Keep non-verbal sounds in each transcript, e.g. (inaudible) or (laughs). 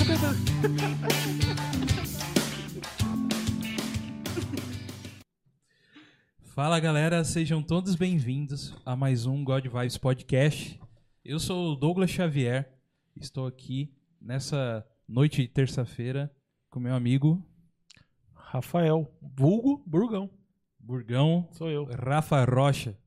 (laughs) Fala galera, sejam todos bem-vindos a mais um God Vibes Podcast. Eu sou o Douglas Xavier, estou aqui nessa noite de terça-feira com meu amigo Rafael, vulgo Burgão. Burgão Sou eu. Rafa Rocha.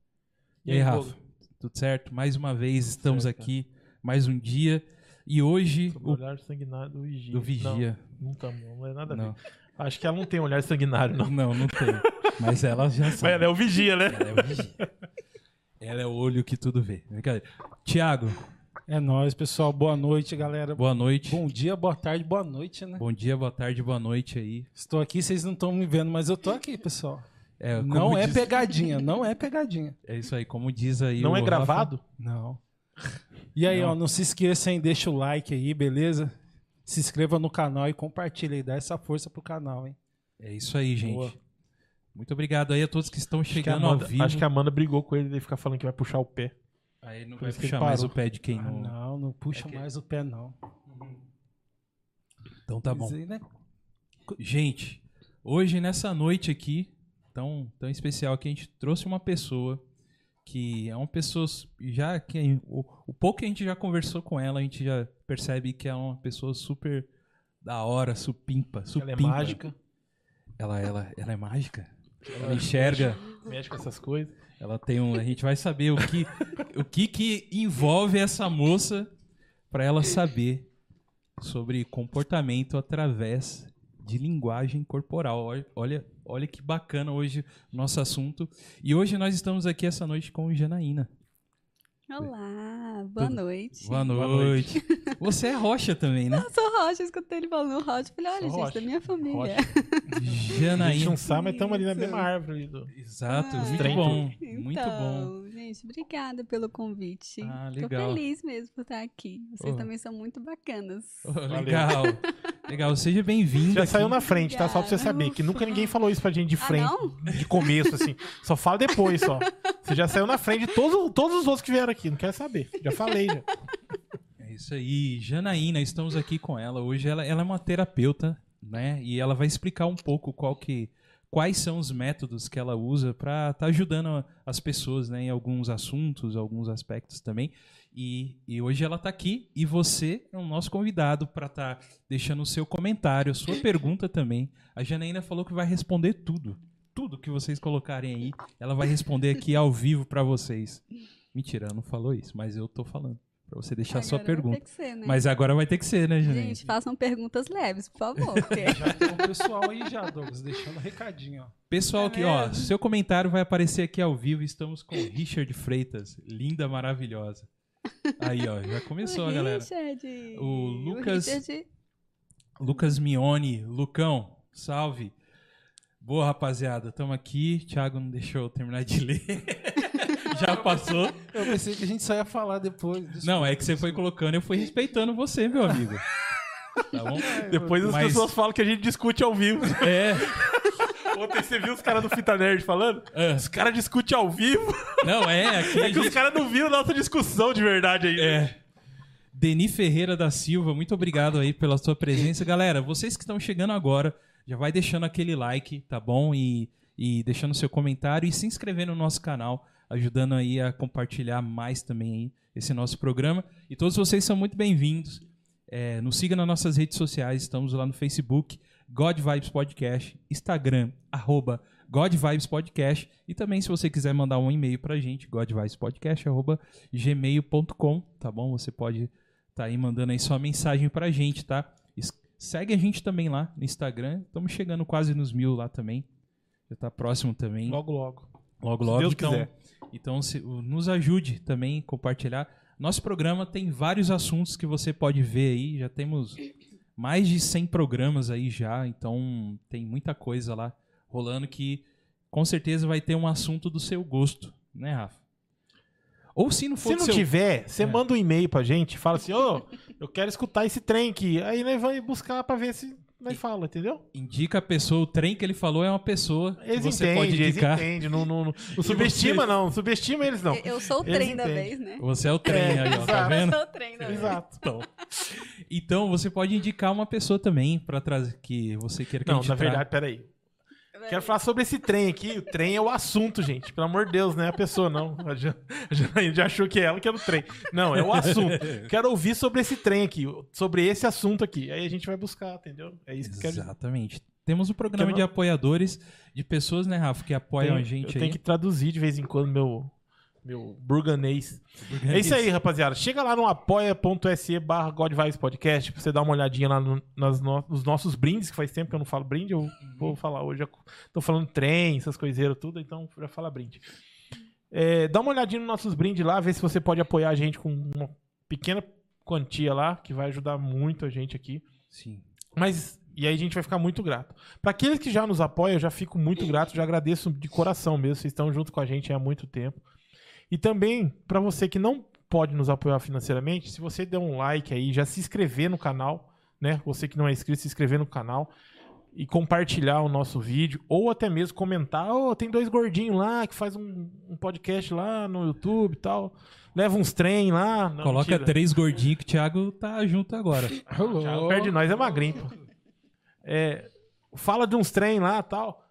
E aí, Rafa? Tudo certo? Mais uma vez estamos certo. aqui, mais um dia. E hoje Sobre o olhar sanguinário do vigia. do Vigia. Não, não, tamo, não é nada a ver. Não, Acho que ela não tem olhar sanguinário, não. não, não tem. Mas ela já Mas sabe. ela é o vigia, né? Ela é o vigia. Ela é o olho que tudo vê. Brincadeira. Tiago, É nóis, pessoal. Boa noite, galera. boa noite. Bom dia, boa tarde, boa noite, né? Bom dia, boa tarde, boa noite aí. Estou aqui, vocês não estão me vendo, mas eu tô aqui, pessoal. É, não é diz- pegadinha, não é pegadinha. É isso aí, como diz aí Não o é Rafa. gravado? Não. E aí, Não. ó, não se esqueça, hein? Deixa o like aí, beleza? Se inscreva no canal e compartilha aí, dá essa força pro canal, hein? É isso aí, gente. Boa. Muito obrigado aí a todos que estão Acho que, a chegando ao Amanda, vivo. acho que a Amanda brigou com ele e ele fica falando que vai puxar o pé. Aí não Por vai puxar mais o pé de quem Ah, não. não, não puxa É que- mais o pé, não. Então tá bom. Aí, né? Gente, hoje nessa noite aqui, tão, tão especial, que a gente trouxe uma pessoa que é uma pessoa já que o, o pouco que a gente já conversou com ela, a gente já percebe que é uma pessoa super da hora, supimpa, Ela supimpa. é mágica, Ela, ela, ela é mágica. Ela enxerga. mexe com essas coisas. Ela tem um. A gente vai saber o que o que, que envolve essa moça para ela saber sobre comportamento através de linguagem corporal. Olha, olha, olha que bacana hoje o nosso assunto. E hoje nós estamos aqui essa noite com Janaína. Olá, boa Tudo- noite. Boa noite. Você é rocha também, né? (laughs) Eu sou Rocha, escutei ele falando Rocha. Falei, olha, Sou gente, Rocha. da minha família. Rocha. (laughs) A gente Janaína. não sabe, mas estamos ali na mesma árvore. do- Exato, Ah, muito trem bom. Então, Muito bom. gente, obrigada pelo convite. Ah, Tô legal. feliz mesmo por estar aqui. Vocês Oh. também são muito bacanas. Oh, legal. Legal, seja bem-vinda. Já aqui. saiu na frente, tá? Só pra você saber. Que nunca ninguém falou isso pra gente de Ah, frente. não? de começo, assim. Só fala depois, só. Você já saiu na frente de todos, todos os outros que vieram aqui. Não quero saber. Já falei, já. É isso aí, Janaína, estamos aqui com ela. Hoje ela, ela é uma terapeuta, né? E ela vai explicar um pouco qual que, quais são os métodos que ela usa para estar ajudando a- as pessoas né, em alguns assuntos, alguns aspectos também. E, e hoje ela está aqui e você é o nosso convidado para estar deixando o seu comentário, a sua pergunta também. A Janaína falou que vai responder tudo. Tudo que vocês colocarem aí, ela vai responder aqui ao vivo para vocês. Mentira, ela não falou isso, mas eu tô falando. Pra você deixar a sua Agora vai pergunta. ter que ser, né? Mas agora vai ter que ser, né, Janaína? Gente, façam perguntas leves, por favor. (laughs) Porque... Já tem o pessoal aí já, Douglas, deixando um recadinho, ó. Pessoal, É aqui, ó, seu comentário vai aparecer aqui ao vivo. Estamos com Richard Freitas, linda, maravilhosa. Aí, ó, já começou, (laughs) o galera. Richard. O Lucas- Richard, Lucas Mione, Lucão, salve. Boa, rapaziada, tamo aqui. Thiago não deixou eu terminar de ler. (laughs) já passou. Eu pensei que a gente só ia falar depois. Desculpa. Não, é que você foi colocando, eu fui respeitando você, meu amigo. Tá bom? Depois as Mas- pessoas falam que a gente discute ao vivo. É. Ontem você viu os caras do Fita Nerd falando? é. Os caras discutem ao vivo. Não, é, aqui a É que os gente- caras não viram nossa discussão de verdade aí. É. Deni Ferreira da Silva, muito obrigado aí pela sua presença. Galera, vocês que estão chegando agora, já vai deixando aquele like, tá bom? E, e deixando seu comentário e se inscrevendo no nosso canal, ajudando aí a compartilhar mais também esse nosso programa. E todos vocês são muito bem-vindos. É, nos siga nas nossas redes sociais, estamos lá no Facebook, God Vibes Podcast, Instagram, arroba God Vibes Podcast. E também, se você quiser mandar um e-mail pra gente, godvibespodcast, arroba gmail.com, tá bom? Você pode tá aí mandando aí sua mensagem pra gente, tá? Segue a gente também lá no Instagram. Estamos chegando quase nos mil lá também. Já tá próximo também. Logo, logo. Logo, Se logo. Deus então, quiser. então se- nos ajude também a compartilhar. Nosso programa tem vários assuntos que você pode ver aí. Já temos mais de 100 programas aí já. Então tem muita coisa lá rolando que com certeza vai ter um assunto do seu gosto, né, Rafa? Ou se não for Se não seu... tiver, você É. manda um e-mail pra gente, fala assim, ô, eu quero escutar esse trem aqui. Aí nós vai buscar pra ver se nós fala, entendeu? Indica a pessoa, o trem que ele falou é uma pessoa que Eles você entendem, pode eles indicar. entendem. Não, não, não, não subestima, não. Subestima eles, não. Eu sou o Eles trem da vez, né? Você é o trem É, aí, ó, tá exato. vendo? Eu sou o trem da vez. Exato. Então, então você pode indicar uma pessoa também pra trazer que você queira que a Não, na verdade, peraí. Quero falar sobre esse trem aqui. O trem é o assunto, gente. Pelo amor de Deus, não é a pessoa, não. A Janaína já achou que é ela que era o trem. Não, é o assunto. Quero ouvir sobre esse trem aqui, sobre esse assunto aqui. Aí a gente vai buscar, entendeu? É isso que eu quero. Exatamente. Temos um programa de apoiadores de pessoas, né, Rafa, que apoiam Tenho- a gente eu aí. tenho que traduzir de vez em quando meu, meu burganês. É isso aí, rapaziada. Chega lá no apoia.se barra Godvibes Podcast pra você dar uma olhadinha lá no- nas no- nos nossos brindes, que faz tempo que eu não falo brinde, eu vou falar hoje. Eu tô falando trem, essas coiseiras, tudo, então já fala brinde. É, dá uma olhadinha nos nossos brindes lá, ver se você pode apoiar a gente com uma pequena quantia lá, que vai ajudar muito a gente aqui. Sim. Mas, e aí a gente vai ficar muito grato. Para aqueles que já nos apoiam, eu já fico muito grato, já agradeço de coração mesmo. Vocês estão junto com a gente há muito tempo. E também, para você que não pode nos apoiar financeiramente, se você der um like aí, já se inscrever no canal, né? Você que não é inscrito, se inscrever no canal e compartilhar o nosso vídeo, ou até mesmo comentar, oh, tem dois gordinhos lá que faz um, um podcast lá no YouTube e tal. Leva uns trem lá. Não, Coloca mentira. três gordinhos que o Thiago tá junto agora. Já perto de nós é magrinho, pô. É, fala de uns trem lá tal.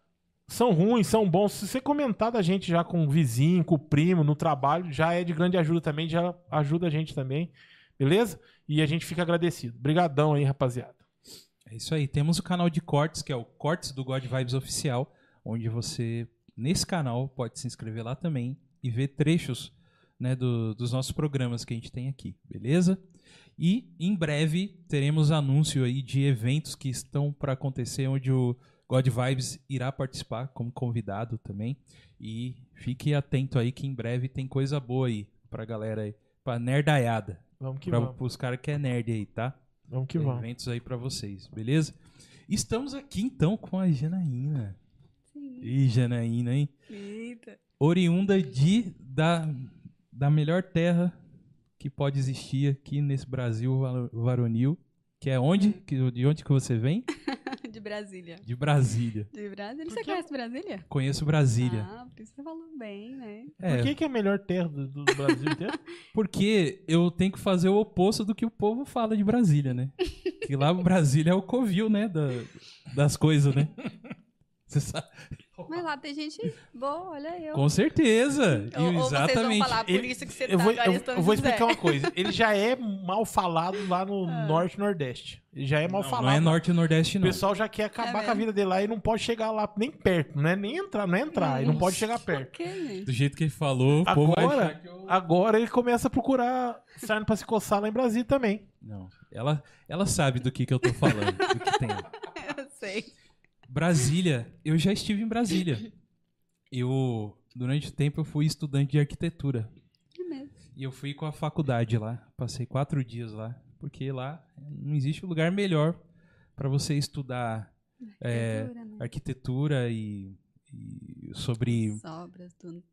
São ruins, são bons. Se você comentar da gente já com o vizinho, com o primo, no trabalho, já é de grande ajuda também, já ajuda a gente também. Beleza? E a gente fica agradecido. Obrigadão aí, rapaziada. É isso aí. Temos o canal de cortes, que é o Cortes do God Vibes Oficial, onde você, nesse canal, pode se inscrever lá também e ver trechos né, do- dos nossos programas que a gente tem aqui, beleza? E em breve teremos anúncio aí de eventos que estão para acontecer, onde o God Vibes irá participar como convidado também. E fique atento aí que em breve tem coisa boa aí pra galera aí, pra nerdaiada, Vamos que pra, vamos. pros caras que é nerd aí, tá? Vamos que Tem vamos. eventos aí pra vocês, beleza? Estamos aqui então com a Janaína. Sim. Ih, Janaína, hein? Eita. Oriunda de da, da melhor terra que pode existir aqui nesse Brasil varonil, que é onde? Que, de onde que você vem? (laughs) De Brasília. De Brasília. De Brasília? Você conhece Brasília? Conheço Brasília. Ah, por isso você falou bem, né? É, Por que, que é a melhor terra do, do Brasil inteiro? (laughs) porque eu tenho que fazer o oposto do que o povo fala de Brasília, né? Que lá Brasília é o covil, né? da- das coisas, né? Você sabe? Mas lá tem gente boa, olha eu. Com certeza. Ou, ou vocês vão Exatamente. falar por Ele- isso que você Eu tá vou, eu, eu vou explicar uma coisa. Ele já é (laughs) mal falado lá no Norte e Nordeste. Ele já é mal Não, falado. não é norte e nordeste, O não. pessoal já quer acabar É com a vida dele lá e não pode chegar lá nem perto, não é nem entrar, não é entrar, ele não pode chegar perto. gente? Do jeito que ele falou, o povo vai Agora, achar que eu... agora ele começa a procurar sarna pra se coçar lá em Brasília também. Não, ela, ela sabe do que, que eu tô falando, do que tem. (laughs) Eu sei. Brasília, eu já estive em Brasília. Eu, durante o tempo, eu fui estudante de arquitetura. É mesmo. E eu fui com a faculdade lá. Passei quatro dias lá. Porque lá não existe lugar melhor para você estudar é, Arquitetura, né? arquitetura e, e sobre As obras do,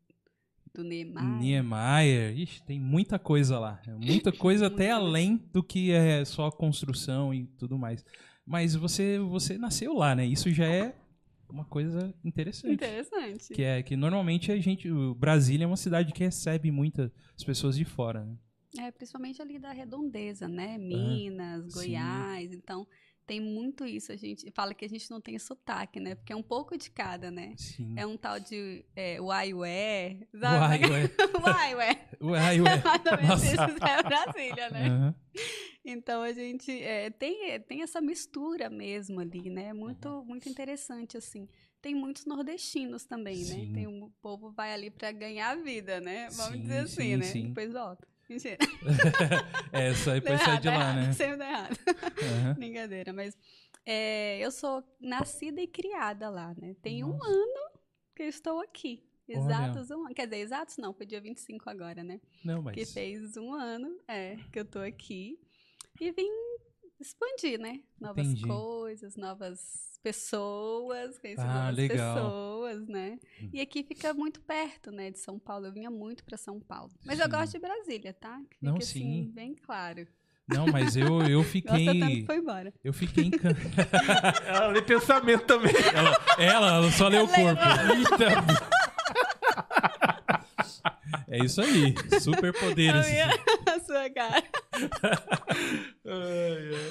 do Neymar. Niemeyer. Ixi, tem muita coisa lá. É Muita (laughs) coisa até além do que é só construção e tudo mais. Mas você, você nasceu lá, né? Isso já é uma coisa interessante. Interessante. Que é que normalmente a gente. O Brasília é uma cidade que recebe muitas pessoas de fora, né? É, principalmente ali da redondeza, né? Minas, Ah, sim. Goiás. Então, tem muito isso. A gente fala que a gente não tem sotaque, né? Porque é um pouco de cada, né? Sim. É um tal de é, uai, ué. Uai, sabe? ué. uai, ué. Uai, É ué. mais ou menos isso é Brasília, né? Aham. Então a gente é, tem, tem essa mistura mesmo ali, né? Muito, Uhum. muito interessante, assim. Tem muitos nordestinos também, Sim. né? Tem um, o povo vai ali pra ganhar a vida, né? Vamos Sim, dizer assim, sim, né? sim. Depois volta. Mentira. (laughs) É, só Deu depois sai de lá, errado, né? Sempre deu errado. Aham. (laughs) Brincadeira, mas é, eu sou nascida e criada lá, né? Tem um Nossa. ano que eu estou aqui. Olha. Exatos um ano. Quer dizer, exatos não, foi dia 25 agora, né? Não, Que mas. fez um ano, é, que eu tô aqui. E vim expandir, né? Novas Entendi. coisas, novas pessoas, conheci Ah, novas legal. pessoas, né? Hum. E aqui fica muito perto, né, de São Paulo. Eu vinha muito pra São Paulo. Mas eu Sim. gosto de Brasília, tá? Que Não, assim, sim. bem claro. Não, mas eu, eu (laughs) fiquei. que foi embora. Eu fiquei encantado. (laughs) Ela lê pensamento também. Ela, ela, ela só lê o corpo. Eita. (laughs) É isso aí. Superpoderes. Minha, sua cara. (laughs)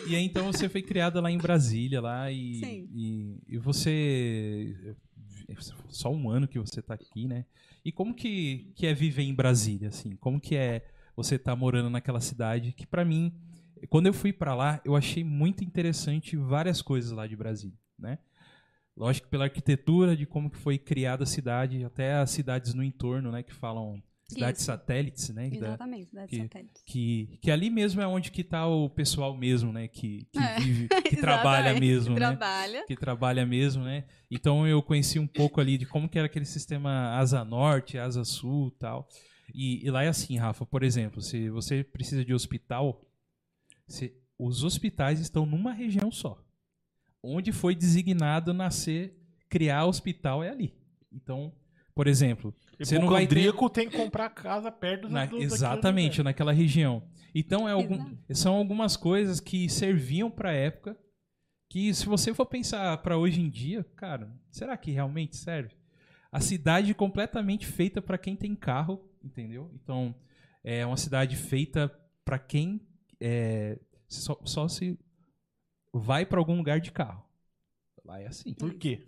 E aí, então, você foi criada lá em Brasília, lá, e, Sim. e, e você. Só um ano que você tá aqui, né? E como que, que é viver em Brasília, assim? Como que é você tá morando naquela cidade? Que pra mim, quando eu fui pra lá, eu achei muito interessante várias coisas lá de Brasília, né? Lógico pela arquitetura, de como que foi criada a cidade, até as cidades no entorno, né? Que falam cidades satélites, né? Exatamente, cidade que- satélite. que, que ali mesmo é onde que tá o pessoal mesmo, né? Que, que É, vive, (laughs) que trabalha mesmo, né? Trabalha. Que trabalha mesmo, né? Então eu conheci um pouco ali de como que era aquele sistema asa norte, asa sul e tal. E, e lá é assim, Rafa, por exemplo, se você precisa de hospital, se- os hospitais estão numa região só. Onde foi designado nascer, criar hospital é ali. Então, por exemplo, você não vai ter... Tem que comprar casa perto do, Na- do- exatamente, lugar. naquela região. Então, é algum- são algumas coisas que serviam para a época que, se você for pensar para hoje em dia, cara, será que realmente serve? A cidade completamente feita para quem tem carro, entendeu? Então, é uma cidade feita para quem é, só, só se vai para algum lugar de carro. Lá é assim. Por quê?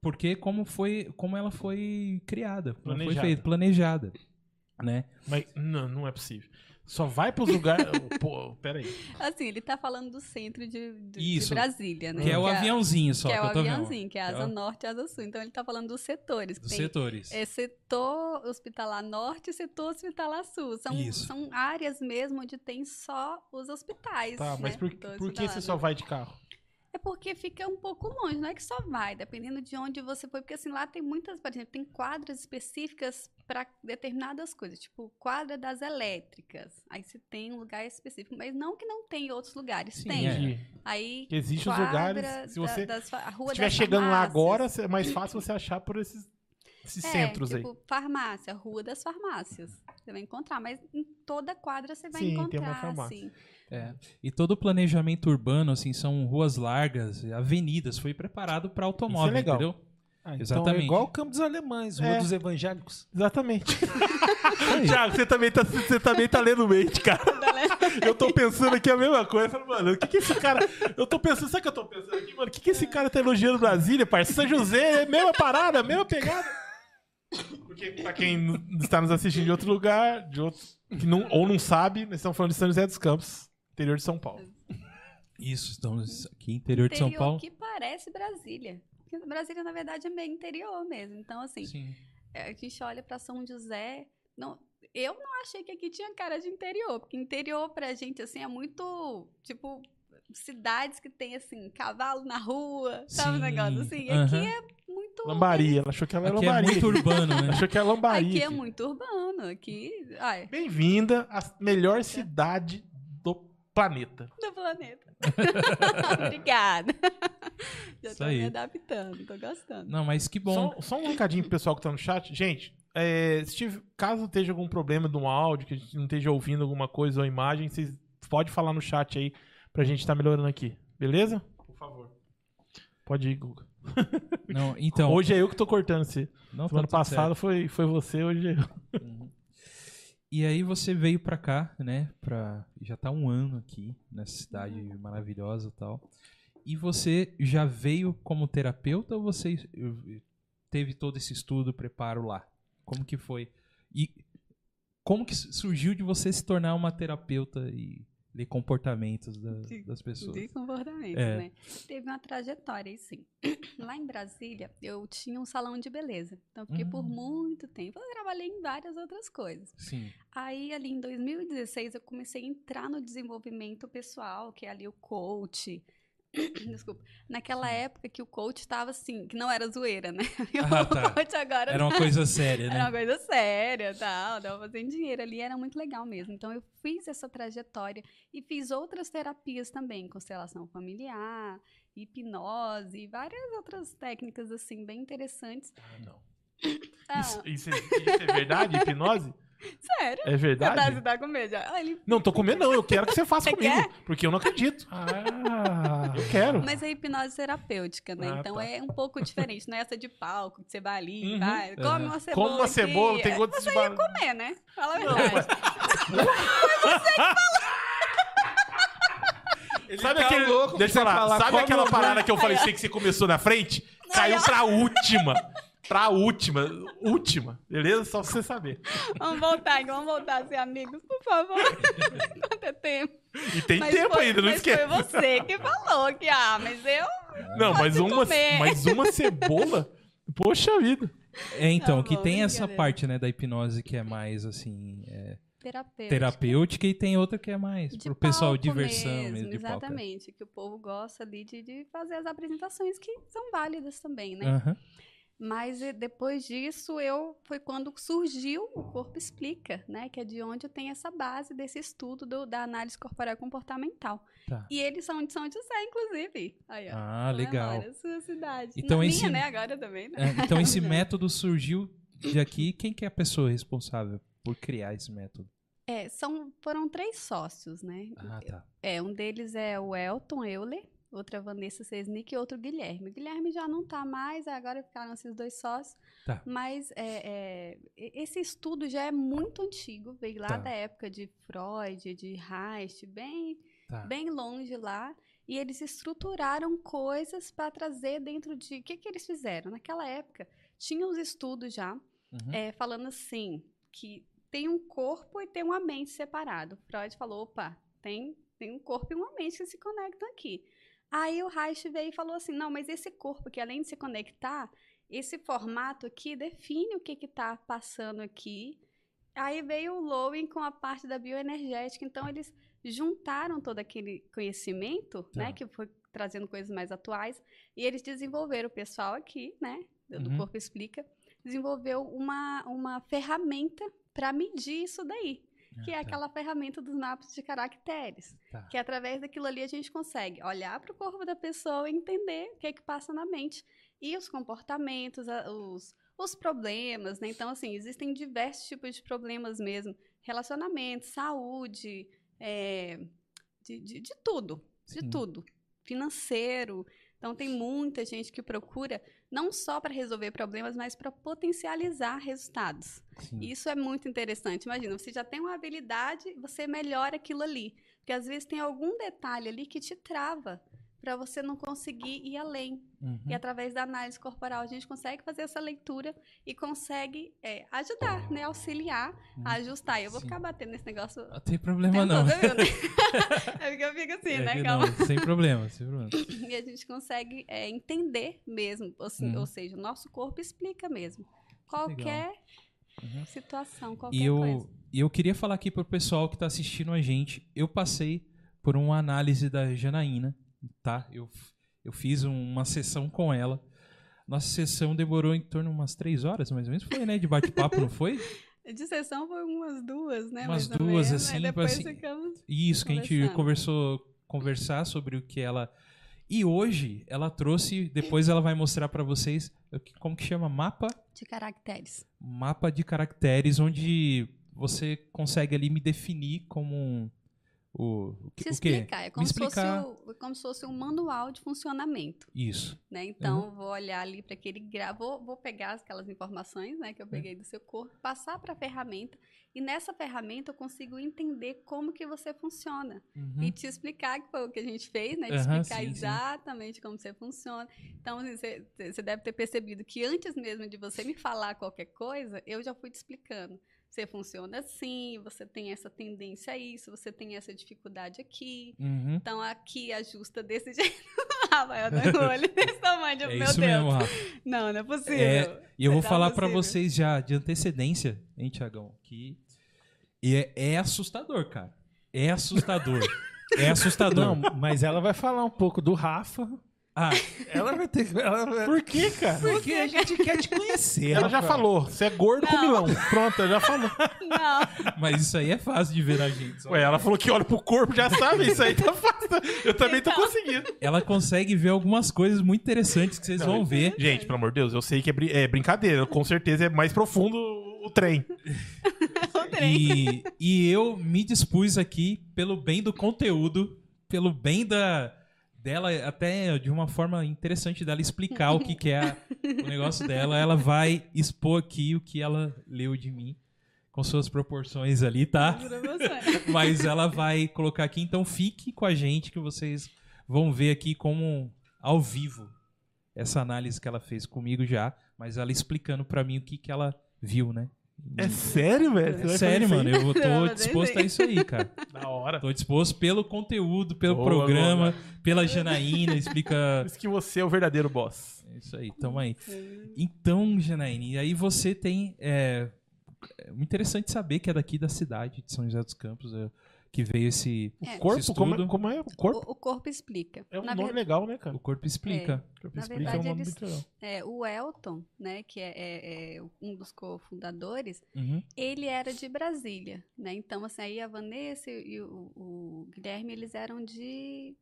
Porque como foi, como ela foi criada, como foi Planejada. feita, planejada, né? Mas não, não é possível. Só vai pros lugares. (laughs) Pô, peraí. Assim, ele tá falando do centro de, de- de. Brasília, né? Que é o aviãozinho só Que que, é o eu tô vendo. aviãozinho, que é a asa É norte e asa sul. Então ele tá falando dos setores. que Dos setores. É setor hospitalar norte e setor hospitalar sul. São, Isso. são áreas mesmo onde tem só os hospitais. Tá, mas né? por, do por que hospitalar, você só vai de carro? Porque fica um pouco longe, não é que só vai, dependendo de onde você foi. Porque assim, lá tem muitas, por exemplo, tem quadras específicas para determinadas coisas, tipo quadra das elétricas. Aí você tem um lugar específico, mas não que não tem em outros lugares, Sim, tem. é. Aí Existem os lugares. Se da- você das fa- a rua estiver das chegando lá agora, é mais fácil você achar por esses, esses É, centros aí. tipo, farmácia, rua das farmácias. Você vai encontrar, mas em toda quadra você vai Sim, tem encontrar, uma farmácia. assim. É. E todo o planejamento urbano, assim, são ruas largas, avenidas, foi preparado para automóvel, Isso é legal. entendeu? Ah, então Exatamente. é igual o Campo dos Alemães, Rua É. dos Evangélicos. Exatamente. (laughs) Tiago, você também, tá, você também tá lendo mente, cara. Eu tô pensando aqui a mesma coisa. Mano, o que que esse cara. Eu tô pensando, sabe o que eu tô pensando aqui, mano? O que que esse cara tá elogiando Brasília, parceiro? São José, é mesma parada, mesma pegada. Porque, pra quem está nos assistindo de outro lugar, de outro, que não, ou não sabe, nós estamos falando de São José dos Campos, interior de São Paulo. Isso, estamos aqui interior de São interior Paulo. que parece Brasília. Porque Brasília, na verdade, é meio interior mesmo. Então, assim, Sim. é, a gente olha pra São José. Não, eu não achei que aqui tinha cara de interior, porque interior pra gente, assim, é muito, tipo, cidades que tem, assim, cavalo na rua, sabe um Sim, negócio assim? Aham. Aqui é muito... Lambaria, ela achou que ela era Aqui é lambaria. muito urbano, né? (laughs) Achou que era lambaria. Aqui é muito urbano, aqui... Ai, Bem-vinda à melhor cidade do planeta. do planeta. (laughs) Obrigada. (laughs) Já Isso tô aí. me adaptando, tô gostando. Não, mas que bom. Só, só um recadinho pro pessoal que tá no chat. Gente, é, se tiver- caso esteja algum problema um áudio, que a gente não esteja ouvindo alguma coisa ou imagem, vocês podem falar no chat aí pra gente estar melhorando aqui. Beleza? Por favor. Pode ir, Guga. (laughs) Não, então. Hoje é eu que tô cortando você. não, tá Semana tudo passada foi, foi você, hoje é eu. Uhum. E aí você veio pra cá, né? Pra, já tá um ano aqui nessa cidade maravilhosa e tal. E você já veio como terapeuta ou você teve todo esse estudo, preparo lá? Como que foi? E como que surgiu de você se tornar uma terapeuta e ler comportamentos da- De- das pessoas? De comportamento, É. né? Teve uma trajetória, aí sim. (clears throat) Lá em Brasília, eu tinha um salão de beleza. Então, fiquei por Hum. muito tempo. Eu trabalhei em várias outras coisas. Sim. Aí, ali em 2016, eu comecei a entrar no desenvolvimento pessoal, que é ali o coach. (coughs) Desculpa. Naquela época que o coach estava assim, que não era zoeira, né? (laughs) Ah, o tá. coach agora Era uma coisa séria, era uma né? coisa séria, tal, tava fazendo dinheiro ali, era muito legal mesmo. Então eu fiz essa trajetória e fiz outras terapias também, constelação familiar, hipnose e várias outras técnicas assim bem interessantes. Ah, não. Ah, Isso, isso é, isso é verdade? Hipnose? (laughs) (laughs) Sério. É Tá, verdade? você tá com medo. Ah, ele- Não, tô com medo não. Eu quero que você faça Você comigo. quer? Porque eu não acredito. Ah, Eu quero. Mas é hipnose terapêutica, né? Ah, então tá. é um pouco diferente. Não é essa de palco, que você vai ali, Uhum. vai, come Aham. uma cebola. Como uma cebola, aqui. tem gosto de ba- comer, né? Fala a verdade. (laughs) Sabe tá aquele. louco deixa eu falar. falar, Sabe come aquela parada que eu falei assim que você começou na frente? Caiu pra última. Pra última. Última. Beleza? Só pra você saber. vamos voltar, vamos voltar a ser amigos, por favor. Quanto é tempo? E tem Mas tempo foi- ainda, não mas esquece. foi você que falou que, ah, mas eu... Não, mas uma, comer. mas uma cebola. Poxa vida. É, então, Tá que bom, tem essa parte, né, da hipnose que é mais, assim, é, Terapeuta. terapêutica e tem outra que é mais De pro pessoal palco diversão mesmo, mesmo, de palco. Exatamente, que o povo gosta ali de, de fazer as apresentações que são válidas também, né? Aham. Mas eh, depois disso, eu foi quando surgiu o Corpo Explica, né? Que é de onde tenho essa base desse estudo do- da análise corporal comportamental. Tá. E eles são de São José, inclusive. Aí, ó. Ah, legal. Memória, sua cidade. Então Na esse- minha, né? Agora também, né? É, então (laughs) esse método surgiu de aqui. Quem que é a pessoa responsável por criar esse método? É, são, foram três sócios, né? Ah, tá. É, um deles é o Elton Euler, outra Vanessa Sesnick e outro Guilherme. O Guilherme já não tá mais, agora ficaram esses dois sócios. Tá. Mas é, é, esse estudo já é muito antigo, veio lá Tá. da época de Freud, de Reich, bem, Tá. bem longe lá. E eles estruturaram coisas para trazer dentro de. O que, que eles fizeram? Naquela época, tinha os estudos já, Uhum. é, falando assim, que tem um corpo e tem uma mente separado. Freud falou, opa, tem, tem um corpo e uma mente que se conectam aqui. Aí o Reich veio e falou assim, não, mas esse corpo que além de se conectar, esse formato aqui define o que está passando aqui. Aí veio o Lowen com a parte da bioenergética, então eles juntaram todo aquele conhecimento, Tá. né, que foi trazendo coisas mais atuais, e eles desenvolveram o pessoal aqui, né, do Uhum. Corpo Explica, desenvolveu uma, uma ferramenta para medir isso daí, que é tá. aquela ferramenta dos mapas de caracteres, Tá. que através daquilo ali a gente consegue olhar para o corpo da pessoa e entender o que é que passa na mente e os comportamentos, os, os problemas, né? Então, assim, existem diversos tipos de problemas mesmo, relacionamento, saúde, é, de, de, de tudo, de Sim. tudo, financeiro. Então, tem muita gente que procura não só para resolver problemas, mas para potencializar resultados. Sim. Isso é muito interessante. Imagina, você já tem uma habilidade, você melhora aquilo ali. Porque às vezes tem algum detalhe ali que te trava para você não conseguir ir além. Uhum. E através da análise corporal a gente consegue fazer essa leitura e consegue é, ajudar, né? Auxiliar a ajustar. Eu vou Sim. ficar batendo nesse negócio. Não tem problema não. todo, né? (laughs) É porque eu fico assim, É né? Calma. não, sem problema, sem problema. (coughs) E a gente consegue é, entender mesmo, assim, Uhum. ou seja, o nosso corpo explica mesmo. Qualquer Uhum. situação, qualquer E coisa. eu, e eu queria falar aqui pro pessoal que tá assistindo a gente. Eu passei por uma análise da Janaína, tá? Eu, eu fiz um- uma sessão com ela. Nossa sessão demorou em torno de umas três horas, mais ou menos. Foi, né? De bate-papo, não foi? (laughs) De sessão foi umas duas, né? Umas mais ou duas, menos, assim, depois assim, ficamos. Isso, que a gente conversou, conversar sobre o que ela. E hoje ela trouxe, depois ela vai mostrar pra vocês que- como que chama mapa, De caracteres. mapa de caracteres, onde você consegue ali me definir como um, o, o, que- Se explicar. É como, me se fosse explicar o- como se fosse um manual de funcionamento. isso. Né? Então, eu vou olhar ali para aquele gra... vou, vou pegar aquelas informações né, É. que eu peguei do seu corpo, passar para a ferramenta, e nessa ferramenta eu consigo entender como que você funciona. Uhum. E te explicar, que foi o que a gente fez, né? Te Aham, explicar sim, sim. exatamente como você funciona. Então, assim, você, você deve ter percebido que antes mesmo de você me falar qualquer coisa, eu já fui te explicando. Você funciona assim, você tem essa tendência a isso, você tem essa dificuldade aqui. Uhum. Então, aqui ajusta desse (laughs) jeito. Rafael, tá com o olho (laughs) desse tamanho. É meu isso Deus. mesmo, Rafa. Não, não é possível. É, E eu vou Tá falar pra possível. vocês já de antecedência, hein, Tiagão, que é, é assustador, cara. É assustador. (laughs) é assustador. Não, mas ela vai falar um pouco do Rafa. Ah, Ela vai ter que. Ela vai... Por que, cara? Porque a gente quer te conhecer. Ela já falou, você é gordo com milão. Pronto, ela já falou. Não. mas isso aí é fácil de ver na gente. Ué, ela falou que olha pro corpo, já sabe, isso aí tá fácil. Eu também tô Então. conseguindo. Ela consegue ver algumas coisas muito interessantes que vocês Não, vão ver. Gente, pelo amor de Deus, eu sei que é, brin- é brincadeira. Com certeza é mais profundo o trem. (laughs) trem. E, e eu me dispus aqui, pelo bem do conteúdo, pelo bem da dela, até de uma forma interessante dela explicar o que, que é o (laughs) negócio dela. Ela vai expor aqui o que ela leu de mim, com suas proporções ali, tá? (laughs) Mas ela vai colocar aqui, então fique com a gente que vocês vão ver aqui como ao vivo essa análise que ela fez comigo já, mas ela explicando pra mim o que, que ela viu, né? É sério, velho? É sério, mano, eu tô (laughs) Não, disposto a isso aí, cara. (laughs) Da hora. Tô disposto pelo conteúdo, pelo Boa, programa, boa. pela Janaína, explica. (laughs) Por isso que você é o verdadeiro boss. É Isso aí, tamo aí. Então, Janaína, e aí você tem. É, é muito interessante saber que é daqui da cidade de São José dos Campos é, que veio esse. É. Corpo? esse Como é, como é? O corpo? O, o corpo explica. É um Na nome ver- legal, né, cara? O corpo explica. Corpo Na explica é um verdade, nome eles- muito legal. É, o Elton, né, que é, é- é um dos cofundadores, Uhum. ele era de Brasília, né? Então, assim, aí a Vanessa e o, o Guilherme, eles eram de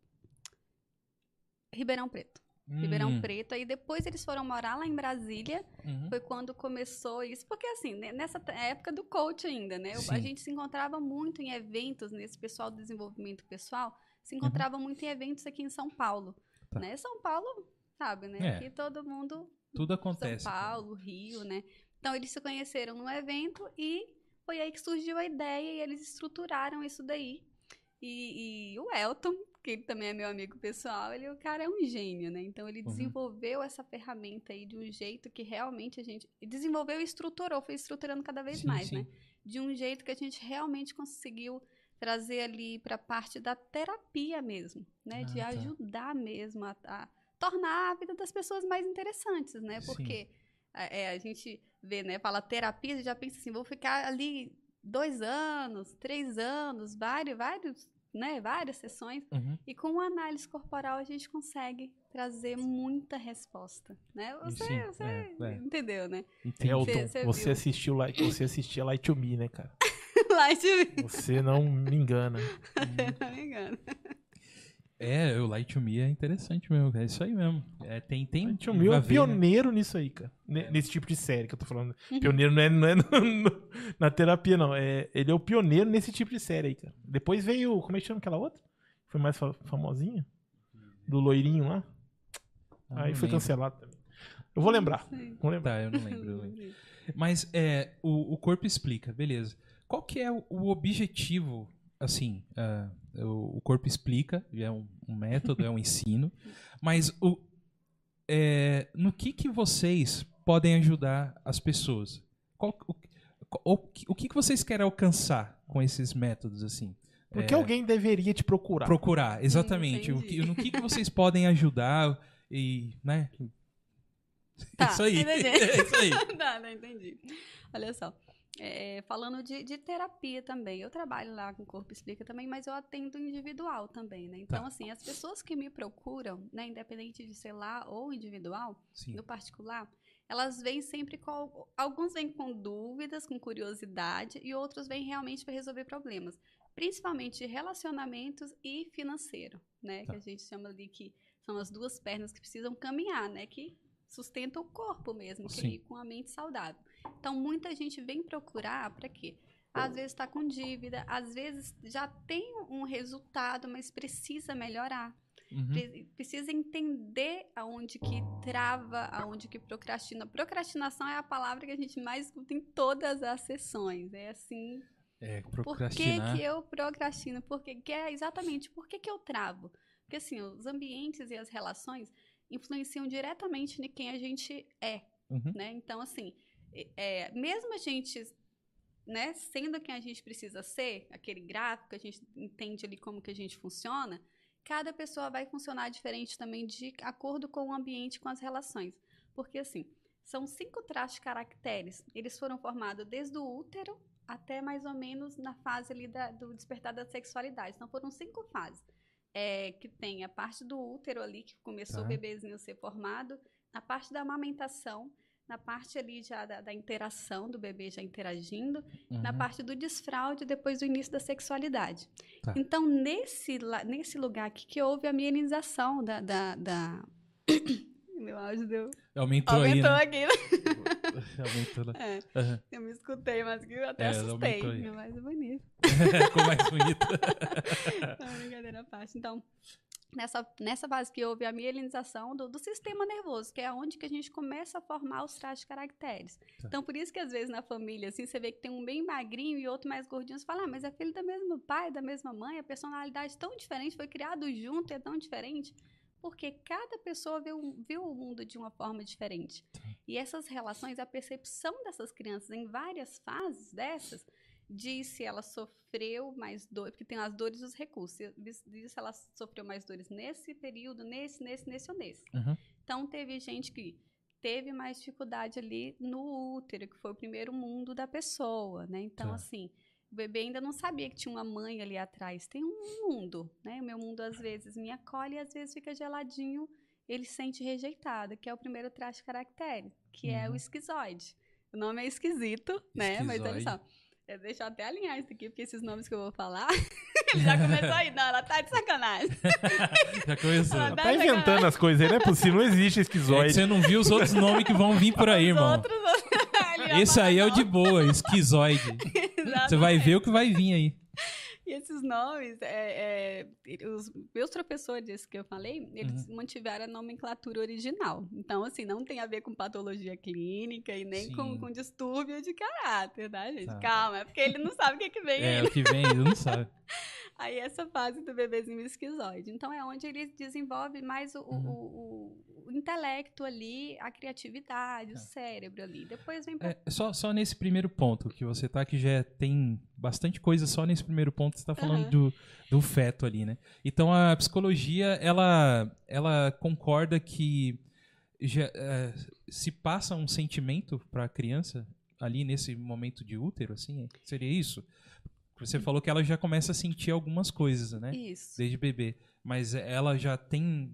Ribeirão Preto. Ribeirão Hum, Preto. Aí depois eles foram morar lá em Brasília. uhum. Foi quando começou isso. Porque, assim, né, nessa época do coach ainda, né? Sim. A gente se encontrava muito em eventos, nesse pessoal do desenvolvimento pessoal, se encontrava muito em eventos aqui em São Paulo. Uhum. Tá. Né? São Paulo, sabe, né? É. Aqui todo mundo Tudo acontece. são Paulo, Rio, né? Então eles se conheceram num evento e foi aí que surgiu a ideia e eles estruturaram isso daí. E, e o Elton, que ele também é meu amigo pessoal, ele o cara é um gênio, né? Então ele Uhum. desenvolveu essa ferramenta aí de um jeito que realmente a gente desenvolveu e estruturou, foi estruturando cada vez Sim, mais, sim. né? De um jeito que a gente realmente conseguiu trazer ali para a parte da terapia mesmo, né? Ah, de tá. ajudar mesmo a, a tornar a vida das pessoas mais interessantes, né? Porque é, é, a gente vê, né? Fala terapia, já pensa assim, vou ficar ali dois anos, três anos, vários, vários, né? Várias sessões. Uhum. E com análise corporal a gente consegue trazer muita resposta, né? Você, Sim, você é, é. entendeu, né? Elton, Cê- cê você viu. assistiu Light, você assistia Light to Me, né, cara? (laughs) Lá de Você não me engana. (laughs) não me engano. É, o Light to Me é interessante mesmo. É isso aí mesmo. É, tem, tem. Light to Me é né? pioneiro nisso aí, cara. Ne- Nesse tipo de série que eu tô falando. Pioneiro não é, não é no- no- na terapia, não. É, ele é o pioneiro nesse tipo de série aí, cara. Depois veio. Como é que chama aquela outra? Foi mais fa- famosinha? Do loirinho lá. Ah, aí foi lembro. cancelado também. Eu vou lembrar. Vou lembrar. Tá, eu não lembro. eu lembro. (laughs) Mas é, o, o corpo explica, beleza. Qual que é o, o objetivo, assim, ah, o, o corpo explica, é um, um método, é um (laughs) ensino, mas o, é, no que que vocês podem ajudar as pessoas? Qual, o, o, o que que vocês querem alcançar com esses métodos, assim? Porque É, alguém deveria te procurar. Procurar, exatamente. O que, no que que vocês podem ajudar e, né? Tá, isso aí, entendi. (laughs) é isso aí. tá, (laughs) tá, entendi. Olha só. É, falando de, de terapia também, eu trabalho lá com Corpo Explica também, mas eu atendo individual também, né? Então, Tá. assim, as pessoas que me procuram, né, independente de ser lá ou individual, Sim. no particular, elas vêm sempre com. al- Alguns vêm com dúvidas, com curiosidade, e outros vêm realmente para resolver problemas. Principalmente relacionamentos e financeiro, né? Tá. Que a gente chama ali que são as duas pernas que precisam caminhar, né? Que sustentam o corpo mesmo, que aí com a mente saudável. Então, muita gente vem procurar para quê? Às vezes está com dívida, às vezes já tem um resultado, mas precisa melhorar. Uhum. Pre- precisa entender aonde que trava, aonde que procrastina. Procrastinação é a palavra que a gente mais escuta em todas as sessões. É assim, É, por que, procrastinar. que eu procrastino? Porque que é exatamente por que, que eu travo? Porque assim, os ambientes e as relações influenciam diretamente em quem a gente é, Uhum. né? Então, assim, é- mesmo a gente, né, sendo quem a gente precisa ser, aquele gráfico, a gente entende ali como que a gente funciona, cada pessoa vai funcionar diferente também de acordo com o ambiente, com as relações. Porque, assim, são cinco traços de caracteres. Eles foram formados desde o útero até mais ou menos na fase ali da- do despertar da sexualidade. Então, foram cinco fases. É, que tem a parte do útero ali, que começou Tá. o bebezinho a ser formado, a parte da amamentação, na parte ali já da, da interação do bebê já interagindo, na Uhum. parte do desfraude depois do início da sexualidade. Tá. Então, nesse, nesse lugar aqui que houve a mienização da, da, da- (coughs) Meu áudio deu. Aumentou, Aumentou aí, aqui. né? (laughs) Aumentou lá. É, Aham. eu me escutei, mas eu até É, assustei. Meu mais é bonito. (laughs) Ficou mais bonito. (laughs) Não, brincadeira à parte. Então, nessa, nessa fase que houve a mielinização do, do sistema nervoso, que é onde que a gente começa a formar os traços de caracteres. Tá. Então, por isso que às vezes na família, assim, você vê que tem um bem magrinho e outro mais gordinho, você fala, ah, mas é filho do mesmo pai, da mesma mãe, a personalidade tão diferente, foi criado junto e é tão diferente. Porque cada pessoa viu, viu o mundo de uma forma diferente. E essas relações, a percepção dessas crianças em várias fases dessas, diz se ela sofreu mais dor, porque tem as dores e os recursos. Diz se ela sofreu mais dores nesse período, nesse, nesse, nesse ou nesse. Uhum. Então, teve gente que teve mais dificuldade ali no útero, que foi o primeiro mundo da pessoa, né? Então, Tá. assim, o bebê ainda não sabia que tinha uma mãe ali atrás. Tem um mundo, né? O meu mundo, às vezes, me acolhe e às vezes fica geladinho, ele se sente rejeitado, que é o primeiro traço de caractere, que é o Uhum. esquizoide. O nome é esquisito, né? Mas olha Esquizoide. só. É, Deixa eu até alinhar isso aqui, porque esses nomes que eu vou falar, (laughs) ele já começou aí. Não, ela tá de sacanagem. (laughs) Já começou. Ela tá sacanagem. inventando as coisas aí, não é possível, não existe É esquizoide. você não viu os outros nomes que vão vir por aí, Os irmão. outros, (laughs) Esse aí é o de boa, esquizoide. Você vai Exatamente. ver o que vai vir aí. E esses nomes, é, é, os meus professores que eu falei, eles Uhum. mantiveram a nomenclatura original. Então, assim, não tem a ver com patologia clínica e nem com, Sim. com distúrbio de caráter, tá, gente? Tá. Calma, é porque ele não sabe o que, que vem É, o que vem, ele não sabe. (laughs) Aí essa fase do bebezinho esquizoide. Então é onde ele desenvolve mais o, o- Uhum. o- o intelecto ali, a criatividade, o cérebro ali. Depois vem pra... É, só, só nesse primeiro ponto que você tá, que já tem bastante coisa só nesse primeiro ponto que você tá falando Aham. do, do feto ali, né? Então a psicologia, ela, ela concorda que já, é, se passa um sentimento para a criança ali nesse momento de útero, assim, seria isso? Você falou que ela já começa a sentir algumas coisas, né? Isso. Desde bebê. Mas ela já tem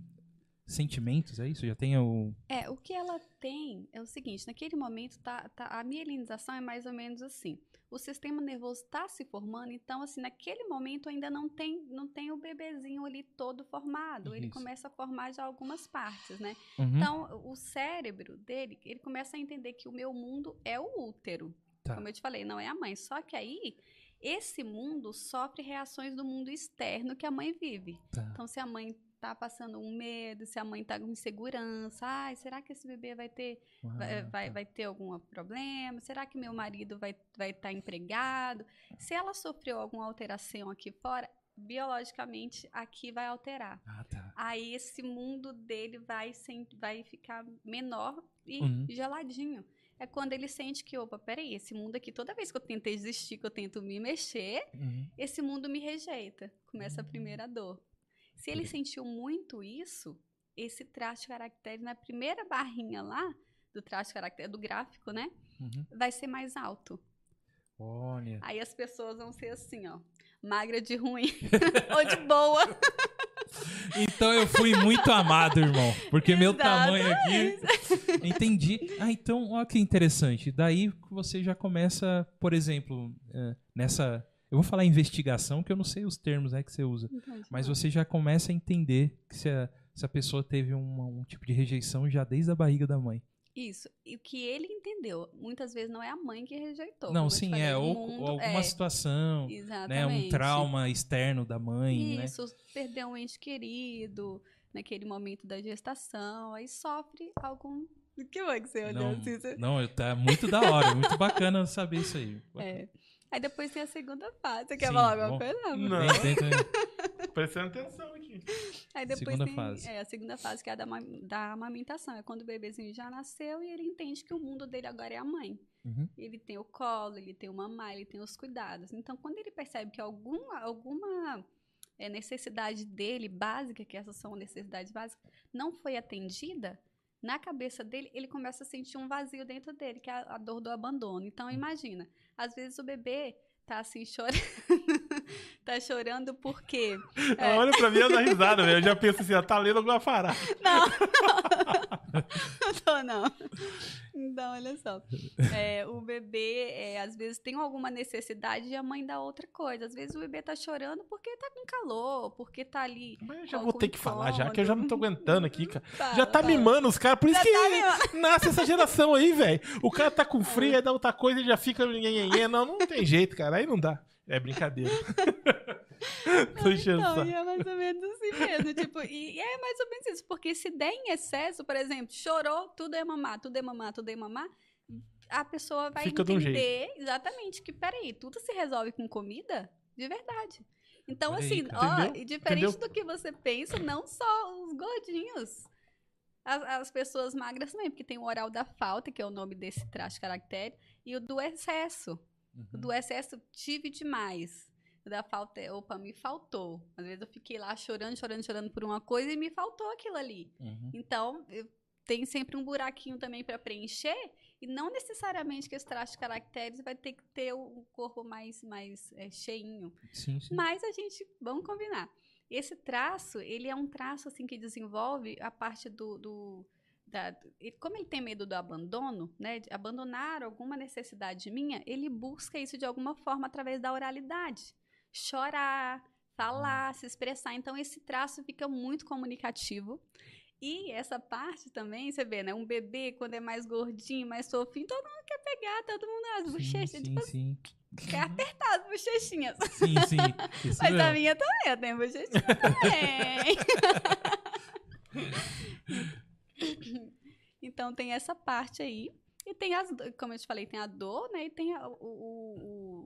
sentimentos, é isso? Já tem o. É, o que ela tem é o seguinte, naquele momento tá, tá- a mielinização é mais ou menos assim. O sistema nervoso está se formando, então assim, naquele momento ainda não tem, não tem o bebezinho ali todo formado. Ele Isso. começa a formar já algumas partes, né? Uhum. Então, o cérebro dele, ele começa a entender que o meu mundo é o útero. Tá. Como eu te falei, não é a mãe. Só que aí, esse mundo sofre reações do mundo externo que a mãe vive. Tá. Então, se a mãe tá passando um medo, se a mãe tá com insegurança, ai, será que esse bebê vai ter, vai, Ah, vai, tá. vai ter algum problema? Será que meu marido vai estar vai tá empregado? Se ela sofreu alguma alteração aqui fora, biologicamente aqui vai alterar. Ah, tá. Aí esse mundo dele vai, sem, vai ficar menor e Uhum. geladinho. É quando ele sente que, opa, peraí, esse mundo aqui, toda vez que eu tento existir, que eu tento me mexer, Uhum. esse mundo me rejeita. Começa a primeira dor. Se ele sentiu muito isso, esse traço de caractere na primeira barrinha lá, do traço de caractere, do gráfico, né? Uhum. Vai ser mais alto. Olha. Aí as pessoas vão ser assim, ó. Magra de ruim (laughs) ou de boa. (laughs) Então eu fui muito amado, irmão. Porque meu tamanho aqui. Exatamente. (laughs) Entendi. Ah, então, olha que interessante. Daí você já começa, por exemplo, eh, nessa. Eu vou falar investigação, que eu não sei os termos né, que você usa. Mas você já começa a entender que se a, se a pessoa teve um, um tipo de rejeição já desde a barriga da mãe. Isso. E o que ele entendeu, muitas vezes não é a mãe que rejeitou. não, sim, falei, é. Ou, mundo- ou alguma é, situação, né? Um trauma externo da mãe, né? Isso, perdeu um ente querido naquele momento da gestação, aí sofre algum. (laughs) O que foi que você olhou Não, assim? Você- não, tá muito da hora, muito bacana saber isso aí. É. Aí depois tem a segunda fase. Você quer Sim, falar alguma bom. coisa? Não. Não. Dentro- Prestando atenção aqui. Aí depois Segunda tem fase. É, a segunda fase, que é a da, da amamentação. É quando o bebezinho já nasceu e ele entende que o mundo dele agora é a mãe. Uhum. Ele tem o colo, ele tem o mamar, ele tem os cuidados. Então, quando ele percebe que alguma, alguma é, necessidade dele, básica, que essas são necessidades básicas, não foi atendida, na cabeça dele, ele começa a sentir um vazio dentro dele, que é a, a dor do abandono. Então, imagina, às vezes o bebê tá assim chorando, (laughs) tá chorando porque Ela olha pra mim eu dou risada, velho. Eu já penso assim, ela tá lendo alguma parada. Não, não (laughs) (laughs) tô não. Então, olha só. É, o bebê, é, às vezes, tem alguma necessidade e a mãe dá outra coisa. Às vezes o bebê tá chorando porque tá com calor, porque tá ali. Mas eu já vou ter que falar já, que eu já não tô aguentando aqui, cara. Fala, Já tá fala. mimando os caras, por isso Já que tá nasce essa geração aí, velho. O cara tá com (laughs) frio, aí dá outra coisa e já fica. Não, não tem jeito, cara. Aí não dá. É brincadeira. (laughs) Tô enchendo o Então, e é mais ou menos assim mesmo. tipo, e, e é mais ou menos isso. Porque se der em excesso, por exemplo, chorou, tudo é mamar, tudo é mamar, tudo é mamar, a pessoa vai Fica de um entender exatamente que, peraí, tudo se resolve com comida? De verdade. Então, Olha aí, assim, ó, e diferente Entendeu? do que você pensa, não só os gordinhos. As, as pessoas magras também, porque tem o oral da falta, que é o nome desse traço caractere, e o do excesso. O do excesso tive demais. Da falta é, opa, me faltou. Às vezes eu fiquei lá chorando, chorando, chorando por uma coisa e me faltou aquilo ali. Uhum. Então, eu- tem sempre um buraquinho também para preencher e não necessariamente que esse traço de caracteres vai ter que ter o corpo mais, mais é, cheinho. Sim, sim. Mas a gente, vamos combinar. Esse traço, ele é um traço assim que desenvolve a parte do, do da, como ele tem medo do abandono, né, de abandonar alguma necessidade minha, ele busca isso de alguma forma através da oralidade, chorar, falar, se expressar. Então esse traço fica muito comunicativo. E essa parte também, você vê, né? Um bebê, quando é mais gordinho, mais fofinho, todo mundo quer pegar, todo mundo as bochechas, sim, tipo, sim. quer apertar as bochechinhas. Sim, sim. Isso Mas a minha também, eu tenho bochechinha também. (laughs) então tem essa parte aí. E tem as, como eu te falei, tem a dor, né? E tem o, o,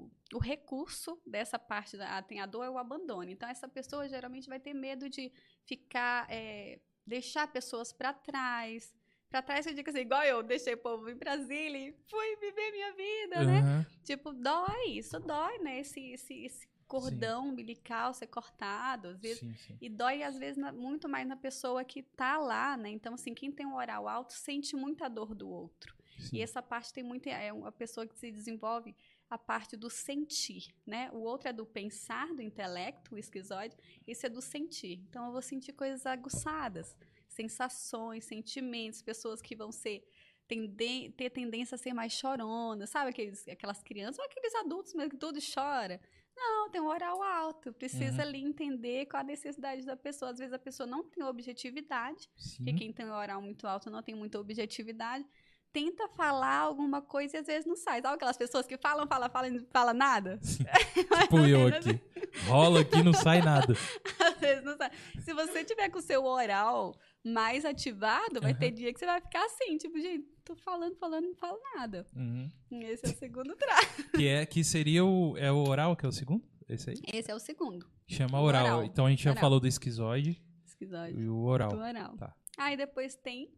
o, o recurso dessa parte, da, ah, tem a dor é o abandono. Então essa pessoa geralmente vai ter medo de ficar, é, deixar pessoas para trás. Para trás eu digo assim, igual eu deixei o povo em Brasília e fui viver minha vida, né? Aham. Tipo, dói, isso dói, né? Esse, esse, esse cordão umbilical ser cortado, às vezes. Sim, sim. E dói, às vezes, na- muito mais na pessoa que tá lá, né? Então, assim, quem tem um oral alto sente muita dor do outro. Sim. E essa parte tem muito. É uma pessoa que se desenvolve a parte do sentir, né? O outro é do pensar, do intelecto, o esquizoide. Esse é do sentir. Então, eu vou sentir coisas aguçadas, sensações, sentimentos, pessoas que vão ser. tenden- ter tendência a ser mais choronas, sabe? Aqueles, aquelas crianças ou aqueles adultos mesmo que tudo chora. Não, tem um oral alto. Precisa Uhum. ali entender qual a necessidade da pessoa. Às vezes a pessoa não tem objetividade, Sim. porque quem tem um oral muito alto não tem muita objetividade. Tenta falar alguma coisa e às vezes não sai. Sabe aquelas pessoas que falam, falam, falam e não falam nada? (laughs) Tipo eu aqui. Rola aqui, não sai nada. (laughs) Às vezes não sai. Se você tiver com o seu oral mais ativado, vai ter dia que você vai ficar assim, tipo, gente, tô falando, falando, não falo nada. Uhum. Esse é o segundo traço. Que, é, que seria o. É o oral que é o segundo? Esse aí? Esse é o segundo. Chama oral. oral. Então a gente já Oral. falou do esquizoide Esquizoide. e o oral. Do oral. Tá. Aí depois tem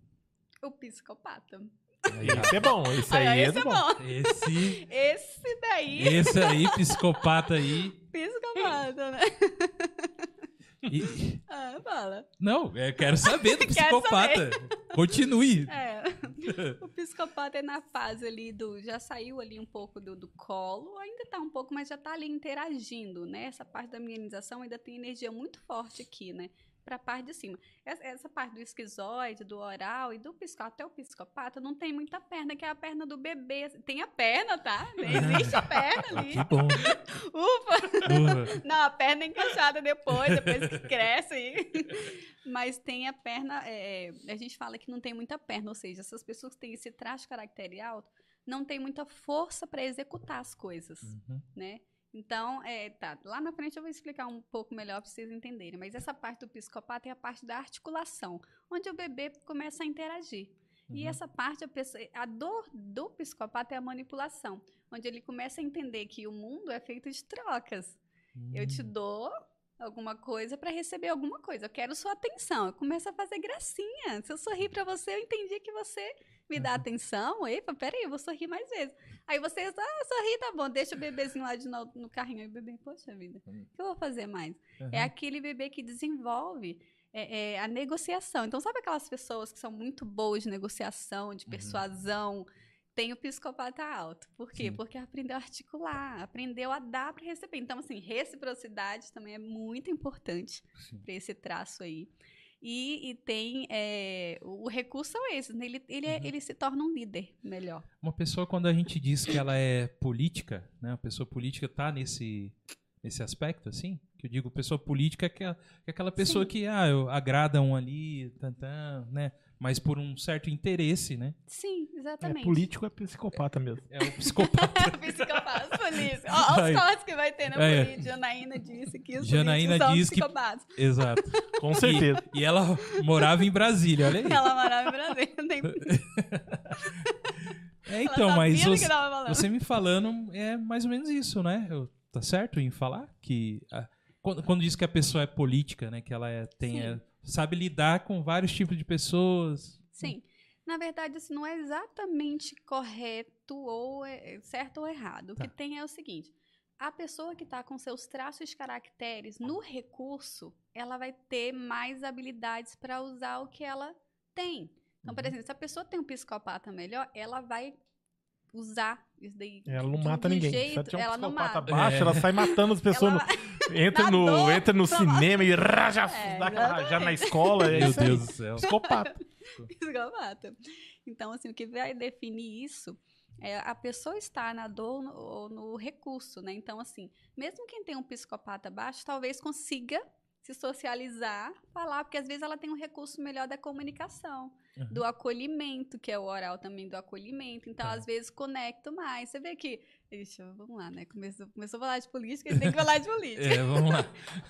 o psicopata. É bom, esse Olha, aí é, é bom. bom. Esse. Esse daí, Esse aí, psicopata aí. psicopata, né? E- (laughs) Ah, fala. não, eu quero saber do (laughs) psicopata. Continue. É. O psicopata é na fase ali do. Já saiu ali um pouco do, do colo, ainda tá um pouco, mas já tá ali interagindo, né? Essa parte da mienização ainda tem energia muito forte aqui, né? Pra parte de cima. Essa, essa parte do esquizoide, do oral e do psicopata, até o psicopata, não tem muita perna, que é a perna do bebê. Tem a perna, tá? (laughs) Existe a perna ali. Que bom. (laughs) Ufa! Porra. Não, a perna é encaixada depois, depois que cresce aí. (laughs) Mas tem a perna, é, a gente fala que não tem muita perna, ou seja, essas pessoas que têm esse traço alto não tem muita força para executar as coisas, Uhum. né? Então, é, tá, lá na frente eu vou explicar um pouco melhor para vocês entenderem, mas essa parte do psicopata é a parte da articulação, onde o bebê começa a interagir. E Uhum. essa parte, a, pessoa- a dor do psicopata é a manipulação, onde ele começa a entender que o mundo é feito de trocas. Eu te Hum. dou alguma coisa para receber alguma coisa. Eu quero sua atenção. Eu começo a fazer gracinha. Se eu sorrir para você, eu entendi que você me dá Uhum. atenção. Epa, peraí, eu vou sorrir mais vezes. Aí vocês, ah, sorri, tá bom. Deixa o bebezinho lá de novo no carrinho. Aí o bebê, poxa vida, o que eu vou fazer mais? É Uhum. aquele bebê que desenvolve é, é, a negociação. Então, sabe aquelas pessoas que são muito boas de negociação, de Uhum. persuasão? Tem o psicopata alto. Por quê? Sim. Porque aprendeu a articular, aprendeu a dar para receber. Então, assim, reciprocidade também é muito importante para esse traço aí. E, e tem. é, o recurso são esses, né? Ele, ele, é- Uhum. ele se torna um líder melhor. Uma pessoa, quando a gente diz que ela é política, né? Uma pessoa política tá nesse, nesse aspecto, assim? Que eu digo, pessoa política é aquela, é aquela pessoa Sim. que, ah, eu, agrada um ali, tantã, né? Mas por um certo interesse, né? Sim, É, exatamente. político é psicopata mesmo. É o psicopata. (laughs) Psicopata, (laughs) polícia. Olha os cortes que vai ter na É. polícia. Janaína disse que os Janaína são diz que- psicopatas. Exato. (laughs) Com certeza. E ela morava em Brasília, olha aí. Ela morava em Brasília. Nem... É, ela então, sabia mas do você, que me falando é mais ou menos isso, né? Eu, tá certo em falar que ah, quando, quando diz que a pessoa é política, né? Que ela é, tem, Sim. é, sabe lidar com vários tipos de pessoas. Sim. Na verdade, assim, não é exatamente correto ou é- é certo ou errado. O Tá. que tem é o seguinte: a pessoa que está com seus traços caracteres no recurso, ela vai ter mais habilidades para usar o que ela tem. Então, por Uhum. exemplo, se a pessoa tem um psicopata melhor, ela vai usar isso daí. Ela não de- mata um ninguém. jeito- Se ela um não psicopata mata. baixo, É. ela sai matando as (laughs) pessoas. Ela no- entra, na no, dor, entra no (laughs) cinema e raja, É, dá aquela rajada na escola. É Meu. Deus do céu. Psicopata. (laughs) psicopata. Então, assim, o que vai definir isso é a pessoa estar na dor no- ou no recurso, né? Então, assim, mesmo quem tem um psicopata baixo, talvez consiga se socializar, falar, porque às vezes ela tem um recurso melhor da comunicação, Uhum. do acolhimento, que é o oral também do acolhimento. Então, Tá. às vezes, conecto mais. Você vê que. Ixi, vamos lá, né? Começou, começou a falar de política, ele tem que falar de política. É, vamos lá.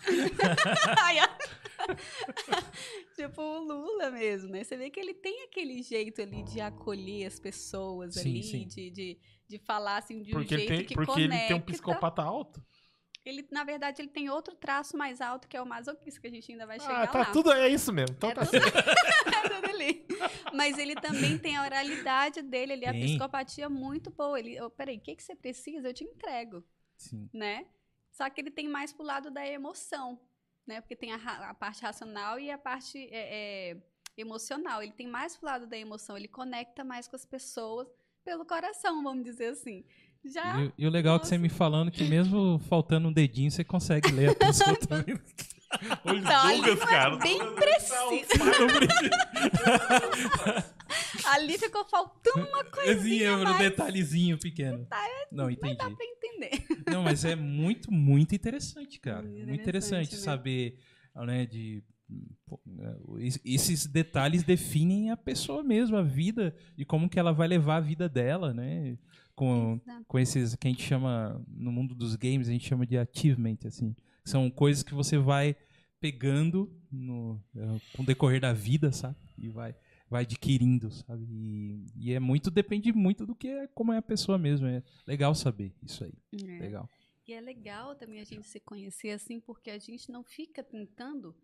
(laughs) (laughs) Tipo o Lula mesmo, né? Você vê que ele tem aquele jeito ali de acolher as pessoas Sim, ali, sim. De, de, de falar assim de um Porque, jeito tem, que porque conecta. ele tem um psicopata alto. Ele, na verdade, ele tem outro traço mais alto que é o masoquista, que a gente ainda vai Ah, chegar tá lá. tudo. É isso mesmo. Então É tá tudo- (laughs) é tudo ali. Mas ele também tem a oralidade dele, ele a psicopatia muito boa. Ele, oh, peraí, o que, que você precisa? Eu te entrego Sim. né? Só que ele tem mais pro lado da emoção, né? Porque tem a, a parte racional e a parte é, é, emocional. Ele tem mais pro lado da emoção, ele conecta mais com as pessoas pelo coração, vamos dizer assim. Já E, e o legal é que você me falando que mesmo faltando um dedinho, você consegue ler a (laughs) pessoa também. Olha Então, ali não é bem preciso. Ali ficou faltando uma (laughs) coisinha é um mais. detalhezinho pequeno. Não, entendi. Dá pra entender. Não, mas é muito, muito interessante, cara. Muito Muito interessante interessante, saber, né, de... pô, es- Esses detalhes definem a pessoa mesmo, a vida, e como que ela vai levar a vida dela, né? Com, Exato. com esses que a gente chama, no mundo dos games, a gente chama de achievement, assim. São coisas que você vai pegando no, é, com o decorrer da vida, sabe? E vai, vai adquirindo, sabe? E, e é muito, depende muito do que é, como é a pessoa mesmo. É legal saber isso aí. É. Legal. E é legal também a gente se conhecer assim, porque a gente não fica tentando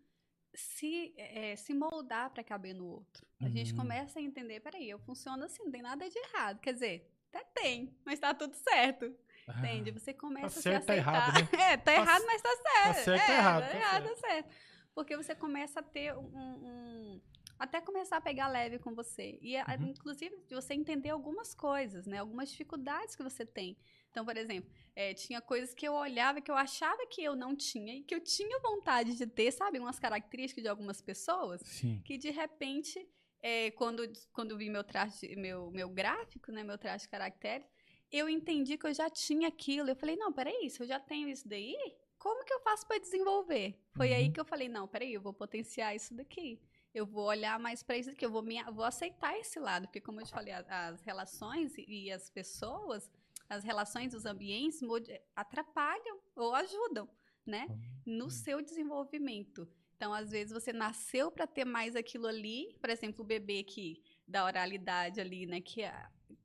se, eh, se moldar para caber no outro. A gente Uhum. começa a entender, peraí, eu funciono assim, não tem nada de errado. Quer dizer, até tem, mas tá tudo certo. Entende? Você começa a se certo, tá aceitar. errado, né? (laughs) É, tá Tá errado, mas tá certo. certo, tá é, errado, Tá tá errado, certo. tá certo. Porque você começa a ter um, um- até começar a pegar leve com você. E, Uhum. inclusive, de você entender algumas coisas, né? Algumas dificuldades que você tem. Então, por exemplo, eh, tinha coisas que eu olhava que eu achava que eu não tinha e que eu tinha vontade de ter, sabe? Umas características de algumas pessoas Sim. que de repente, eh, quando, quando vi meu traje, meu, meu gráfico, né, meu traje de caracteres, eu entendi que eu já tinha aquilo. Eu falei, não, peraí, se eu já tenho isso daí, como que eu faço para desenvolver? Foi aí Uhum. que eu falei, não, peraí, eu vou potenciar isso daqui. Eu vou olhar mais para isso aqui, eu vou, me, vou aceitar esse lado, porque como eu te falei, a- as relações e- as pessoas, as relações, os ambientes atrapalham ou ajudam, né? No seu desenvolvimento. Então, às vezes, você nasceu para ter mais aquilo ali, por exemplo, o bebê que da oralidade ali, né, que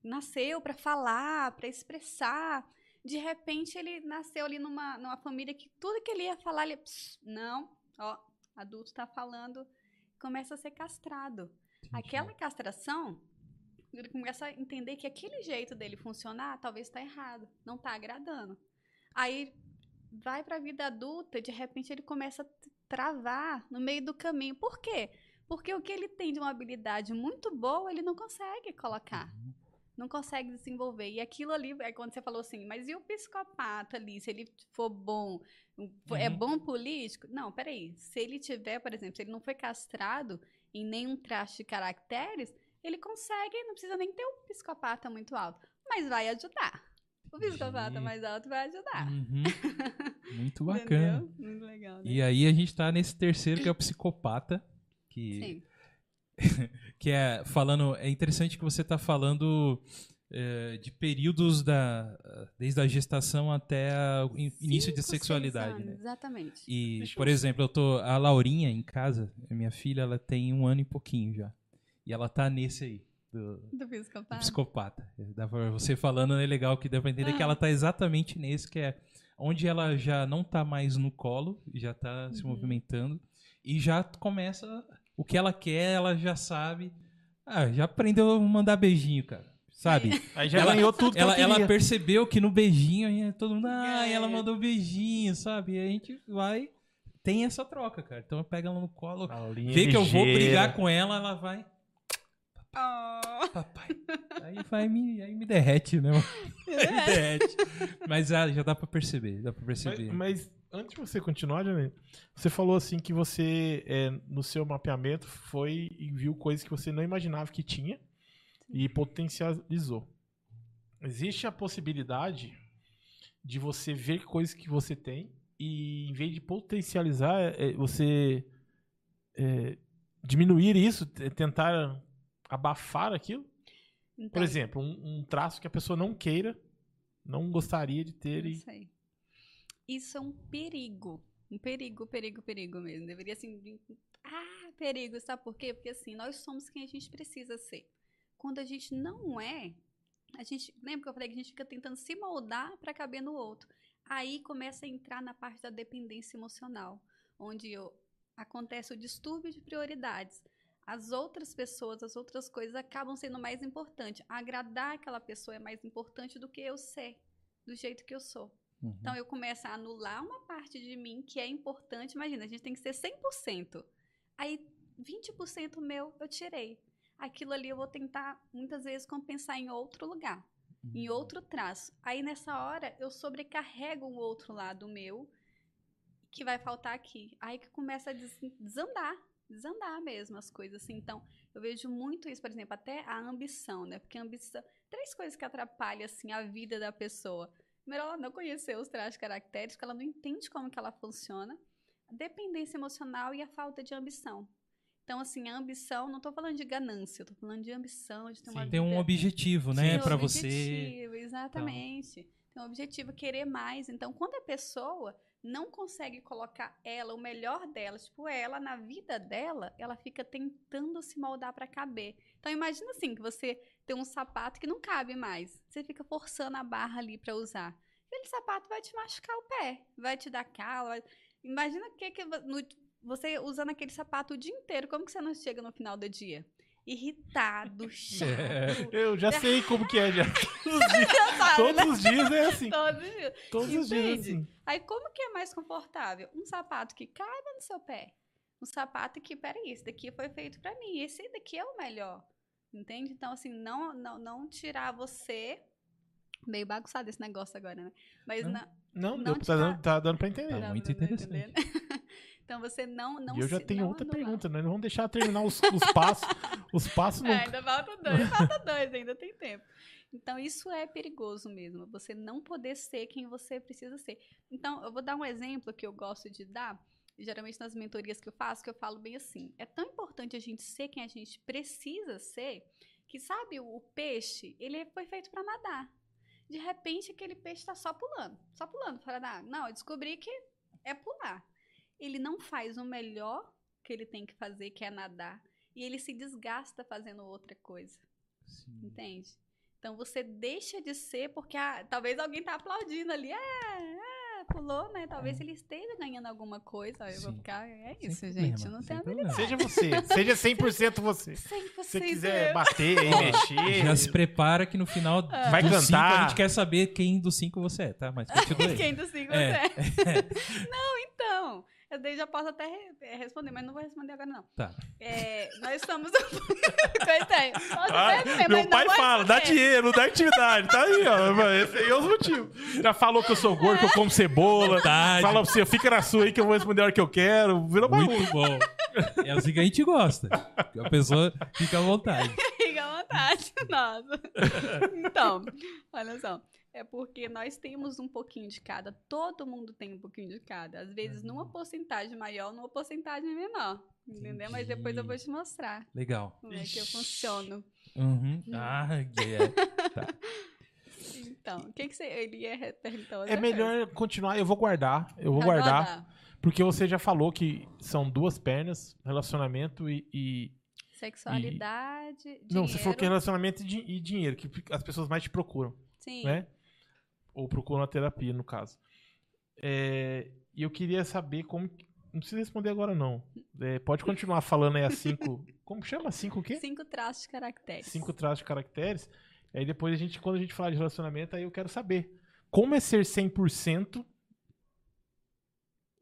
nasceu para falar, para expressar. De repente, ele nasceu ali numa, numa família que tudo que ele ia falar, ele, "Pss, não, ó, adulto está falando, começa a ser castrado. Aquela castração, ele começa a entender que aquele jeito dele funcionar talvez está errado, não está agradando. Aí vai para a vida adulta e de repente ele começa a travar no meio do caminho. Por quê? Porque o que ele tem de uma habilidade muito boa, ele não consegue colocar. não consegue desenvolver. E aquilo ali, é quando você falou assim, mas e o psicopata ali, se ele for bom, é Uhum. bom político? Não, peraí. Se ele tiver, por exemplo, se ele não foi castrado em nenhum traço de caracteres, ele consegue, não precisa nem ter um psicopata muito alto, mas vai ajudar. O psicopata Entendi. mais alto vai ajudar. Uhum. (laughs) Muito bacana. Muito legal, né? E aí a gente tá nesse terceiro que é o psicopata, que Sim. (laughs) que é falando é interessante que você está falando é, de períodos da desde a gestação até o in- início Cinco, de sexualidade anos, né? Exatamente. e Deixa por eu- exemplo eu tô a Laurinha em casa minha filha ela tem um ano e pouquinho já e ela tá nesse aí do, Do do psicopata. psicopata Dá pra- você falando é legal que dá pra entender que Ah. ela tá exatamente nesse que é onde ela já não tá mais no colo já tá se Uhum. movimentando e já começa o que ela quer ela já sabe ah, já aprendeu a mandar beijinho, cara. Sabe? (laughs) Aí já Ela- ganhou tudo que ela, ela, ela percebeu que no beijinho todo mundo, ah, É. ela mandou beijinho, sabe? E a gente vai. Tem essa troca, cara. Então eu pego ela no colo, vê que eu vou brigar com ela, ela vai. Oh. Papai. Aí vai me, aí me derrete, né? (laughs) me derrete. Mas ah, já dá pra perceber, dá pra Mas, perceber. mas antes de você continuar, Janine, você falou assim que você, é, no seu mapeamento, foi e viu coisas que você não imaginava que tinha e potencializou. Existe a possibilidade de você ver coisas que você tem e, em vez de potencializar, é, você é, diminuir isso, tentar abafar aquilo? Por Então, exemplo, um, um traço que a pessoa não queira, não gostaria de ter e Isso aí. Isso é um perigo. Um perigo, perigo, perigo mesmo. Deveria assim. Ah, perigo, sabe por quê? Porque assim, nós somos quem a gente precisa ser. Quando a gente não é, a gente. Lembra que eu falei que a gente fica tentando se moldar para caber no outro. Aí começa a entrar na parte da dependência emocional, onde eu- acontece o distúrbio de prioridades. As outras pessoas, as outras coisas acabam sendo mais importantes. Agradar aquela pessoa é mais importante do que eu ser, do jeito que eu sou. Uhum. Então eu começo a anular uma parte de mim que é importante. Imagina, a gente tem que ser 100%. Aí 20% meu eu tirei. Aquilo ali eu vou tentar muitas vezes compensar em outro lugar, em outro traço. Aí nessa hora eu sobrecarrego um outro lado meu que vai faltar aqui. Aí que começa a des- desandar, desandar mesmo as coisas assim. Então, eu vejo muito isso, por exemplo, até a ambição, né? Porque a ambição, três coisas que atrapalham assim a vida da pessoa. Primeiro, ela não conheceu os traços caracteres, que ela não entende como que ela funciona. A dependência emocional e a falta de ambição. Então, assim, a ambição, não estou falando de ganância, eu tô falando de ambição, de ter uma Sim. Tem um objetivo, né, um você. Exatamente. Tem um objetivo, querer mais. Então, quando a pessoa não consegue colocar ela, o melhor dela, tipo, ela na vida dela, ela fica tentando se moldar para caber. Então, imagina assim, que você tem um sapato que não cabe mais. Você fica forçando a barra ali para usar. Aquele sapato vai te machucar o pé, vai te dar calo. vai- Imagina que, que no- você usando aquele sapato o dia inteiro, como que você não chega no final do dia? Irritado, (laughs) chato. Eu já sei como que é, já. (laughs) Sabe, né? Todos os dias é assim. Todos os dias. Todos os dias é assim. Aí, como que é mais confortável? Um sapato que caiba no seu pé. Um sapato que, peraí, esse daqui foi feito pra mim. Esse daqui é o melhor. Entende? Então, assim, não, não, não tirar você. Meio bagunçado esse negócio agora, né? Mas Não. não. Não, Não deu, tá, dando, tá dando pra entender. Tá não, muito não tá interessante. (laughs) então, você não. não e eu já se- tenho não outra anular. pergunta, né? Não vamos deixar terminar os, os (laughs) passos. Os passos É, nunca. ainda falta dois, (laughs) falta dois, ainda tem tempo. Então, isso é perigoso mesmo, você não poder ser quem você precisa ser. Então, eu vou dar um exemplo que eu gosto de dar, geralmente nas mentorias que eu faço, que eu falo bem assim: é tão importante a gente ser quem a gente precisa ser, que sabe, o peixe, ele foi feito para nadar. De repente, aquele peixe está só pulando, só pulando fora da água. Não, eu descobri que é pular. Ele não faz o melhor que ele tem que fazer, que é nadar e ele se desgasta fazendo outra coisa, entende? Então você deixa de ser porque ah, talvez alguém tá aplaudindo ali, é, é, pulou, né? Talvez ele esteja ganhando alguma coisa. Eu vou Sim. ficar, é Sem isso, problema, gente, não sem tem a problema. Seja você. Seja 100% você. (laughs) Se 100% você quiser eu. bater e mexer. Já se prepara que no final É. Vai cinco cantar. a gente quer saber quem dos cinco você é, tá? Mas continua aí. (laughs) Quem dos cinco É. você é? (laughs) Não, então. Eu daí já posso até re- eh, responder, mas não vou responder agora, não. Tá. É, nós estamos. Coitei. (laughs) Posso Ah, até responder, meu mas pai fala, dá dinheiro, dá atividade. Tá aí, ó. Esse aí é os motivos. Já falou que eu sou gordo, que eu como cebola. Verdade. Fala pra você, fica na sua aí que eu vou responder a hora que eu quero. Virou bagunça. Muito bom. É assim que a gente gosta. A pessoa fica à vontade. (laughs) Fica à vontade. (laughs) Nossa. Então, olha só. É porque nós temos um pouquinho de cada. Todo mundo tem um pouquinho de cada. Às vezes numa porcentagem maior, numa porcentagem menor. Entendeu? Mas depois eu vou te mostrar Legal. como é que eu funciono. Uhum. Ah, (laughs) é. Então, o que, que você. Ele ia perguntar outra É melhor continuar, eu vou guardar. Eu vou coisa. guardar. Porque você já falou que são duas pernas, relacionamento e. e- Sexualidade. Não, você falou que é relacionamento e, e dinheiro, que as pessoas mais te procuram, Sim. né? Ou procuram a terapia, no caso. É, E eu queria saber como. Não precisa responder agora, não. É, pode continuar falando aí as cinco. (laughs) Como chama? Cinco o quê? Cinco traços de caracteres. Cinco traços de caracteres. Aí depois a gente, quando a gente falar de relacionamento, aí eu quero saber. Como é ser 100%.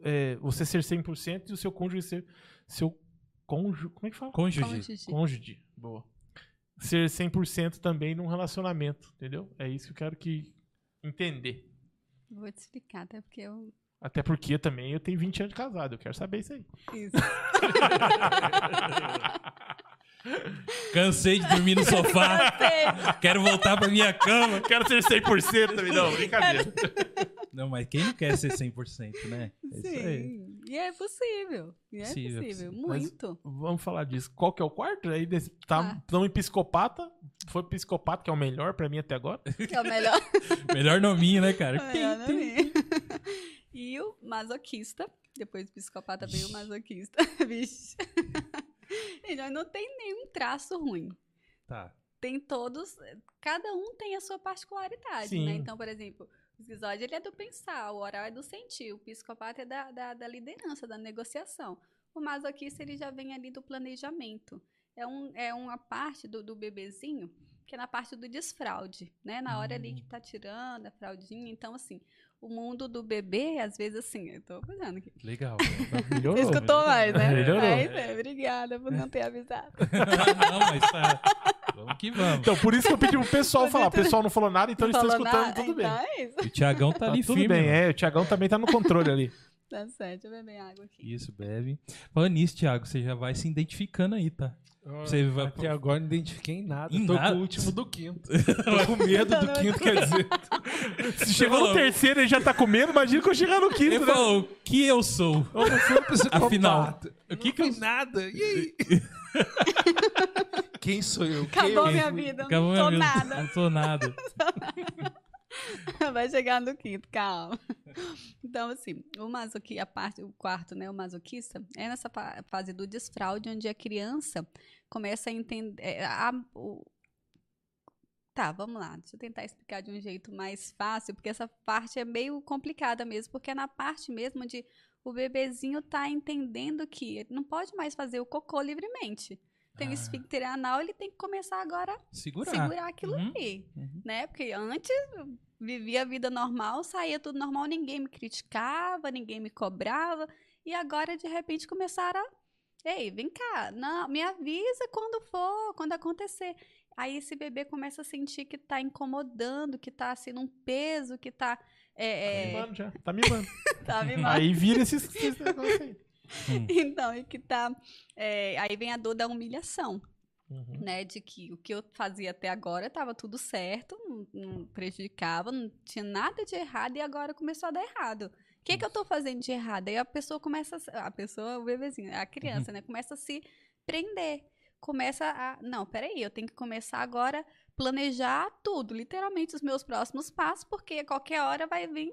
É, você ser 100% e o seu cônjuge ser. Seu cônjuge. Como é que fala? Cônjuge. Cônjuge. Cônjuge. Boa. Ser 100% também num relacionamento, entendeu? É isso que eu quero que entender. Vou te explicar, até porque eu. Até porque também eu tenho 20 anos de casado, eu quero saber isso aí. Isso. (laughs) Cansei de dormir no sofá. Quero voltar pra minha cama. Quero ser 100% também, não, brincadeira. Não, mas quem não quer ser 100%, né? É isso aí. Sim. E é possível. E é Possível. Mas- Muito. Vamos falar disso. Qual que é o quarto? Aí desse, tá, Ah. tamo em psicopata. Foi psicopata, que é o melhor pra mim até agora. (laughs) Que é o melhor. (laughs) Melhor nominho, né, cara? É, né, tem- amiga? E o masoquista. Depois do psicopata veio o masoquista. (laughs) Vixe. Ele não tem nenhum traço ruim. Tá. Tem todos. Cada um tem a sua particularidade, Sim. né? Então, por exemplo, o esquizóide ele é do pensar, o oral é do sentir, o psicopata é da, da, da liderança, da negociação. O masoquista ele já vem ali do planejamento. É, um, é uma parte do, do bebezinho que é na parte do desfraude, né? Na hora ali que tá tirando a fraldinha. Então, assim, o mundo do bebê, às vezes, assim, eu tô olhando aqui. Legal. (laughs) Melhorou. Você escutou mais, né? Melhorou. É, isso aí, obrigada por não ter avisado. (laughs) não, mas tá. (laughs) Vamos que (laughs) vamos. Então, por isso que eu pedi pro pessoal falar. O pessoal não falou nada, então eles estão escutando, nada? tudo bem. Então é isso. O Tiagão tá, Tá ali tudo firme. bem, mano. é. O Tiagão também tá no controle ali. (laughs) Tá certo, deixa eu beber água aqui. Isso, bebe. Falando nisso, Thiago, você já vai se identificando aí, tá? Você vai- Até agora não identifiquei em nada. Em Tô nada? com o último do quinto. (laughs) Tô com medo do quinto, quer dizer. Se chegou no terceiro e já tá com medo, imagina que eu chegar no quinto, Ele né? falou, o que eu sou? Eu não fui um. Afinal, o que que eu- nada? E aí? Quem sou eu? Quem Acabou eu minha fui? vida, Acabou não minha sou vida. nada. Não sou nada. (laughs) Vai chegar no quinto, calma. Então, assim, o masoqui, a parte, o quarto, né, o masoquista, é nessa fa- fase do desfraude, onde a criança começa a entender. é, a- o- Tá, vamos lá. Deixa eu tentar explicar de um jeito mais fácil, porque essa parte é meio complicada mesmo, porque é na parte mesmo onde o bebezinho tá entendendo que ele não pode mais fazer o cocô livremente. Tem o Ah. esfíncter anal, ele tem que começar agora Segurar. segurar aquilo Uhum. ali, Uhum. né? Porque antes vivia a vida normal, saía tudo normal, ninguém me criticava, ninguém me cobrava, e agora de repente começaram a Ei, vem cá, não, me avisa quando for, quando acontecer. Aí esse bebê começa a sentir que tá incomodando, que tá sendo um peso, que tá. É, é, Mano, já. Tá (laughs) mimando. tá (laughs) me Aí vira esses, esses (laughs) negócios aí. Hum. (laughs) Então, e que tá. é, aí vem a dor da humilhação. Uhum. né, de que o que eu fazia até agora estava tudo certo, não, não prejudicava, não tinha nada de errado e agora começou a dar errado. O que, que eu estou fazendo de errado? Aí a pessoa começa, a a pessoa, o bebezinho, a criança, né, começa a se prender, começa a, não, peraí, eu tenho que começar agora planejar tudo, literalmente os meus próximos passos, porque a qualquer hora vai vir,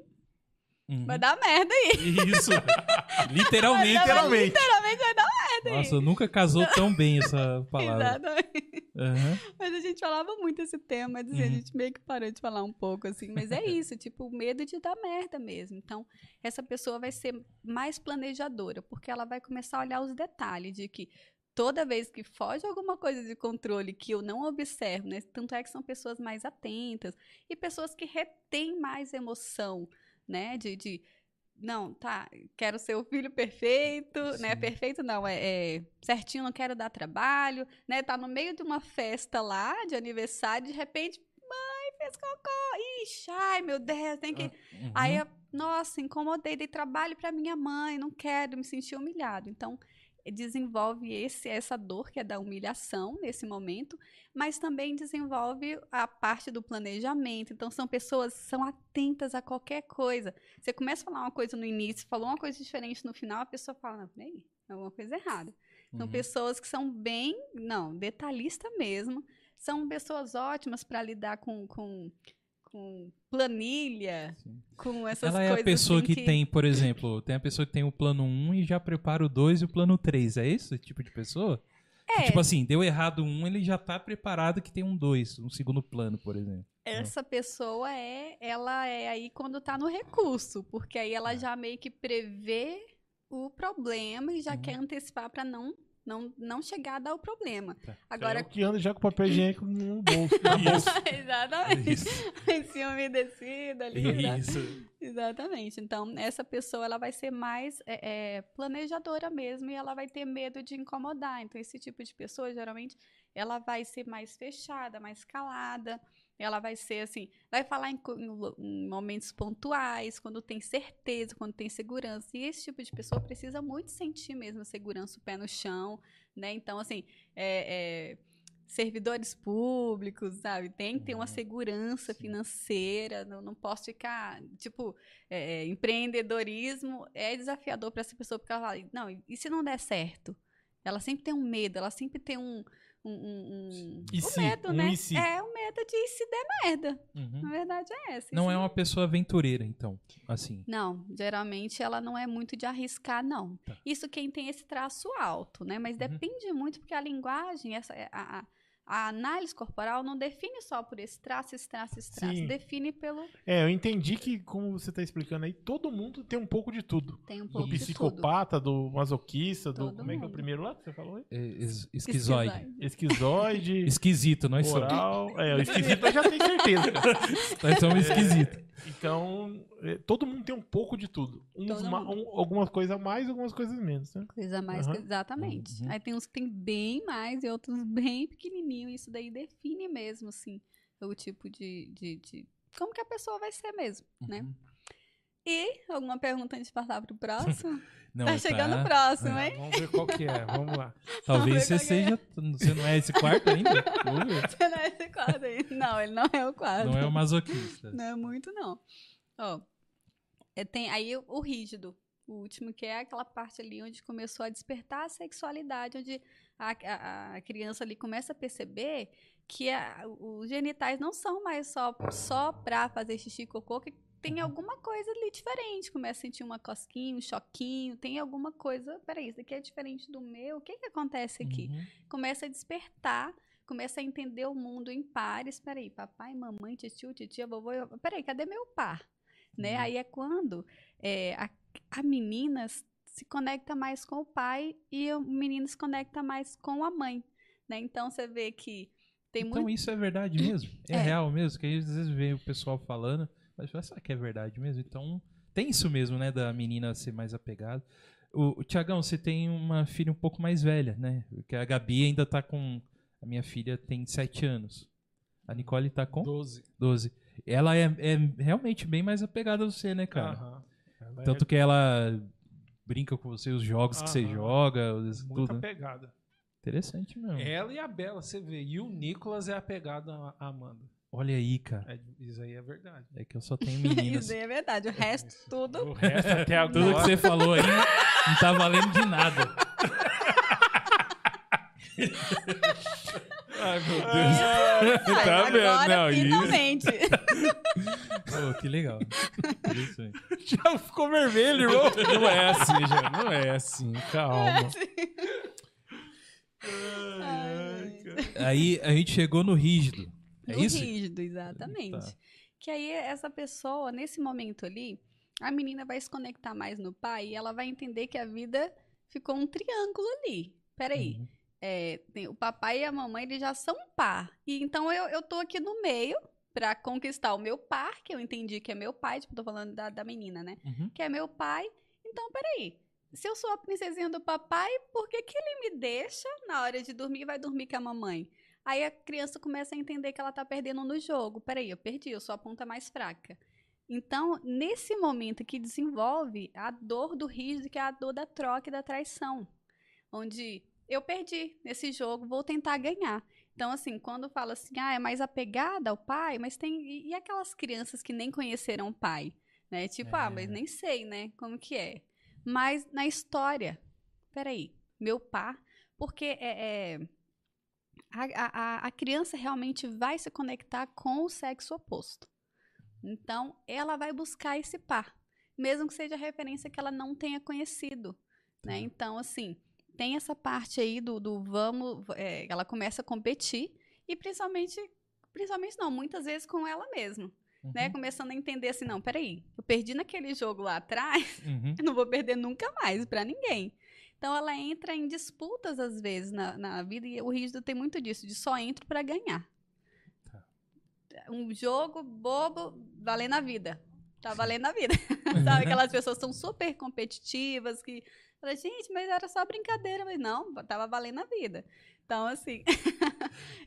Uhum. vai dar merda aí. Isso. (laughs) Literalmente. Literalmente. Literalmente vai dar merda aí. Nossa, nunca casou tão bem essa palavra. Exatamente. Aham. Mas a gente falava muito esse tema, mas assim, a Uhum. gente meio que parou de falar um pouco, assim. Mas é isso, tipo, o medo de dar merda mesmo. Então, essa pessoa vai ser mais planejadora, porque ela vai começar a olhar os detalhes de que toda vez que foge alguma coisa de controle que eu não observo, né? Tanto é que são pessoas mais atentas e pessoas que retêm mais emoção, né? De, de não, tá, quero ser o filho perfeito, né? Sim. Perfeito não, é, é certinho, não quero dar trabalho, né? Tá no meio de uma festa lá, de aniversário, de repente, mãe, fez cocô, ixi, ai, meu Deus, tem que... Uhum. Aí, eu, nossa, incomodei, dei trabalho para minha mãe, não quero, me senti humilhado. Então, desenvolve esse, essa dor que é da humilhação nesse momento, mas também desenvolve a parte do planejamento. Então, são pessoas que são atentas a qualquer coisa. Você começa a falar uma coisa no início, falou uma coisa diferente no final, a pessoa fala, não, peraí, é alguma coisa errada. São Uhum. pessoas que são bem, não, detalhista mesmo. São pessoas ótimas para lidar com, com, com planilha, Sim. com essas Ela é coisas. a pessoa assim que, tem, por exemplo, tem a pessoa que tem o plano 1 e já prepara o 2 e o plano 3. É esse tipo de pessoa? Que, É, tipo assim, deu errado um, ele já tá preparado que tem um 2, um segundo plano, por exemplo. essa pessoa é, ela é aí quando tá no recurso, porque aí ela É. já meio que prevê o problema e já Uhum. quer antecipar para não, não, não chegar a dar o problema. Tá. Agora, É o que anda já com papel higiênico no bolso. (laughs) Exatamente. Isso. (laughs) Esse umedecido ali. né? Isso. Exatamente. Então, essa pessoa ela vai ser mais é, é, planejadora mesmo e ela vai ter medo de incomodar. Então, esse tipo de pessoa, geralmente, ela vai ser mais fechada, mais calada. Ela vai ser assim, vai falar em, em momentos pontuais, quando tem certeza, quando tem segurança. E esse tipo de pessoa precisa muito sentir mesmo a segurança, o pé no chão, né? Então, assim, é, é, servidores públicos, sabe? Tem que ter uma Uhum. segurança financeira, não, não posso ficar, tipo, é, é, empreendedorismo é desafiador para essa pessoa, porque ela fala, não, e se não der certo? Ela sempre tem um medo, ela sempre tem um, um, um, um- um se? medo, Um né? se? É, o medo de se der merda. Uhum. Na verdade é essa. Não é uma pessoa aventureira, então. Assim. não, geralmente ela não é muito de arriscar, não. Tá. Isso quem tem esse traço alto, né? Mas Uhum. depende muito, porque a linguagem, essa, a, a, a análise corporal não define só por esse traço, esse traço, esse traço. Sim. Define pelo. É, eu entendi que, como você tá explicando aí, todo mundo tem um pouco de tudo. Tem um Do pouco de tudo. psicopata, do masoquista, do. Todo como é que é o mundo. primeiro lá que você falou aí? É, es- esquizoide. Esquizoide. Esquisito, nós somos. É, o esquisito eu já tenho certeza. (laughs) Nós somos esquisitos. Então, é, todo mundo tem um pouco de tudo. Uns ma- um- algumas coisas a mais, algumas coisas menos, né? Coisa mais que- Aham. exatamente. Uhum. Aí tem uns que tem bem mais e outros bem pequenininho. Isso daí define mesmo, assim, o tipo de, de, de- como que a pessoa vai ser mesmo, né? Uhum. E alguma pergunta antes de passar pro próximo? (laughs) Não, tá chegando o tá- próximo, hein? Vamos ver qual que é. Vamos lá. (laughs) Talvez você ver seja. Você não é esse quarto ainda? (laughs) Você não é esse quadro aí. Não, ele não é o quadro. Não é o masoquista. Não é muito, não. Ó, é, tem aí o, o rígido, o último, que é aquela parte ali onde começou a despertar a sexualidade, onde a, a- a criança ali começa a perceber que a- os genitais não são mais só, só pra fazer xixi e cocô, que tem alguma coisa ali diferente. Começa a sentir uma cosquinha, um choquinho, tem alguma coisa. Peraí, isso aqui é diferente do meu, o que que acontece aqui? Uhum. começa a despertar, começa a entender o mundo em pares. Peraí, papai, mamãe, tio, titia, vovô. eu- Peraí, cadê meu par? Né? Uhum. Aí é quando é, a, a menina se conecta mais com o pai e o menino se conecta mais com a mãe. Né? Então você vê que tem Então muito. isso é verdade mesmo? É, É. real mesmo? Que às vezes vê o pessoal falando, mas fala, será que é verdade mesmo? Então tem isso mesmo, né? Da menina ser mais apegada. O, o Tiagão, você tem uma filha um pouco mais velha, né? Porque a Gabi ainda tá com. A minha filha tem 7 anos. A Nicole tá com 12. 12. Ela é, é realmente bem mais apegada a você, né, cara? Aham. Ela é Tanto que ela brinca com você, os jogos que você joga, muito tudo. né? apegada. Interessante mesmo. Ela e a Bela, você vê. E o Nicolas é apegado à Amanda. Olha aí, cara. É, isso aí é verdade. É que eu só (laughs) tenho meninas. Isso aí é verdade. O resto, tudo. O resto até (laughs) Tudo que agora. você falou aí não tá valendo de nada. (laughs) Ai, meu Deus. Ai, Tá vendo? agora, Não, isso- finalmente. Pô, que legal. Interessante. Já ficou vermelho, irmão. Não é assim, já. Não é assim. Calma. Ai, Aí a gente chegou no rígido. É no isso? rígido, exatamente. Tá. Que aí essa pessoa, nesse momento ali, a menina vai se conectar mais no pai e ela vai entender que a vida ficou um triângulo ali. Peraí, Uhum. é, tem- o papai e a mamãe eles já são um par. E então eu, eu tô aqui no meio. pra conquistar o meu par, que eu entendi que é meu pai, tipo, tô falando da, da menina, né? Uhum. Que é meu pai. Então, peraí. Se eu sou a princesinha do papai, por que, que ele me deixa na hora de dormir e vai dormir com a mamãe? Aí a criança começa a entender que ela tá perdendo no jogo. Peraí, eu perdi, eu sou a ponta mais fraca. Então, nesse momento que desenvolve a dor do rígido, que é a dor da troca e da traição. Onde eu perdi nesse jogo, vou tentar ganhar. Então, assim, quando fala assim, ah, é mais apegada ao pai, mas tem. E, aquelas crianças que nem conheceram o pai? Né? Tipo, ah, mas É. nem sei, né? Como que é. Mas na história, peraí, meu par, porque é, é, a, a, a criança realmente vai se conectar com o sexo oposto. Então, ela vai buscar esse par, mesmo que seja referência que ela não tenha conhecido. Né? Então, assim, tem essa parte aí do, do vamos. é, ela começa a competir, e principalmente, principalmente não, muitas vezes com ela mesma. Né? Uhum. Começando a entender assim, não, peraí, eu perdi naquele jogo lá atrás, Uhum. eu (laughs) não vou perder nunca mais pra ninguém. Então ela entra em disputas às vezes na, na vida e o rígido tem muito disso, de só entro pra ganhar. Tá. Um jogo bobo valendo a vida. Tá valendo a vida. (laughs) (laughs) Sabe? Aquelas pessoas são super competitivas que fala, gente, mas era só brincadeira, mas não, tava valendo a vida. Então, assim,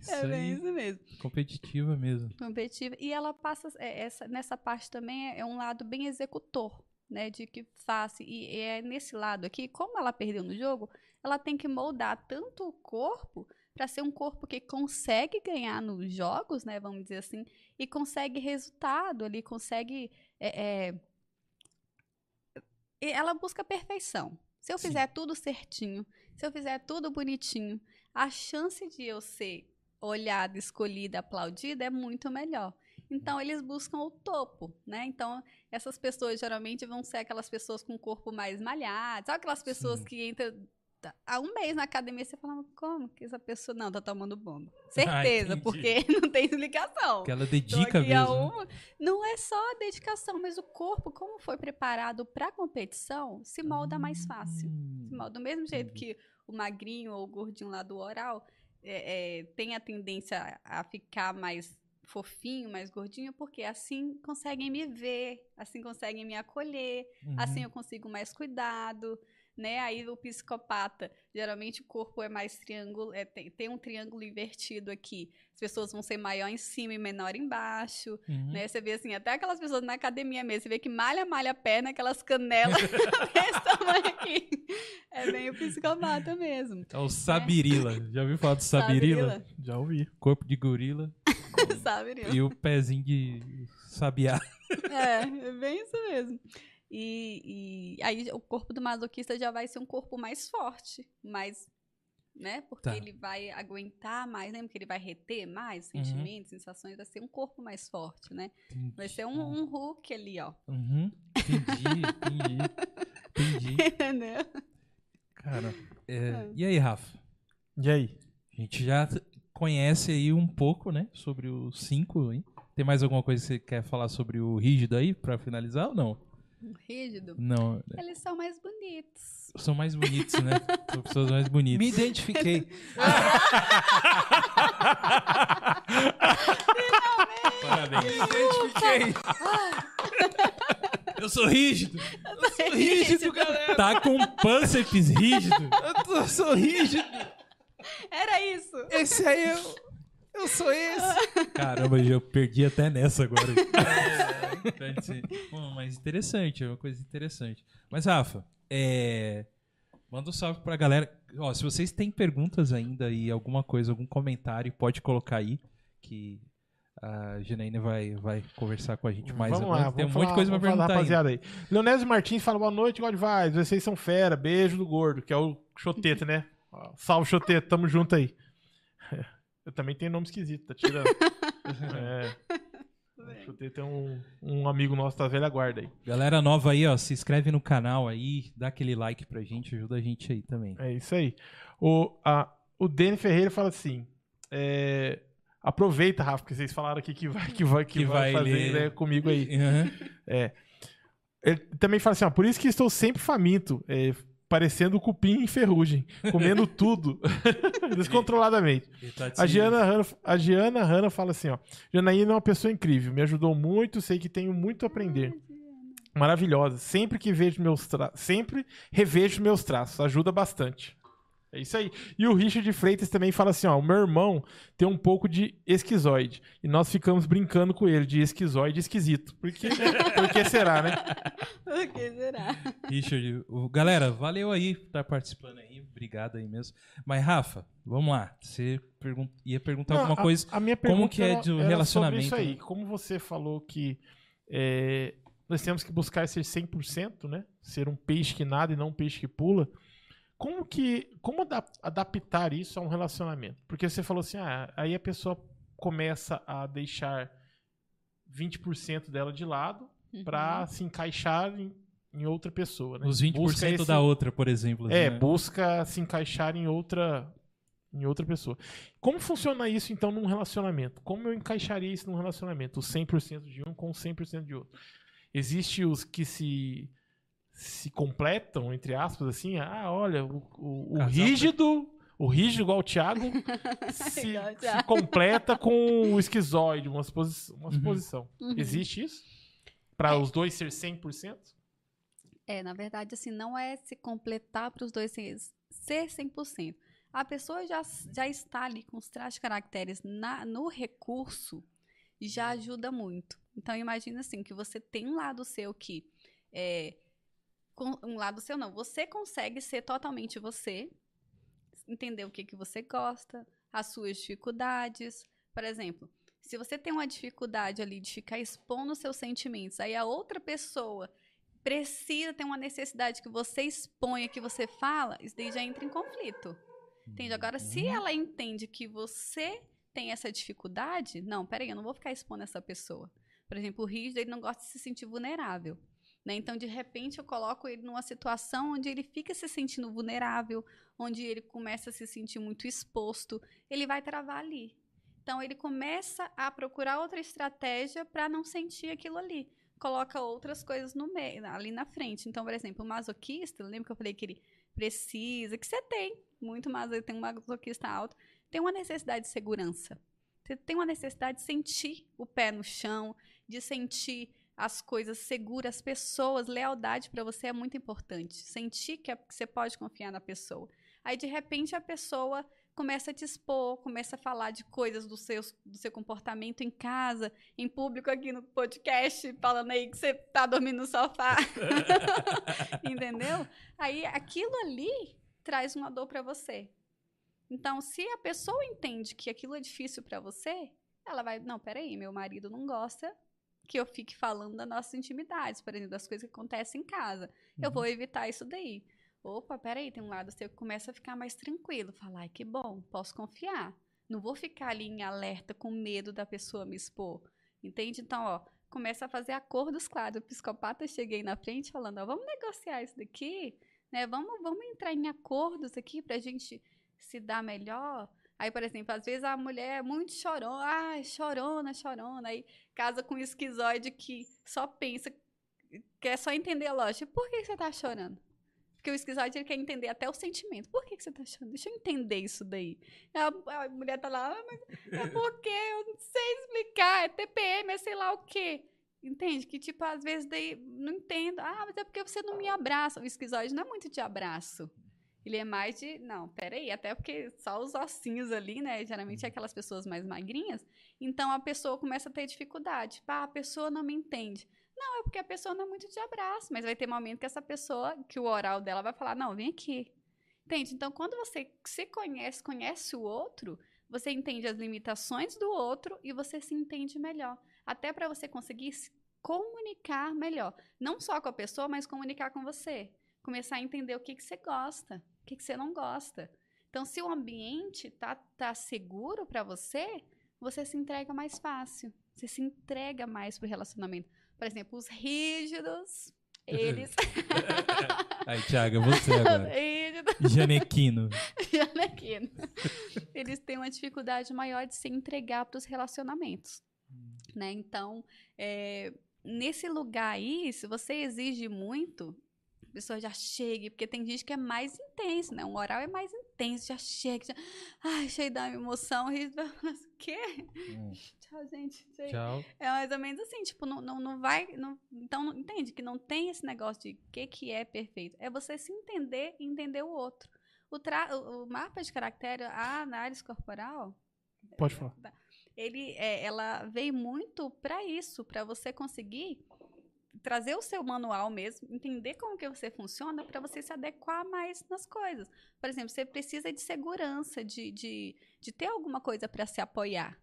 Isso (laughs) é bem isso mesmo competitiva mesmo. competitiva. E ela passa é, essa, nessa parte também é, é um lado bem executor, né? De que faça. E, é nesse lado aqui, como ela perdeu no jogo, ela tem que moldar tanto o corpo para ser um corpo que consegue ganhar nos jogos, né? Vamos dizer assim, e consegue resultado ali, consegue. é, é, ela busca perfeição. Se eu Sim. fizer tudo certinho, se eu fizer tudo bonitinho, a chance de eu ser olhada, escolhida, aplaudida é muito melhor. Então eles buscam o topo, né? Então essas pessoas geralmente vão ser aquelas pessoas com o corpo mais malhado, sabe aquelas pessoas Sim. que entram há um mês na academia você fala como que essa pessoa não tá tomando bomba? Certeza, entendi. porque (laughs) não tem explicação. Porque ela dedica mesmo. uma- Não é só a dedicação, mas o corpo, como foi preparado para competição, se molda mais fácil. Se molda do mesmo jeito que o magrinho ou o gordinho lá do oral é, é, tem a tendência a ficar mais fofinho, mais gordinho, porque assim conseguem me ver, assim conseguem me acolher, Uhum. assim eu consigo mais cuidado, né? Aí o psicopata, geralmente o corpo é mais triângulo, é, tem, tem um triângulo invertido aqui. As pessoas vão ser maior em cima e menor embaixo, Uhum. né? Você vê assim, até aquelas pessoas na academia mesmo, você vê que malha, malha a perna, aquelas canelas (laughs) desse tamanho aqui. É bem o psicopata mesmo. É o Sabirila. Já ouviu falar do Sabirila? Sabirila. Já ouvi. Corpo de gorila (laughs) Sabe, e o pezinho de sabiá. (laughs) É, é bem isso mesmo. E, e aí o corpo do masoquista já vai ser um corpo mais forte, mais, né? Porque Tá. ele vai aguentar mais, lembra que ele vai reter mais Uhum. sentimentos, sensações, vai ser um corpo mais forte, né? Vai ser um, um Hulk ali, ó. Uhum. Entendi, entendi. (laughs) Entendi. Cara, é, e aí, Rafa? E aí? A gente já conhece aí um pouco, né? Sobre o 5, hein? Tem mais alguma coisa que você quer falar sobre o rígido aí, pra finalizar ou não? Rígido. Não, Eles são mais bonitos. são mais bonitos, né? (laughs) São pessoas mais bonitas. Me identifiquei. (laughs) Parabéns. Me identifiquei. Eu sou rígido. Eu sou Rígido, galera. Tá com pânceps rígido. Eu tô- sou rígido. Era isso. Esse aí eu. Eu sou esse. Caramba, eu perdi até nessa agora. (laughs) Bom, mas interessante, é uma coisa interessante. Mas, Rafa, é... manda um salve pra galera. Ó, se vocês têm perguntas ainda e alguma coisa, algum comentário, pode colocar aí, que a Janaína vai, vai conversar com a gente mais vamos lá, Tem um vamos monte de falar- coisa pra falar, perguntar rapaziada aí. Leonésio Martins fala boa noite, God Vibes. Vocês são fera. Beijo do gordo, que é o Choteta, né? Salve, Choteta. Tamo junto aí. (laughs) Eu também tenho nome esquisito, tá tirando. (laughs) é. Choteta é um, um amigo nosso da velha guarda aí. Galera nova aí, ó, se inscreve no canal aí, dá aquele like pra gente, ajuda a gente aí também. É isso aí. O, a, o Dani Ferreira fala assim: é, aproveita, Rafa, porque vocês falaram aqui que vai, que vai, que Que vai, vai fazer né, comigo aí. Uhum. Ele também fala assim: ó, por isso que estou sempre faminto. É, parecendo cupim em ferrugem, comendo (laughs) tudo, (laughs) descontroladamente. Tá A Giana, Hanna, a Giana Hanna fala assim, ó. Janaína é uma pessoa incrível, me ajudou muito, sei que tenho muito a aprender. Maravilhosa. Sempre que vejo meus tra... sempre revejo meus traços, ajuda bastante. É isso aí. E o Richard Freitas também fala assim, ó, o meu irmão tem um pouco de esquizoide e nós ficamos brincando com ele de esquizoide esquisito. Por que, (laughs) por que será, né? O que será? Richard, o- galera, valeu aí por estar participando aí. Obrigado aí mesmo. Mas, Rafa, vamos lá. Você pergun- ia perguntar Não, alguma a- coisa. A, minha como pergunta que é de um relacionamento, Sobre isso aí. né? Como você falou que é, nós temos que buscar ser 100%, né? Ser um peixe que nada e não um peixe que pula. Como que como ada- adaptar isso a um relacionamento? Porque você falou assim, ah, aí a pessoa começa a deixar 20% dela de lado Uhum. para se encaixar em, em outra pessoa, né? Os 20% Busca esse- da outra, por exemplo. é, né? busca se encaixar em outra em outra pessoa. Como funciona isso então num relacionamento? Como eu encaixaria isso num relacionamento? O 100% de um com o 100% de outro. Existe os que se se completam entre aspas assim, ah, olha, o, o- o rígido, o rígido igual o Thiago (laughs) se, Igual o se completa com o esquizoide, uma, suposi uma Uhum. suposição. Uhum. Existe isso? Para os dois ser 100%? É, na verdade, assim, não é se completar para os dois ser ser 100%. A pessoa já, já está ali com os traços de caracteres na, no recurso, já ajuda muito. Então, imagina assim, que você tem um lado seu que é, um lado seu não, você consegue ser totalmente você, entender o que, que você gosta, as suas dificuldades. Por exemplo, se você tem uma dificuldade ali de ficar expondo seus sentimentos, aí a outra pessoa precisa ter uma necessidade que você exponha, que você fala, isso daí já entra em conflito. Entende? Agora, se ela entende que você tem essa dificuldade, não, peraí, eu não vou ficar expondo essa pessoa. Por exemplo, o rígido, ele não gosta de se sentir vulnerável. Né? Então, de repente, eu coloco ele numa situação onde ele fica se sentindo vulnerável, onde ele começa a se sentir muito exposto, ele vai travar ali. Então, ele começa a procurar outra estratégia para não sentir aquilo ali. Coloca outras coisas no meio, ali na frente. Então, por exemplo, o masoquista, lembra que eu falei que ele precisa, que você tem, muito mais, tem um masoquista alto, tem uma necessidade de segurança. Você tem uma necessidade de sentir o pé no chão, de sentir as coisas seguras, as pessoas, lealdade para você é muito importante. Sentir que, é- que você pode confiar na pessoa. Aí, de repente, a pessoa começa a te expor, começa a falar de coisas do seu, do seu comportamento em casa, em público aqui no podcast, falando aí que você tá dormindo no sofá. (laughs) Entendeu? Aí aquilo ali traz uma dor para você. Então, se a pessoa entende que aquilo é difícil para você, ela vai, não, peraí, meu marido não gosta que eu fique falando das nossas intimidades, por exemplo, das coisas que acontecem em casa. Eu vou evitar isso daí. Opa, peraí, tem um lado seu que começa a ficar mais tranquilo. Falar, ai, que bom, posso confiar. Não vou ficar ali em alerta com medo da pessoa me expor. Entende? Então, ó, começa a fazer acordos claros. O psicopata chega aí na frente falando, ó, vamos negociar isso daqui, né? Vamos, vamos entrar em acordos aqui pra gente se dar melhor. Aí, por exemplo, às vezes a mulher é muito chorona, ai, chorona, chorona, aí casa com um esquizoide que só pensa, quer só entender a lógica. Por que você tá chorando? Porque o esquizoide ele quer entender até o sentimento. Por que você tá chorando? Deixa eu entender isso daí. A, a mulher tá lá, ah, mas é porque eu não sei explicar, é TPM, é sei lá o quê. Entende? Que, tipo, às vezes daí não entendo. Ah, mas é porque você não me abraça. O esquizoide não é muito de abraço. Ele é mais de. Não, peraí, até porque só os ossinhos ali, né? Geralmente é aquelas pessoas mais magrinhas. Então a pessoa começa a ter dificuldade. Pá, a pessoa não me entende. Não, é porque a pessoa não é muito de abraço, mas vai ter momento que essa pessoa, que o oral dela vai falar: não, vem aqui. Entende? Então, quando você se conhece, conhece o outro, você entende as limitações do outro e você se entende melhor. Até para você conseguir se comunicar melhor. Não só com a pessoa, mas comunicar com você. Começar a entender o que, que você gosta, o que, que você não gosta. Então, se o ambiente tá, tá seguro para você, você se entrega mais fácil. Você se entrega mais pro relacionamento. Por exemplo, os rígidos, eles. (laughs) Aí, Thiago, é você agora. Janequino. (laughs) Janequino. Eles têm uma dificuldade maior de se entregar para os relacionamentos. Né? Então, é, nesse lugar aí, se você exige muito, a pessoa já chegue, porque tem gente que é mais intenso, né? Um oral é mais intenso, já chega, já, ai, cheio da emoção, e (laughs) mas o quê? Hum. Tchau, gente. Tchau. É mais ou menos assim, tipo, não, não, não vai. Não, então, não- entende que não tem esse negócio de o que, que é perfeito. É você se entender e entender o outro. O, tra, o, o mapa de caractere, a análise corporal, Pode falar. ele, é, ela veio muito para isso, para você conseguir trazer o seu manual mesmo, entender como que você funciona para você se adequar mais nas coisas. Por exemplo, você precisa de segurança, de, de, de ter alguma coisa para se apoiar.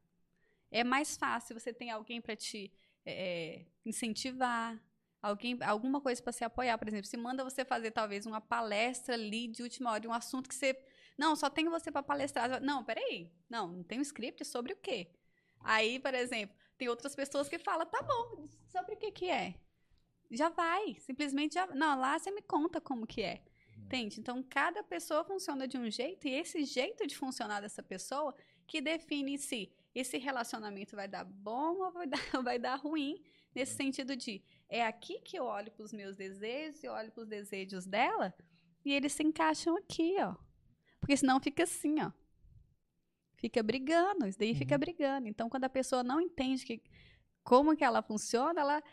É mais fácil você tem alguém para te é, incentivar, alguém, alguma coisa para se apoiar. Por exemplo, se manda você fazer talvez uma palestra ali de última hora, de um assunto que você não, só tenho você para palestrar. Não, peraí. Não, não tem um script sobre o quê? Aí, por exemplo, tem outras pessoas que falam, tá bom, sobre o que que é? Já vai, simplesmente já... Não, lá você me conta como que é. Entende? Então, cada pessoa funciona de um jeito e esse jeito de funcionar dessa pessoa que define se esse relacionamento vai dar bom ou vai (laughs) dar, vai dar ruim, nesse sentido de é aqui que eu olho para os meus desejos e olho para os desejos dela e eles se encaixam aqui, ó. Porque senão fica assim, ó. Fica brigando, isso daí fica brigando. Então, quando a pessoa não entende que, como que ela funciona, ela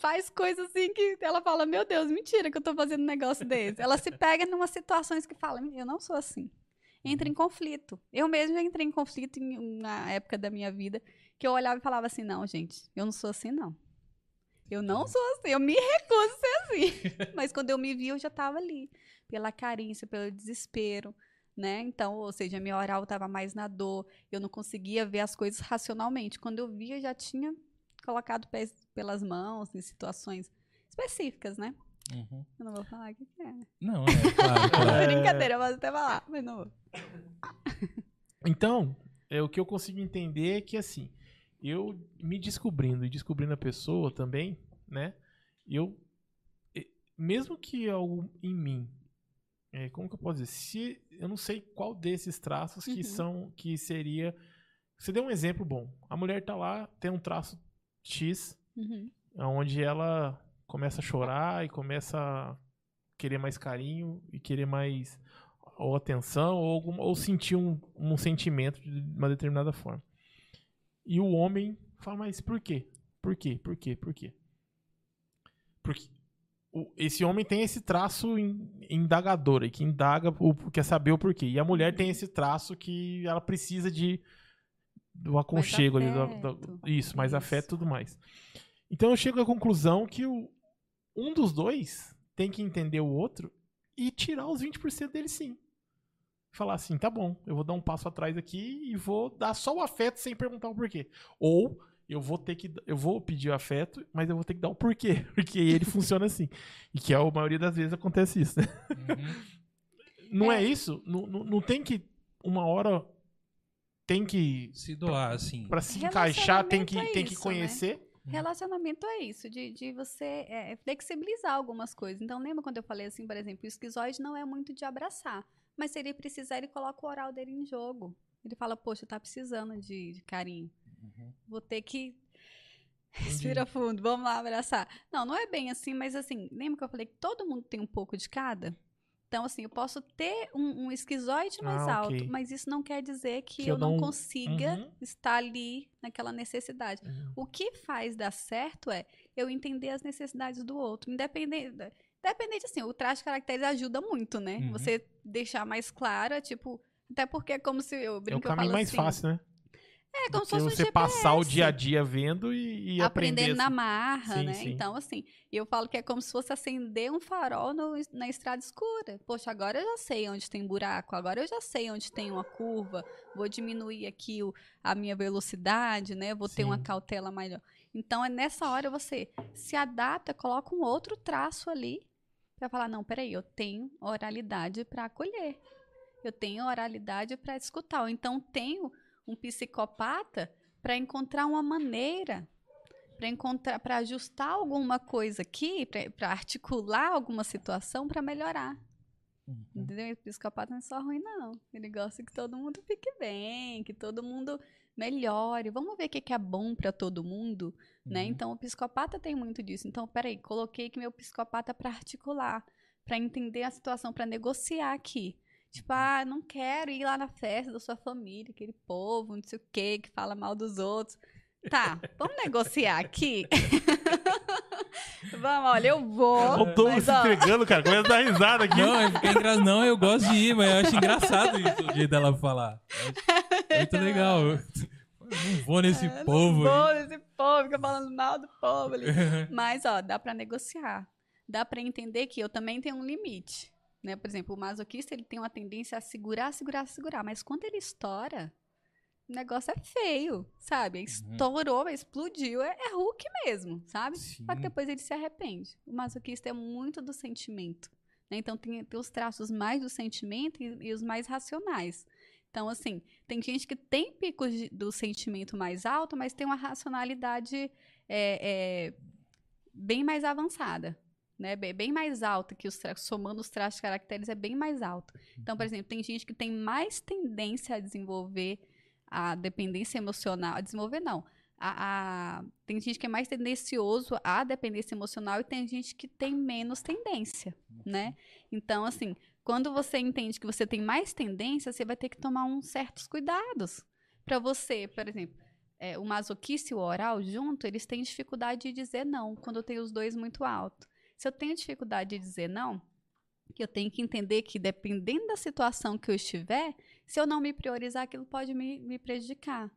faz coisas assim que ela fala, meu Deus, mentira que eu tô fazendo um negócio desse. Ela se pega em umas situações que fala, eu não sou assim. Entra em conflito. Eu mesma entrei em conflito em uma época da minha vida que eu olhava e falava assim, não, gente, eu não sou assim, não. Eu não sou assim, eu me recuso a ser assim. (laughs) Mas quando eu me vi, eu já tava ali. Pela carência, pelo desespero, né? Então, ou seja, minha oral estava mais na dor, eu não conseguia ver as coisas racionalmente. Quando eu via, eu já tinha colocado pés pelas mãos em situações específicas, né? Uhum. Eu não vou falar o que é. Não, é, (laughs) claro, claro. Brincadeira, eu posso até falar, mas não vou. Então, é, o que eu consigo entender é que, assim, eu me descobrindo e descobrindo a pessoa também, né? Eu, mesmo que algo em mim, é, como que eu posso dizer? Se eu não sei qual desses traços que Uhum. são, que seria. Você deu um exemplo bom. A mulher tá lá, tem um traço X, Uhum. onde ela começa a chorar e começa a querer mais carinho e querer mais ou atenção ou, alguma, ou sentir um, um sentimento de uma determinada forma. E o homem fala, mas por quê? Por quê? Por quê? Por quê? Porque o- esse homem tem esse traço in- indagador, que indaga, o, quer saber o porquê. E a mulher tem esse traço que ela precisa de do aconchego ali, do- do- isso, mais Isso. afeto e tudo mais. Então eu chego à conclusão que o, um dos dois tem que entender o outro e tirar os 20% dele sim. Falar assim, tá bom, eu vou dar um passo atrás aqui e vou dar só o afeto sem perguntar o porquê. Ou eu vou ter que eu vou pedir o afeto, mas eu vou ter que dar o porquê, (laughs) porque ele funciona assim. E que a maioria das vezes acontece isso, né? Uhum. (laughs) Não é, É. isso? Não, não, não tem que uma hora tem que Se doar, assim. Pra se encaixar tem que, é tem que isso, né? conhecer. Relacionamento é isso, de, de você é, flexibilizar algumas coisas. Então, lembra quando eu falei assim, por exemplo, o esquizoide não é muito de abraçar. Mas se ele precisar, ele coloca o oral dele em jogo. Ele fala, poxa, tá precisando de, de carinho. Uhum. Vou ter que. (laughs) Respira fundo, vamos lá abraçar. Não, não é bem assim, mas assim, lembra que eu falei que todo mundo tem um pouco de cada? Então, assim, eu posso ter um, um esquizoide mais Ah, alto, mas isso não quer dizer que, Que eu, eu não não- consiga Uhum. estar ali naquela necessidade. O que faz dar certo é eu entender as necessidades do outro. Independente. Independente, assim, o traje de caracteres ajuda muito, né? Uhum. Você deixar mais claro, é tipo. Até porque é como se eu É o brinco, eu caminho mais assim, fácil, né? É como se fosse um você passar o GPS. dia a dia vendo e, e aprender. aprendendo na assim. marra, Sim, né? sim. Então, assim, eu falo que é como se fosse acender um farol no- na estrada escura. Poxa, agora eu já sei onde tem buraco, agora eu já sei onde tem uma curva, vou diminuir aqui o- a minha velocidade, né? Vou ter uma Sim. cautela maior. Então, é nessa hora você se adapta, coloca um outro traço ali para falar, não, peraí, eu tenho oralidade para acolher. Eu tenho oralidade para escutar. Ou então tenho um psicopata para encontrar uma maneira para encontrar para ajustar alguma coisa aqui, para articular alguma situação para melhorar. Uhum. Entendeu? O psicopata não é só ruim, não. Ele gosta que todo mundo fique bem, que todo mundo melhore. Vamos ver o que é bom para todo mundo, né? Uhum. Então, o psicopata tem muito disso. Então, peraí, coloquei que meu psicopata para articular, pra entender a situação, pra negociar aqui. Tipo, ah, não quero ir lá na festa da sua família, aquele povo, não sei o quê, que fala mal dos outros. Tá, vamos negociar aqui? (laughs) vamos, olha, eu vou. O Douglas se ó, entregando, cara. Começa a dar risada aqui. Não, é porque é engra... não, eu gosto de ir, mas eu acho engraçado isso, o jeito dela falar. Eu acho Muito legal. Eu não vou nesse eu povo. Não vou nesse povo, fica falando mal do povo ali. (laughs) Mas, ó, dá pra negociar. Dá pra entender que eu também tenho um limite. Né? Por exemplo, o masoquista ele tem uma tendência a segurar, segurar, segurar. Mas quando ele estoura, o negócio é feio, sabe? Estourou, explodiu, é, é Hulk mesmo, sabe? Só que Sim. depois ele se arrepende. O masoquista é muito do sentimento. né? Então tem, tem os traços mais do sentimento e, e os mais racionais. Então, assim, tem gente que tem picos de- do sentimento mais alto, mas tem uma racionalidade é, é, bem mais avançada. Né? Bem, bem mais alta que os tra- somando os traços de caracteres é bem mais alto. Então, por exemplo, tem gente que tem mais tendência a desenvolver a dependência emocional, a desenvolver não, a, a- tem gente que é mais tendencioso à dependência emocional e tem gente que tem menos tendência, né? Então, assim, quando você entende que você tem mais tendência, você vai ter que tomar uns certos cuidados para você, por exemplo, é, o masoquista e o oral junto, eles têm dificuldade de dizer não quando tenho os dois muito alto. Se eu tenho dificuldade de dizer não, que eu tenho que entender que dependendo da situação que eu estiver, se eu não me priorizar, aquilo pode me, me prejudicar.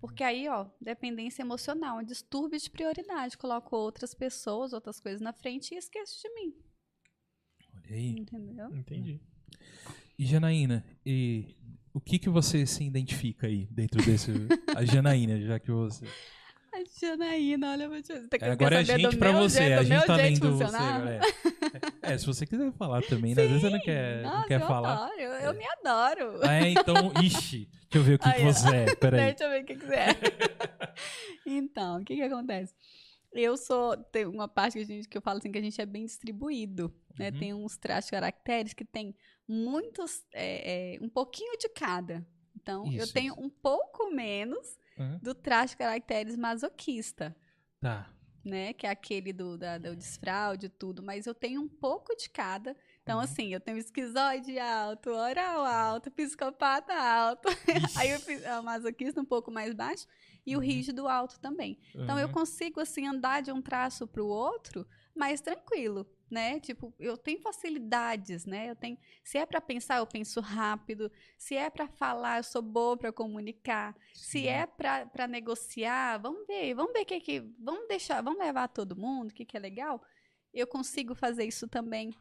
Porque aí, ó, dependência emocional, um distúrbio de prioridade. Coloco outras pessoas, outras coisas na frente e esqueço de mim. Olha aí. Entendeu? Entendi. E Janaína, e o que que você se identifica aí dentro desse... a Janaína, já que você... A (laughs) Janaína, olha, eu vou te você tá É, agora é a gente pra você, jeito, a gente tá lendo você, galera. É, se você quiser falar também, né? às vezes você não quer, não Nossa, quer eu falar. adoro, eu, eu me adoro. Ah, é, então, ixi, deixa eu ver o que, que Aí, ó. você é, peraí. Deixa eu ver o que que você é. (laughs) então, o que que acontece? Eu sou. Tem uma parte que, a gente, que eu falo assim que a gente é bem distribuído. Né? Uhum. Tem uns traços de caracteres que tem muitos. é, é, um pouquinho de cada. Então, eu Isso, tenho isso. um pouco menos Hã? do traço de caracteres masoquista. Tá. né? Que é aquele do, da, do desfraude e tudo, mas eu tenho um pouco de cada. Então, Uhum. assim, eu tenho esquizoide alto, oral alto, psicopata alto. (laughs) Aí o fi- o masoquista um pouco mais baixo e o Uhum. rígido alto também. Então, eu Uhum. consigo, assim, andar de um traço para o outro mais tranquilo, né? Tipo, eu tenho facilidades, né? Eu tenho, se é para pensar, eu penso rápido. Se é para falar, eu sou boa para comunicar. Se Sim. é para negociar, vamos ver, vamos ver o que que, vamos deixar, vamos levar todo mundo, o que que é legal. Eu consigo fazer isso também.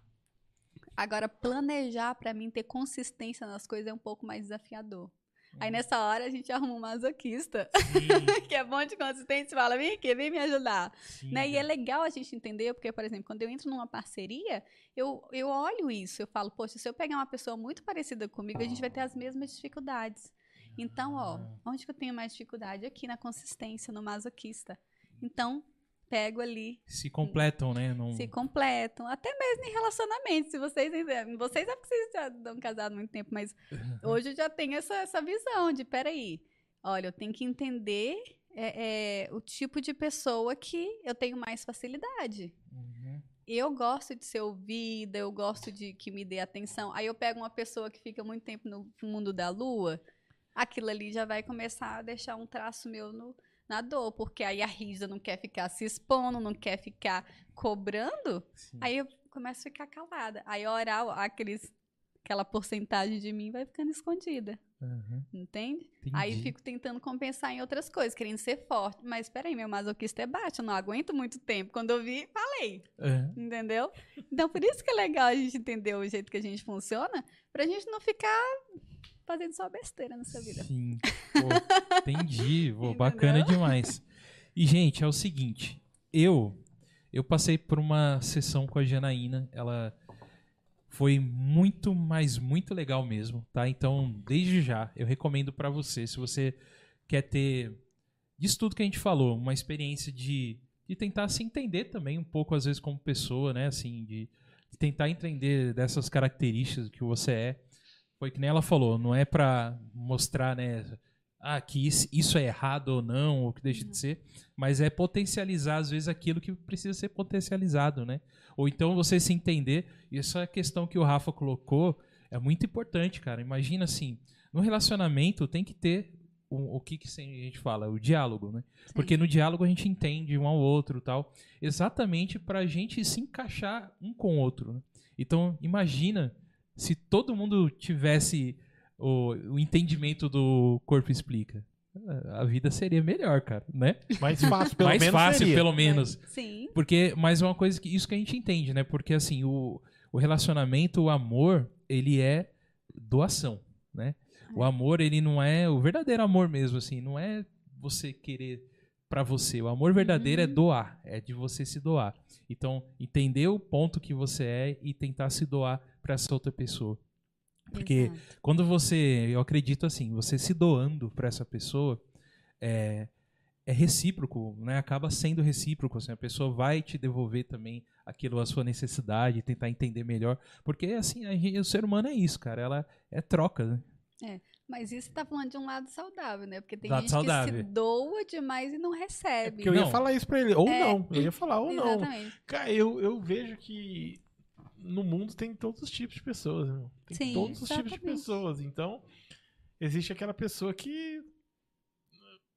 Agora, planejar para mim ter consistência nas coisas é um pouco mais desafiador. Aí nessa hora a gente arruma um masoquista, (laughs) que é bom de consistência, e fala: vem aqui, vem me ajudar. sim, Né? E já. é legal a gente entender, porque, por exemplo, quando eu entro numa parceria, eu, eu olho isso, eu falo, poxa, se eu pegar uma pessoa muito parecida comigo, a gente vai ter as mesmas dificuldades. Então, ó, Ah. onde que eu tenho mais dificuldade? Aqui na consistência, no masoquista. Então, pego ali, Se completam, né? Não... se completam, até mesmo em relacionamento, se vocês vocês é porque vocês já estão casados há muito tempo, mas hoje eu já tenho essa, essa visão de, peraí, olha, eu tenho que entender é, é, o tipo de pessoa que eu tenho mais facilidade. Uhum. Eu gosto de ser ouvida, eu gosto de que me dê atenção. Aí eu pego uma pessoa que fica muito tempo no mundo da lua, aquilo ali já vai começar a deixar um traço meu no, na dor, porque aí a Risa não quer ficar se expondo, não quer ficar cobrando, Sim. aí eu começo a ficar calada. Aí a oral, aqueles, aquela porcentagem de mim vai ficando escondida, Uhum. entende? Aí Entendi. fico tentando compensar em outras coisas, querendo ser forte. Mas peraí, meu masoquista é baixo, eu não aguento muito tempo. Quando eu vi, falei. Uhum. Entendeu? Então, por isso que é legal a gente entender o jeito que a gente funciona, pra gente não ficar fazendo só besteira nessa vida. Sim. Pô, (laughs) entendi. Pô, bacana demais. E, gente, é o seguinte. Eu, eu passei por uma sessão com a Janaína. Ela foi muito, mas muito legal mesmo, tá? Então, desde já, eu recomendo pra você, se você quer ter, disso tudo que a gente falou, uma experiência de, de tentar se entender também um pouco, às vezes, como pessoa, né? Assim, de, de tentar entender dessas características que você é. Foi que nem ela falou, não é pra mostrar, né? Ah, que isso, é errado ou não, ou que deixa de ser, mas é potencializar, às vezes, aquilo que precisa ser potencializado, né? Ou então você se entender, e essa questão que o Rafa colocou é muito importante, cara. Imagina assim, no relacionamento tem que ter o, o que, que a gente fala, o diálogo, né? Porque no diálogo a gente entende um ao outro tal, exatamente pra gente se encaixar um com o outro, né? Então, imagina se todo mundo tivesse o, o entendimento do corpo explica. A vida seria melhor, cara, né? Mais fácil, pelo Mais menos. fácil, seria. pelo menos. Sim. Porque, mas uma coisa que isso que a gente entende, né? Porque assim, o, o relacionamento, o amor, ele é doação, né? O amor, ele não é o verdadeiro amor mesmo, assim, não é você querer pra você. O amor verdadeiro é doar, é de você se doar. Então, entender o ponto que você é e tentar se doar pra essa outra pessoa. Porque Exato. quando você, eu acredito assim, você se doando para essa pessoa, é, é recíproco, né? Acaba sendo recíproco, assim, a pessoa vai te devolver também aquilo, a sua necessidade, tentar entender melhor, porque assim, a gente- o ser humano é isso, cara, ela é troca, né? Mas isso você tá falando de um lado saudável, né? Porque tem Lado gente saudável. que se doa demais e não recebe. Porque eu ia Não. falar isso pra ele. Ou É. não. Eu ia falar ou não. Exatamente. Cara, eu, eu vejo que no mundo tem todos os tipos de pessoas? Tem Sim, todos os tipos de exatamente. pessoas. Então, existe aquela pessoa que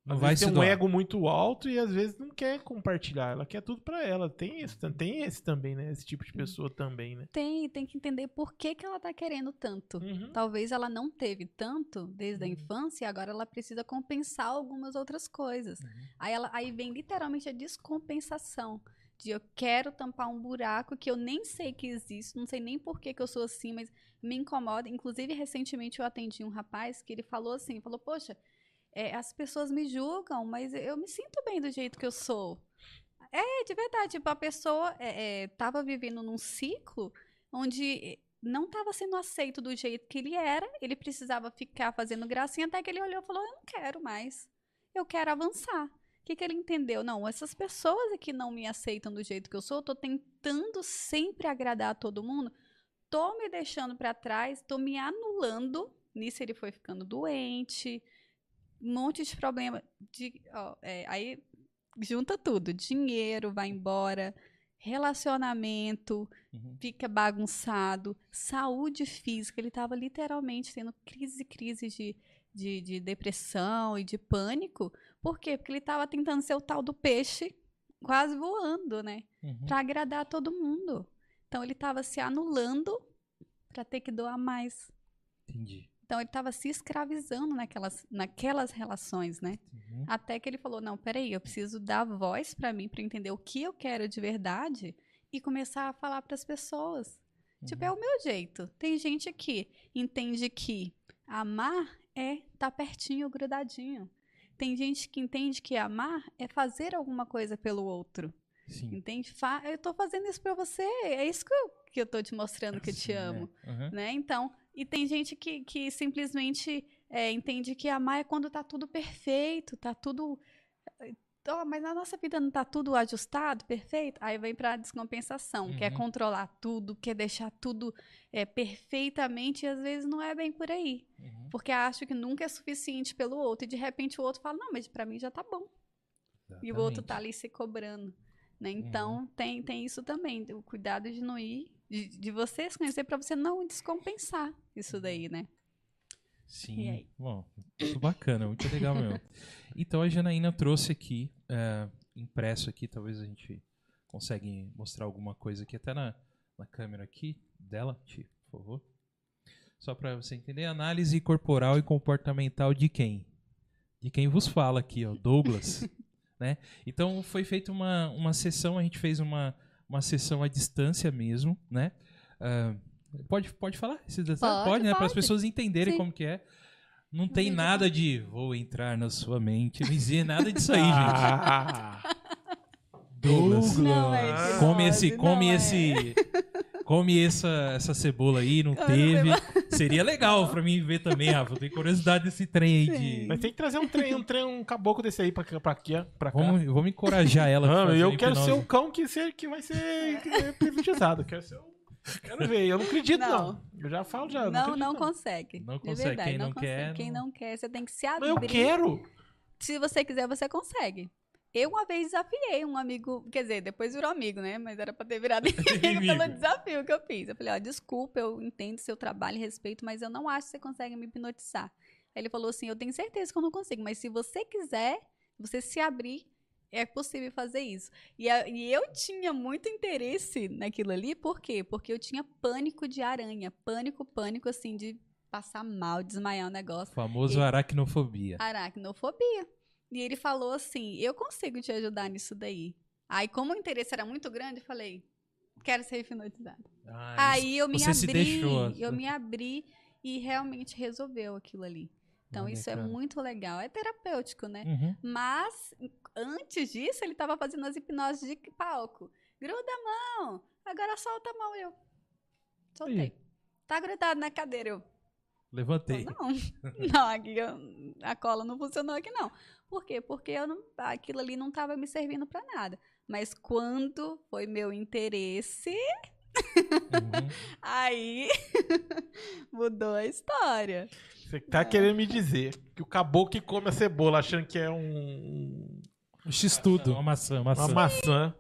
Não às vai vezes se tem um doar. ego muito alto e às vezes não quer compartilhar. Ela quer tudo pra ela. Tem esse, tem esse também, né? Esse tipo de pessoa também, né? Tem, tem que entender por que, que ela tá querendo tanto. Uhum. Talvez ela não teve tanto desde a Uhum. infância e agora ela precisa compensar algumas outras coisas. Uhum. Aí, ela, aí vem literalmente a descompensação. De eu quero tampar um buraco que eu nem sei que existe, não sei nem por que, que eu sou assim, mas me incomoda. Inclusive, recentemente eu atendi um rapaz que ele falou assim, falou, poxa, é, as pessoas me julgam, mas eu me sinto bem do jeito que eu sou. É, de verdade, tipo, a pessoa é, é, tava vivendo num ciclo onde não estava sendo aceito do jeito que ele era, ele precisava ficar fazendo gracinha, até que ele olhou e falou, eu não quero mais, eu quero avançar. O que, que ele entendeu? Não, essas pessoas aqui não me aceitam do jeito que eu sou, eu tô tentando sempre agradar a todo mundo, tô me deixando para trás, tô me anulando, nisso ele foi ficando doente, um monte de problema, de, ó, é, aí junta tudo, dinheiro vai embora, relacionamento, Uhum. fica bagunçado, saúde física, ele estava literalmente tendo crise, crise de, de, de depressão e de pânico. Por quê? Porque ele estava tentando ser o tal do peixe quase voando, né? Uhum. Para agradar todo mundo. Então ele estava se anulando para ter que doar mais. Entendi. Então ele estava se escravizando naquelas, naquelas relações, né? Uhum. Até que ele falou: não, peraí, eu preciso dar voz para mim, para entender o que eu quero de verdade e começar a falar para as pessoas. Tipo, Uhum. é o meu jeito. Tem gente que entende que amar é estar tá pertinho, grudadinho. Tem gente que entende que amar é fazer alguma coisa pelo outro. Sim. Entende? Fa eu tô fazendo isso pra você. É isso que eu, que eu tô te mostrando que eu te Sim, amo é. Uhum. né? Então, e tem gente que, que simplesmente é, entende que amar é quando tá tudo perfeito, tá tudo. Ó, mas na nossa vida não tá tudo ajustado, perfeito? Aí vem pra descompensação, quer Uhum. controlar tudo, quer deixar tudo é, perfeitamente, e às vezes não é bem por aí. Uhum. Porque acho que nunca é suficiente pelo outro, e de repente o outro fala, não, mas pra mim já tá bom. E o outro tá Exatamente. ali se cobrando. Né? Uhum. Então, tem, tem isso também, o cuidado de não ir, de, de você se conhecer para você não descompensar isso daí, né? Sim. Bom, muito bacana, muito legal mesmo. Então a Janaína trouxe aqui, é, impresso aqui, talvez a gente consegue mostrar alguma coisa aqui, até na, na câmera aqui dela, Ti, por favor. Só para você entender, análise corporal e comportamental de quem? De quem vos fala aqui, ó, Douglas. (laughs) né? Então foi feita uma, uma sessão, a gente fez uma, uma sessão à distância mesmo, né? Ah, pode, pode falar detalhes? Pode, né? Para as pode. pessoas entenderem Sim. como que é. Não tem nada de vou entrar na sua mente. Não existe nada disso aí, gente. (laughs) Douglas. Não é de Come esse, não come é. esse, come essa, essa cebola aí, não Eu não teve. Seria legal pra mim ver também, Rafa. Eu tenho curiosidade desse trem aí de. Mas tem que trazer um trem, um trem, um caboclo desse aí pra, cá- pra aqui, pra cá. Vamos, vamos encorajar ela. Mano, eu quero ser hipnose. o cão que, ser, que vai ser é privilegiado. Quero ser o Quero ver, eu não acredito, não. Não. Eu já falo, já. Não, não, acredito, consegue. Não consegue. verdade, Quem não quer, Quem não- não quer, você tem que se Mas abrir. eu quero. Se você quiser, você consegue. Eu uma vez desafiei um amigo, quer dizer, depois virou amigo, né? Mas era pra ter virado (laughs) inimigo Inimigo. pelo desafio que eu fiz. Eu falei, ó, desculpa, eu entendo seu trabalho e respeito, mas eu não acho que você consegue me hipnotizar. Aí ele falou assim, eu tenho certeza que eu não consigo, mas se você quiser, você se abrir, é possível fazer isso. E, a- e eu tinha muito interesse naquilo ali, por quê? Porque eu tinha pânico de aranha, pânico, pânico, assim, de passar mal, desmaiar o negócio. Famoso E- aracnofobia. Aracnofobia. E ele falou assim: eu consigo te ajudar nisso daí. Aí, como o interesse era muito grande, eu falei: quero ser hipnotizada. Ah, Aí eu me abri, eu me abri e realmente resolveu aquilo ali. Então, Olha, isso é muito legal. É terapêutico, né? Uhum. Mas, antes disso, ele estava fazendo as hipnoses de palco. Gruda a mão, agora solta a mão. Eu soltei. Aí. Tá grudado na cadeira. Eu, Levantei. não, não, (laughs) aqui eu- a cola não funcionou aqui não. Por quê? Porque eu não, aquilo ali não estava me servindo para nada. Mas quando foi meu interesse, Uhum. (laughs) aí (laughs) mudou a história. Você tá querendo me dizer que o caboclo que come a cebola achando que é um, X-Tudo. Uma maçã, uma maçã. uma maçã.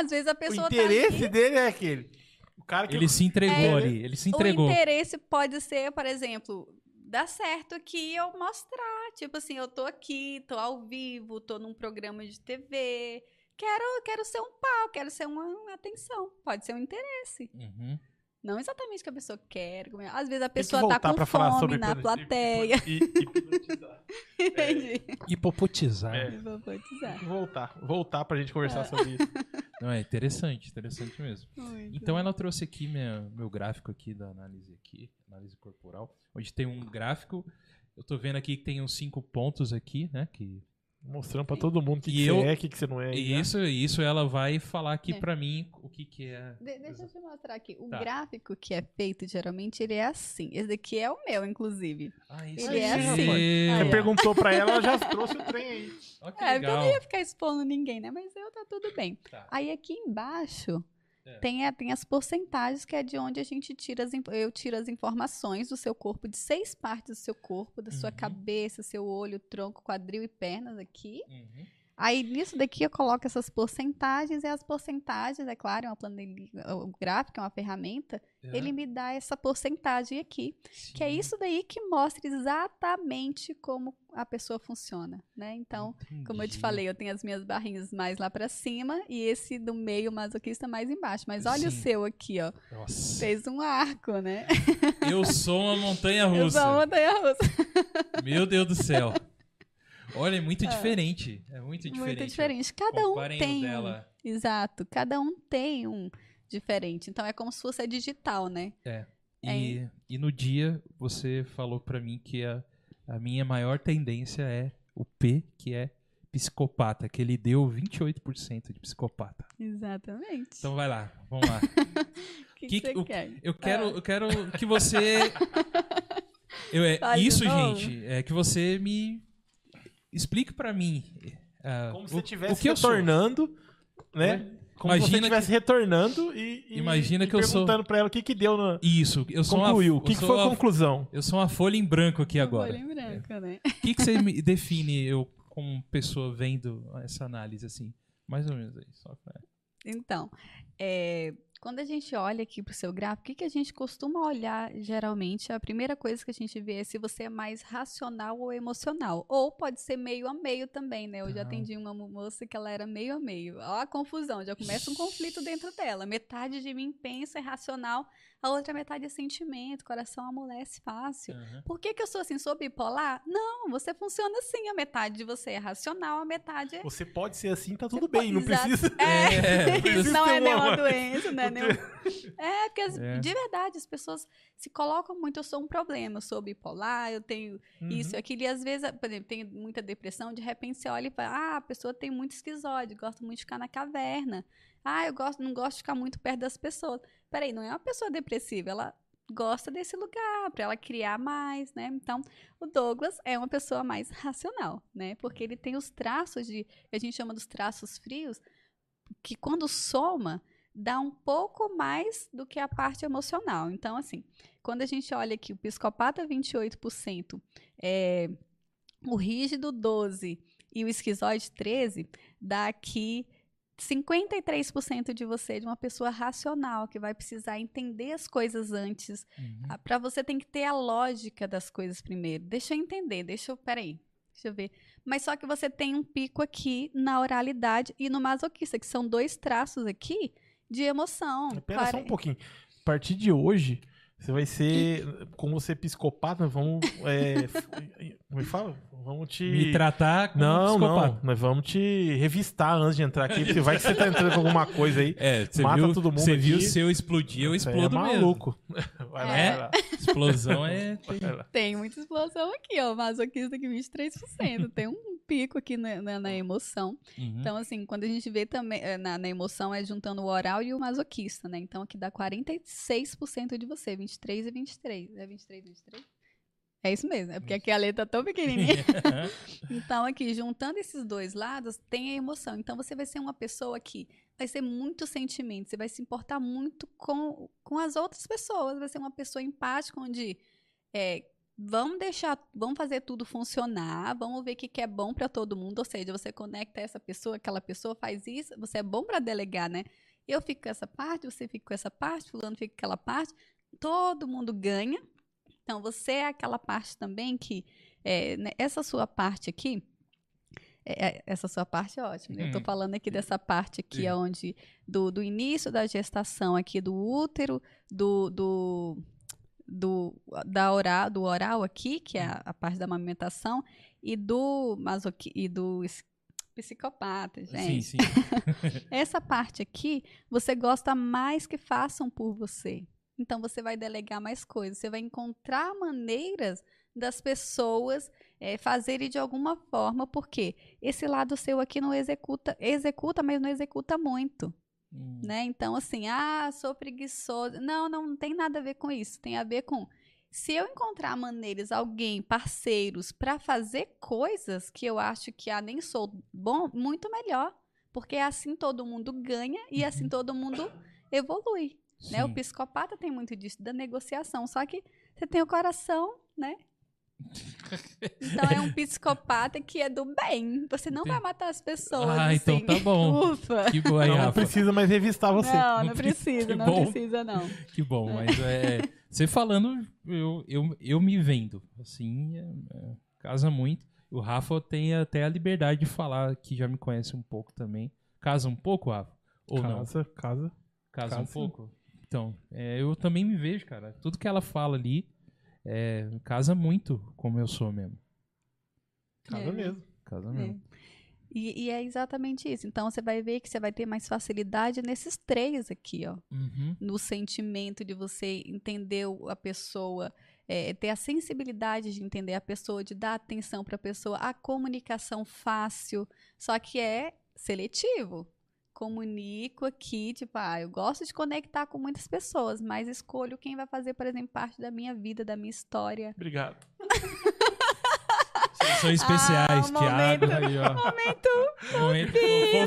Às vezes a O pessoa interesse tá dele é aquele. O cara que Ele se entregou É, ali. Ele se entregou. o interesse pode ser, por exemplo, dá certo aqui eu mostrar, tipo assim, eu tô aqui, tô ao vivo, tô num programa de TV, quero, quero ser um pau, quero ser uma, uma atenção, pode ser um interesse. Uhum. Não exatamente o que a pessoa quer. é- Às vezes a pessoa tá com fome sobre na plateia. hip- hip- hipnotizar. (laughs) Entendi. Hipopotizar. É. Tem que voltar. Voltar pra gente conversar sobre isso. (laughs) Não, é interessante, interessante mesmo. Muito. Então ela trouxe aqui minha- meu gráfico aqui da análise aqui, análise corporal, onde tem um gráfico. Eu tô vendo aqui que tem uns cinco pontos aqui, né? Que Mostrando pra todo mundo o que, que eu- você é, o que, que você não é. e isso, isso ela vai falar aqui É. pra mim o que que é. De- deixa eu te mostrar aqui. O Tá. gráfico que é feito, geralmente, ele é assim. Esse daqui é o meu, inclusive. Ah, Ele é assim. seu. Aí, Você perguntou pra ela, ela já (laughs) trouxe o trem aí. Que É, porque eu legal. não ia ficar expondo ninguém, né? Mas eu tá tudo bem. Tá. Aí aqui embaixo É. tem, tem as porcentagens, que é de onde a gente tira as, eu tiro as informações do seu corpo, de seis partes do seu corpo, da sua Uhum. cabeça, seu olho, tronco, quadril e pernas aqui. Uhum. Aí nisso daqui eu coloco essas porcentagens, e as porcentagens, é claro, é uma planilha, o gráfico é uma ferramenta, É. ele me dá essa porcentagem aqui. Que é Sim, isso daí que mostra exatamente como a pessoa funciona, né? Então, como eu te entendi. falei, eu tenho as minhas barrinhas mais lá pra cima e esse do meio masoquista mais embaixo. Mas olha Sim. o seu aqui, ó. Nossa. Fez um arco, né? Eu sou uma montanha (laughs) Eu russa. sou uma montanha-russa. Meu Deus do céu. (laughs) Olha, é muito diferente. É muito diferente. Muito diferente. Cada um Comparem tem um. dela. Exato. Cada um tem um diferente. Então é como se fosse a digital, né? E, e no dia você falou pra mim que a, a minha maior tendência é o P, que é psicopata, que ele deu 28% de psicopata. Exatamente. Então vai lá, vamos lá. (laughs) o que, que- que você o- quer? Eu quero, Ah. eu quero que você. (laughs) Eu, é, isso, gente, é que você me explique pra mim. ah, Como o- se estivesse que eu sou. retornando, né? Como se você Imagina estivesse retornando e, e- Imagina e que eu sou- perguntando pra ela o que que deu no... Isso, eu sou Concluiu. uma, O que, eu que foi a uma- conclusão? Eu sou uma folha em branco aqui agora. Folha em branco, né? O que, que você (laughs) me define eu como pessoa vendo essa análise assim? Mais ou menos aí. Só pra... Então, é, quando a gente olha aqui para o seu gráfico, o que, que a gente costuma olhar geralmente? A primeira coisa que a gente vê é se você é mais racional ou emocional. Ou pode ser meio a meio também, né? Eu já Tá. atendi uma moça que ela era meio a meio. Ó a confusão, já começa um conflito dentro dela. Metade de mim pensa é racional, a outra metade é sentimento, coração amolece fácil. Aham. Por que, que eu sou assim? Sou bipolar? Não, você funciona assim. A metade de você é racional, a metade é Você pode ser assim, tá tudo Você bem. Não pode- exato. precisa... É, (laughs) precisa não é nenhuma uma- doença, não é (laughs) nenhum... É, porque as- É. de verdade as pessoas se colocam muito, eu sou um problema, eu sou bipolar, eu tenho Uhum. isso, aquilo, e às vezes, por exemplo, tem muita depressão, de repente você olha e fala, ah, a pessoa tem muito esquizoide, gosta muito de ficar na caverna. Ah, eu gosto, não gosto de ficar muito perto das pessoas. Peraí, não é uma pessoa depressiva, ela gosta desse lugar, para ela criar mais, né? Então, o Douglas é uma pessoa mais racional, né? Porque ele tem os traços de, que a gente chama dos traços frios, que quando soma, dá um pouco mais do que a parte emocional. Então, assim, quando a gente olha aqui o psicopata 28%, é, o rígido 12% e o esquizoide 13%, dá aqui 53% de você, de uma pessoa racional, que vai precisar entender as coisas antes. Uhum. Para você tem que ter a lógica das coisas primeiro. Deixa eu entender, deixa eu. Peraí, deixa eu ver. Mas só que você tem um pico aqui na oralidade e no masoquista, que são dois traços aqui de emoção. Pera só um pouquinho. A partir de hoje, você vai ser. Como você é psicopata, vamos. É, (laughs) como é fala? Vamos te. Me tratar como Não, não. Nós vamos te revistar antes de entrar aqui, porque vai que você tá entrando com alguma coisa aí. É, você Mata viu, todo mundo você viu se eu explodir, eu Você explodo é mesmo. maluco. (laughs) Vai lá, É? vai lá. Explosão é... Tem muita explosão aqui, ó. Masoquista aqui, 23%. tem um pico aqui na, na- na emoção. Uhum. Então, assim, quando a gente vê também eh, na, na emoção, é juntando o oral e o masoquista, né? Então, aqui dá 46% de você, 23 e 23. É 23 e 23? É isso mesmo, é porque aqui a letra tá tão pequenininha. (laughs) Então, aqui, juntando esses dois lados, tem a emoção. Então, você vai ser uma pessoa que vai ser muito sentimento, você vai se importar muito com, com as outras pessoas, vai ser uma pessoa empática, onde é, vamos deixar, vamos fazer tudo funcionar, vamos ver o que, que é bom para todo mundo. Ou seja, você conecta essa pessoa, aquela pessoa faz isso, você é bom para delegar, né? Eu fico com essa parte, você fica com essa parte, fulano fica com aquela parte, todo mundo ganha. Então, você é aquela parte também que, é, né, essa sua parte aqui, é, é, essa sua parte é ótima. né? Eu tô Hum. falando aqui dessa parte aqui, Sim. onde do, do início da gestação aqui do útero, do, do, do, da oral, do oral aqui, que é a, a parte da amamentação, e do masoqui, e do psicopata, Sim, gente. sim. (laughs) Essa parte aqui, você gosta mais que façam por você. Então você vai delegar mais coisas. Você vai encontrar maneiras das pessoas eh, fazerem de alguma forma, porque esse lado seu aqui não executa, executa, mas não executa muito, Hum. né? Então assim, ah, sou preguiçoso. Não, não, não tem nada a ver com isso. Tem a ver com se eu encontrar maneiras, alguém, parceiros, para fazer coisas que eu acho que ah, nem sou bom, muito melhor. Porque assim todo mundo ganha e assim todo mundo evolui. Né? O psicopata tem muito disso, da negociação. Só que você tem o coração, né? (laughs) Então é um psicopata que é do bem. Você não vai matar as pessoas. Ah, então assim. tá bom. Ufa. Que bom aí, Não, não Rafa. precisa mais revistar você. Não, não Não precisa, que não bom. precisa, não. Que bom, mas é. Você falando, eu, eu, eu me vendo. Assim, é- é, casa muito. O Rafa tem até a liberdade de falar que já me conhece um pouco também. Casa um pouco, Rafa? Ou não? Casa, casa. Casa um casa sim. pouco? Então, é, eu também me vejo, cara. Tudo que ela fala ali é, casa muito como eu sou mesmo. Casa É. mesmo. Casa É. mesmo. E, e é exatamente isso. Então você vai ver que você vai ter mais facilidade nesses três aqui, ó. Uhum. no sentimento de você entender a pessoa, é, ter a sensibilidade de entender a pessoa, de dar atenção para a pessoa, a comunicação fácil, só que é seletivo. Comunico aqui, tipo, ah, eu gosto de conectar com muitas pessoas, mas escolho quem vai fazer, por exemplo, parte da minha vida, da minha história. Obrigado. (laughs) Vocês são especiais, Ah, um momento- Aí, ó. Momento Momento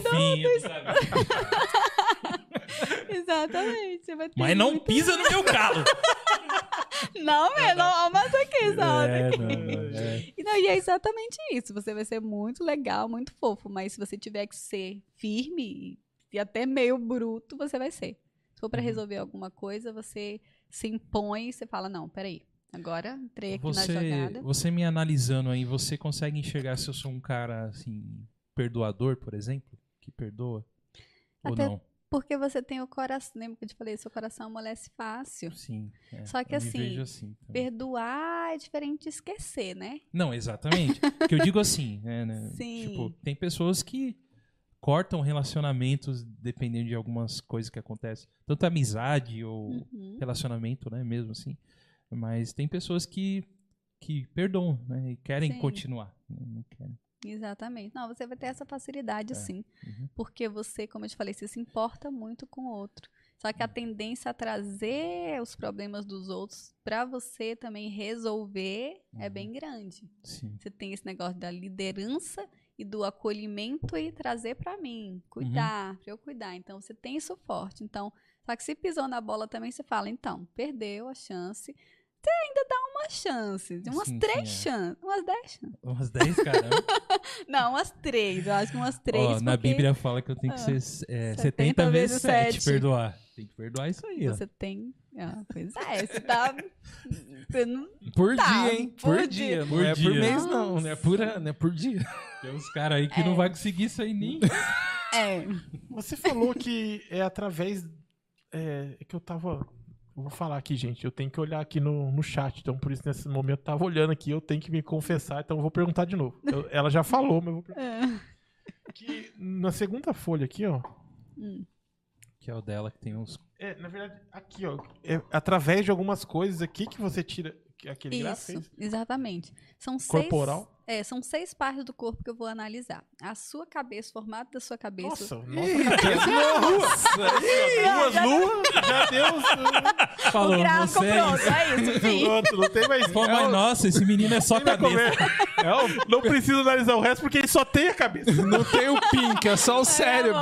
fofinho, sabe? (laughs) Exatamente. Você vai ter Mas não muito- pisa no meu calo. (laughs) Não, não, mas aqui, sabe? É, não, não, é. Não, e é exatamente isso. Você vai ser muito legal, muito fofo, mas se você tiver que ser firme e até meio bruto, você vai ser. Se for pra Uhum. resolver alguma coisa, você se impõe e você fala: não, peraí, agora entrei aqui na Você, jogada. você me analisando aí, você consegue enxergar se eu sou um cara, assim, perdoador, por exemplo? Que perdoa? Ou Até- não? Porque você tem o coração, lembra que eu te falei, seu coração amolece fácil. Sim. é, Só que assim, assim. Perdoar é diferente de esquecer, né? Não, exatamente. que eu digo assim, né, né, (laughs) Sim. Tipo, tem pessoas que cortam relacionamentos dependendo de algumas coisas que acontecem. Tanto amizade ou Uhum. relacionamento, né, mesmo assim. Mas tem pessoas que, que perdoam, né, e querem Sim. continuar. né, Não querem. Exatamente. Não, você vai ter essa facilidade, É. sim. Uhum. Porque você, como eu te falei, você se importa muito com o outro. Só que a tendência a trazer os problemas dos outros pra você também resolver é Uhum. bem grande. Sim. Você tem esse negócio da liderança e do acolhimento e trazer pra mim, cuidar, pra eu cuidar. Então você tem isso forte. Então, só que se pisou na bola também você fala, então, perdeu a chance. Você ainda dá uma chance, de umas Sim, três sim, é. chances, umas dez chances. Umas 10, caramba. (laughs) Não, umas três, eu acho que umas três. Ó, na porque Bíblia fala que eu tenho que Ah, ser é, 70 70 vezes vezes 7 sete. perdoar. Tem que perdoar isso aí, ó. Você tem. Ah, pois é, você tá. Você não Por Tá, dia, hein? por Por, dia. dia. Não Por é por mês, não. Não é por ano, é por dia. Tem uns caras aí que É. não vai conseguir isso aí nem. É. (laughs) Você falou que é através. É, é que eu tava. Eu vou falar aqui, gente. Eu tenho que olhar aqui no, no chat. Então, por isso, nesse momento, eu tava olhando aqui. Eu tenho que me confessar. Então, eu vou perguntar de novo. Eu- ela já falou, mas eu vou perguntar. é. Que na segunda folha aqui, ó. Hum. Que é o dela que tem uns. É, na verdade, aqui, ó. É através de algumas coisas aqui que você tira aquele gráfico. é Isso, isso? exatamente. São seis. Corporal? É, são seis partes do corpo que eu vou analisar. A sua cabeça, o formato da sua cabeça. Nossa, nossa. Duas luas, já deu. Falou, o gráfico você. pronto, é isso, (laughs) fim. Pronto, não tem mais. Pô, é mas o- nossa, esse menino é só cabeça. É o- não precisa analisar o resto porque ele só tem a cabeça. Não tem o pink, é só o cérebro.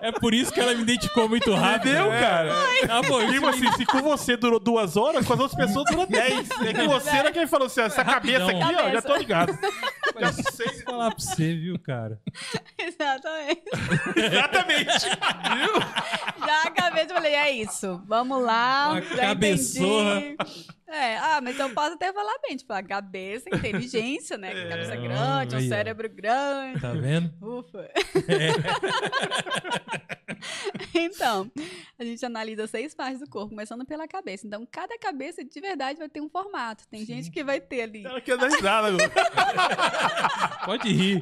É por isso que ela me identificou muito rápido. Entendeu, É. cara? Ah, pô, Tipo assim, se com você durou duas horas, com as outras pessoas durou dez. É que você era quem falou assim, essa cabeça aqui, ó, já tô ligado. (laughs) Já sei. Vou falar pra você, viu, cara? Exatamente. (laughs) Exatamente. Já acabei de falei, é isso. Vamos lá. Uma já cabeçorra. entendi. É, ah, mas eu posso até falar bem, tipo, a cabeça, inteligência, né? Cabeça grande, um aí, ó. cérebro grande. Tá vendo? Ufa. (laughs) então, a gente analisa seis partes do corpo, começando pela cabeça. Então, cada cabeça de verdade vai ter um formato. Tem gente que vai ter ali. Ela quer dar risada agora. (laughs) Pode rir.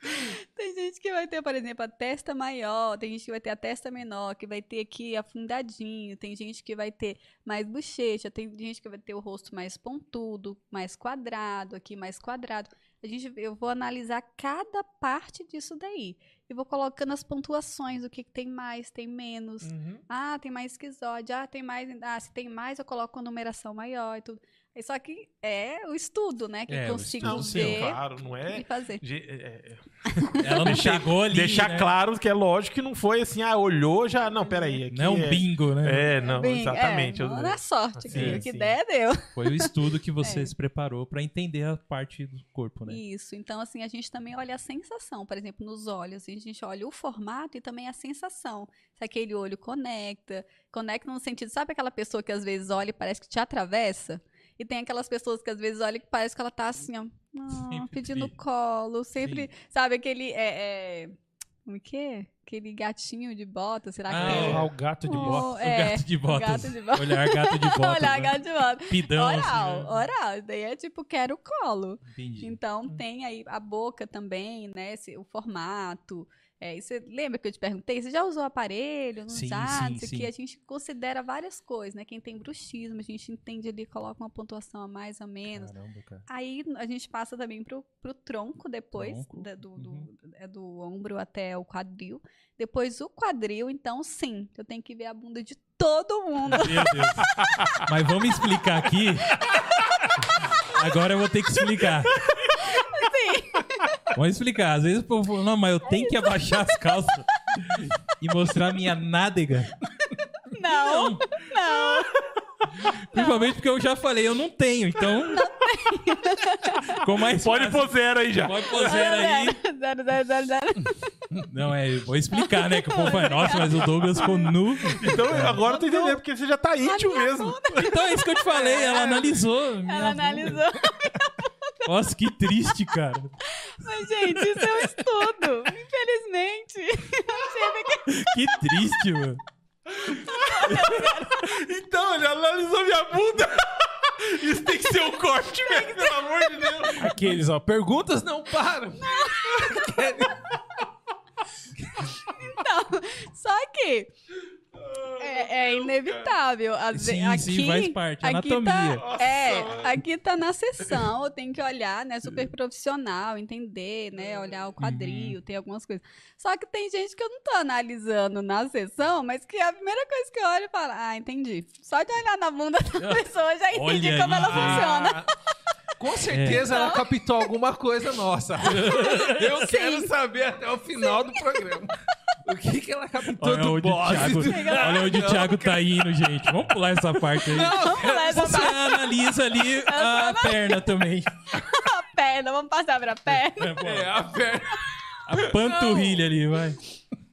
(laughs) Tem gente que vai ter, por exemplo, a testa maior, tem gente que vai ter a testa menor, que vai ter aqui afundadinho, tem gente que vai ter mais bochecha, tem gente que vai ter o rosto mais pontudo, mais quadrado, aqui mais quadrado. A gente, eu vou analisar cada parte disso daí. E vou colocando as pontuações, o que, que tem mais, tem menos. Uhum. Ah, tem mais esquizóide. Ah, tem mais. Ah, se tem mais, eu coloco a numeração maior e tudo. Aí Só que é o estudo, né? Que É, consigo estudo, Não, sim, sim, ver claro, não é. e fazer. Ge- é- é- (laughs) Ela não Deixar- chegou ali. Deixar né? claro que é lógico que não foi assim, ah, olhou já. Não, peraí. Aqui Não é um bingo, né? É, não, Bem, exatamente. É, não na sorte aqui. Sim, o que der, deu. Foi o estudo que você É. se preparou pra entender a parte do corpo, né? Isso. Então, assim, a gente também olha a sensação. Por exemplo, nos olhos, a gente olha o formato e também a sensação. Se aquele olho conecta. Conecta no sentido, sabe aquela pessoa que às vezes olha e parece que te atravessa? E tem aquelas pessoas que às vezes olham e parece que ela tá assim, ó, ah, (laughs) pedindo colo. Sempre, sabe, aquele. É, é, como é que é? Aquele gatinho de bota, será que Ah, é? Ah, o gato de Oh, bosta. é, o gato de botas. gato de botas. Olhar gato de botas. (laughs) Olhar né? gato de bota. Pidão, Oral, assim, né? oral. Daí é tipo, quero colo. Entendi. Então, tem aí a boca também, né? esse- o formato. É, e você lembra que eu te perguntei? Você já usou aparelho? Não Sim, já? sim, sim. quê. A gente considera várias coisas, né? Quem tem bruxismo, a gente entende ali, coloca uma pontuação a mais ou menos. Caramba, cara. Aí a gente passa também pro, pro tronco depois, Tronco, da- do, do, uhum. é do ombro até o quadril. Depois o quadril, então sim, eu tenho que ver a bunda de todo mundo. Meu Deus. Mas vamos explicar aqui. (laughs) Agora eu vou ter que explicar. Vamos explicar. Às vezes o povo fala, não, mas eu tenho que abaixar as calças e mostrar minha nádega. Não, não. Principalmente porque eu já falei, eu não tenho, então. Ficou mais Pode pôr zero aí já. Pode pôr zero aí. Zero, zero, zero, zero. Não, é, vou explicar, né? Que o povo fala, nossa, mas o Douglas ficou nu. Então agora eu tô entendendo, porque você já tá íntimo mesmo. Então é isso que eu te falei, ela analisou. Ela bunda. analisou. Nossa, que triste, cara. Mas, gente, isso é um estudo. Infelizmente. (laughs) Que triste, mano. Então, ele analisou minha bunda. Isso tem que ser um corte, velho, pelo amor de Deus. Aqueles, ó, perguntas não param. (laughs) Só que é, é inevitável. Às Sim, aqui, sim, faz parte. Aqui Anatomia. tá, é, aqui tá na sessão, eu tenho que olhar, né, super profissional, entender, né, olhar o quadril, Uhum. tem algumas coisas. Só que tem gente que eu não tô analisando na sessão, mas que a primeira coisa que eu olho e falo, ah, entendi. Só de olhar na bunda da (laughs) pessoa eu já entendi Olha como ela aí, funciona. Com certeza ela captou alguma coisa nossa. (laughs) Eu quero saber até o final do programa. O que, que ela captou Olha do onde, boss? Thiago, (laughs) olha onde o Thiago tá indo, gente. Vamos pular essa parte aí. Vamos lá, essa Você analisa ali a perna também. (laughs) a perna, vamos passar pra perna. É, a perna. A panturrilha ali, vai.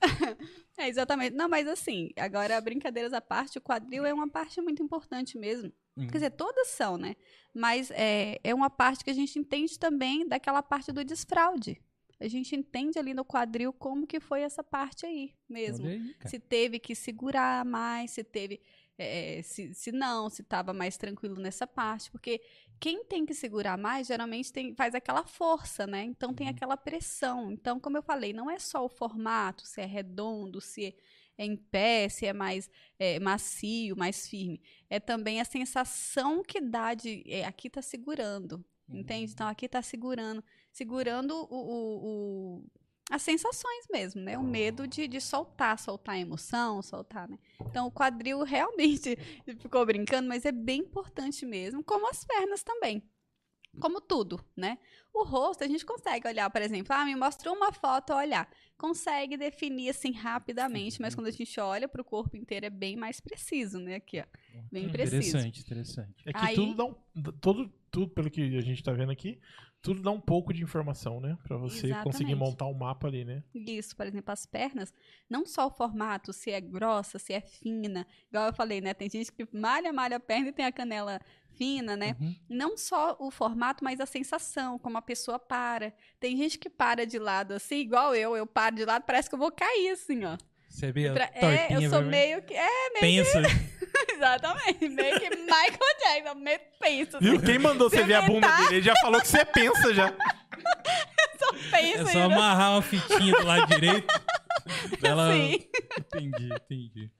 (laughs) É, exatamente. Não, mas assim, agora, brincadeiras à parte, o quadril é uma parte muito importante mesmo. Hum. Quer dizer, todas são, né? Mas é, é uma parte que a gente entende também daquela parte do desfraude. A gente entende ali no quadril como que foi essa parte aí mesmo. Aí. Se teve que segurar mais, se teve. é, se, se não, se estava mais tranquilo nessa parte. Porque quem tem que segurar mais, geralmente tem, faz aquela força, né? Então tem Uhum. aquela pressão. Então, como eu falei, não é só o formato, se é redondo, se é em pé, se é mais é, macio, mais firme. É também a sensação que dá de. é, aqui tá segurando. Entende? Então aqui tá segurando. Segurando o, o- o- as sensações mesmo, né? O medo de, de soltar, soltar a emoção, soltar, né? Então o quadril (laughs) realmente ficou brincando, mas é bem importante mesmo, como as pernas também. Como tudo, né? O rosto, a gente consegue olhar, por exemplo, ah, me mostrou uma foto, olhar. Consegue definir assim rapidamente, mas quando a gente olha para o corpo inteiro é bem mais preciso, né? Aqui, ó. Bem preciso. Interessante, interessante. É que Aí- tudo dá um. Todo, tudo, pelo que a gente tá vendo aqui, tudo dá um pouco de informação, né? Pra você conseguir Exatamente. montar um mapa ali, né? Isso, por exemplo, as pernas, não só o formato, se é grossa, se é fina, igual eu falei, né? Tem gente que malha, malha a perna e tem a canela fina, né? Uhum. Não só o formato, mas a sensação, como a pessoa para. Tem gente que para de lado assim, igual eu, eu paro de lado, parece que eu vou cair assim, ó. Você vê a Pra- é, eu sou meio que. É, Pensa. (laughs) exatamente. Meio que Michael Jackson, meio penso. Viu? Quem mandou você ver a bunda dele? Ele já falou que você pensa já. (laughs) Penso É só ainda. amarrar uma fitinha do lado direito. Ela... Sim. Entendi, entendi.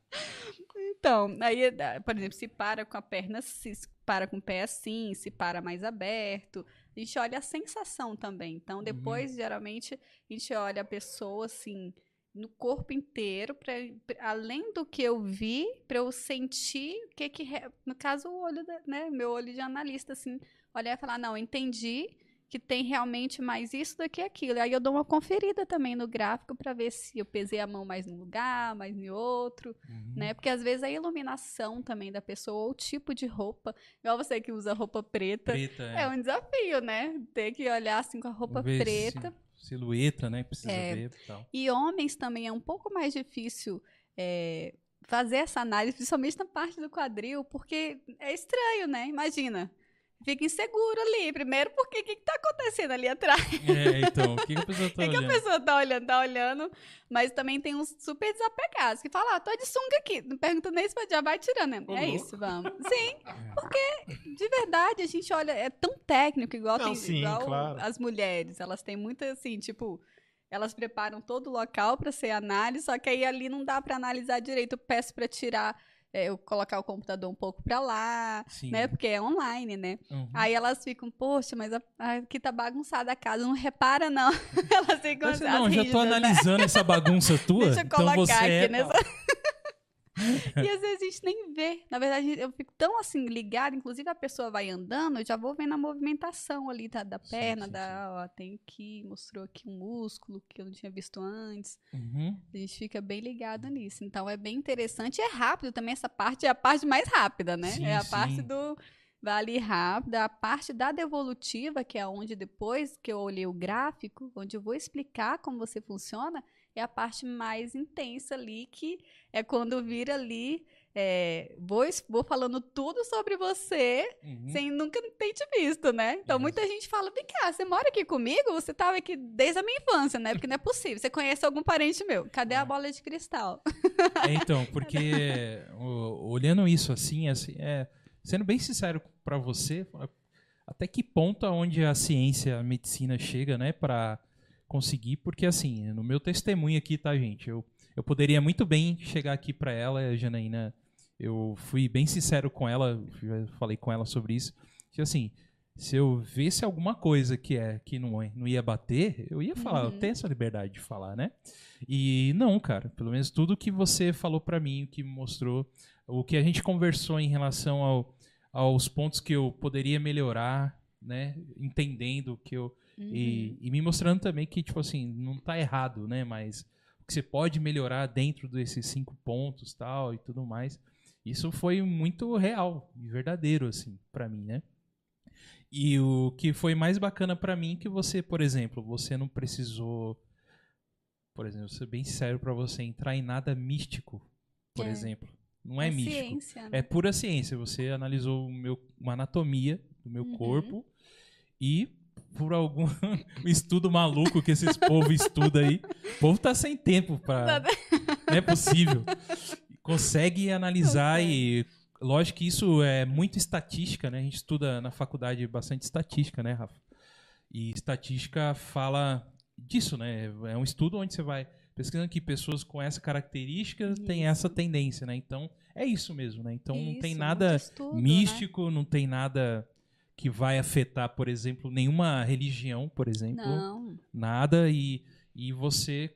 Então, aí, dá- por exemplo, se para com a perna, se para com o pé assim, se para mais aberto. A gente olha a sensação também. Então, depois, geralmente, a gente olha a pessoa assim, no corpo inteiro, pra, pra- além do que eu vi, para eu sentir o que que. No caso, o olho, da- né? Meu olho de analista, assim, olhar e falar: não, entendi que tem realmente mais isso do que aquilo. Aí eu dou uma conferida também no gráfico para ver se eu pesei a mão mais num lugar, mais em outro Uhum. né? Porque às vezes a iluminação também da pessoa, ou o tipo de roupa, igual você que usa roupa preta, Preta, é. é. um desafio, né? Ter que olhar assim com a roupa preta. si- Silhueta, né? Precisa É. ver e tal. E homens também é um pouco mais difícil é, fazer essa análise, principalmente na parte do quadril, porque é estranho, né? Imagina. Fica inseguro ali. Primeiro, porque o que, que tá acontecendo ali atrás? É, então, o que, que a pessoa (laughs) O tá que, que a olhando? pessoa tá olhando? Tá olhando, mas também tem uns super desapegados que falam, ah, tô de sunga aqui. Não pergunta nem se já vai tirando, né? É louco. isso, vamos. Sim, (laughs) porque de verdade a gente olha, é tão técnico, igual, Não, tem, sim, igual claro. as mulheres. Elas têm muita, assim, tipo, elas preparam todo o local para ser análise, só que aí ali não dá para analisar direito. Eu peço para tirar, é, eu colocar o computador um pouco para lá, Sim. né? Porque é online, né? Uhum. Aí elas ficam, poxa, mas a- a- aqui tá bagunçada a casa, não repara não. (laughs) elas ficam Você, as não, já tô rígidas, né? analisando essa bagunça (laughs) tua. Deixa eu então colocar você aqui é nessa. E às vezes a gente nem vê. Na verdade, eu fico tão assim ligada, inclusive a pessoa vai andando, eu já vou vendo a movimentação ali tá, da Sim, perna, sim, da, ó, tem aqui, mostrou aqui um músculo que eu não tinha visto antes. Uhum. A gente fica bem ligado nisso. Então é bem interessante e é rápido também. Essa parte é a parte mais rápida, né? Sim, é a sim. parte do vale rápido. A parte da devolutiva, que é onde depois que eu olhei o gráfico, onde eu vou explicar como você funciona, é a parte mais intensa ali, que é quando vira ali. é, vou, vou falando tudo sobre você Uhum. sem nunca ter te visto, né? Então Isso. muita gente fala, vem cá, você mora aqui comigo? Você tava aqui desde a minha infância, né? Porque não é possível. Você conhece algum parente meu? Cadê a bola de cristal? É, então, porque o- olhando isso assim, assim, é, sendo bem sincero pra você, até que ponto aonde a ciência, a medicina chega, né, Pra conseguir, porque assim, no meu testemunho aqui, tá, gente, eu, eu poderia muito bem chegar aqui pra ela, Janaína, eu fui bem sincero com ela, já falei com ela sobre isso, que assim, se eu visse alguma coisa que é que não, é- não ia bater, eu ia falar, eu Uhum. tenho essa liberdade de falar, né? E não, cara, pelo menos tudo que você falou pra mim, o que mostrou, o que a gente conversou em relação ao- aos pontos que eu poderia melhorar, né, entendendo que eu Uhum. e, e me mostrando também que tipo assim não tá errado, né, mas o que você pode melhorar dentro desses cinco pontos, tal e tudo mais. Isso foi muito real e verdadeiro assim para mim, né? E o que foi mais bacana pra mim é que você, por exemplo, você não precisou por exemplo, ser bem sério pra você entrar em nada místico, por É. exemplo. Não é, místico. ciência, né? É pura ciência. Você analisou meu, uma anatomia do meu Uhum. corpo e por algum (laughs) estudo maluco que esses povos estudam aí, o povo tá sem tempo para Não é possível. Consegue analisar e lógico que isso é muito estatística, né? A gente estuda na faculdade bastante estatística, né, Rafa? E estatística fala disso, né? É um estudo onde você vai pesquisando que pessoas com essa característica têm essa tendência, né? Então, é isso mesmo, né? Então não tem Isso, nada estudo, né? místico, não tem nada que vai afetar, por exemplo, nenhuma religião, por exemplo. Não. Nada. E, e você,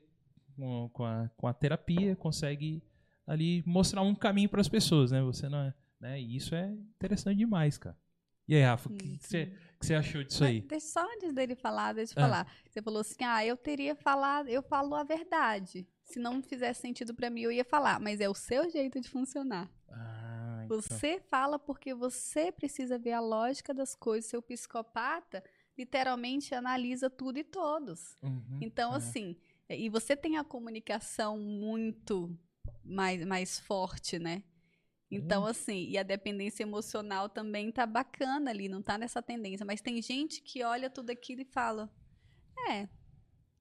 com, a, com a terapia, consegue ali mostrar um caminho para as pessoas, né? Você não é, né? E isso é interessante demais, cara. E aí, Rafa, o que você achou disso Mas aí? deixa só antes dele falar, deixa eu Ah. falar. Você falou assim: ah, eu teria falado, eu falo a verdade. Se não fizesse sentido pra mim, eu ia falar. Mas é o seu jeito de funcionar. Ah. Você fala porque você precisa ver a lógica das coisas. Seu psicopata literalmente analisa tudo e todos. Uhum, Então, é. assim, e você tem a comunicação muito mais, mais forte, né? Então, assim, e a dependência emocional também tá bacana ali, não tá nessa tendência. Mas tem gente que olha tudo aquilo e fala, é,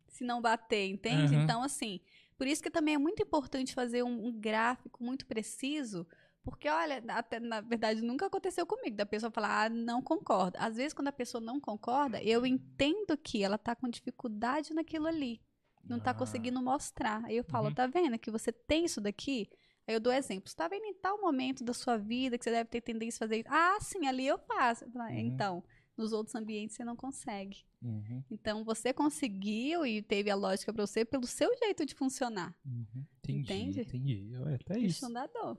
se não bater, entende? Aham. Então, assim, por isso que também é muito importante fazer um, um gráfico muito preciso, porque, olha, até, na verdade, nunca aconteceu comigo, da pessoa falar, ah, não concorda. Às vezes, quando a pessoa não concorda, eu entendo que ela tá com dificuldade naquilo ali. Não tá Ah. conseguindo mostrar. Aí eu falo, Uhum. tá vendo que você tem isso daqui? Aí eu dou exemplo. Você tá vendo em tal momento da sua vida que você deve ter tendência a fazer isso? Ah, sim, ali eu faço. Eu falo, "Ah, Uhum. Então, nos outros ambientes você não consegue. Uhum, Então, você conseguiu e teve a lógica pra você pelo seu jeito de funcionar. uhum. Entendi, Entende? entendi. É até isso. Questionador.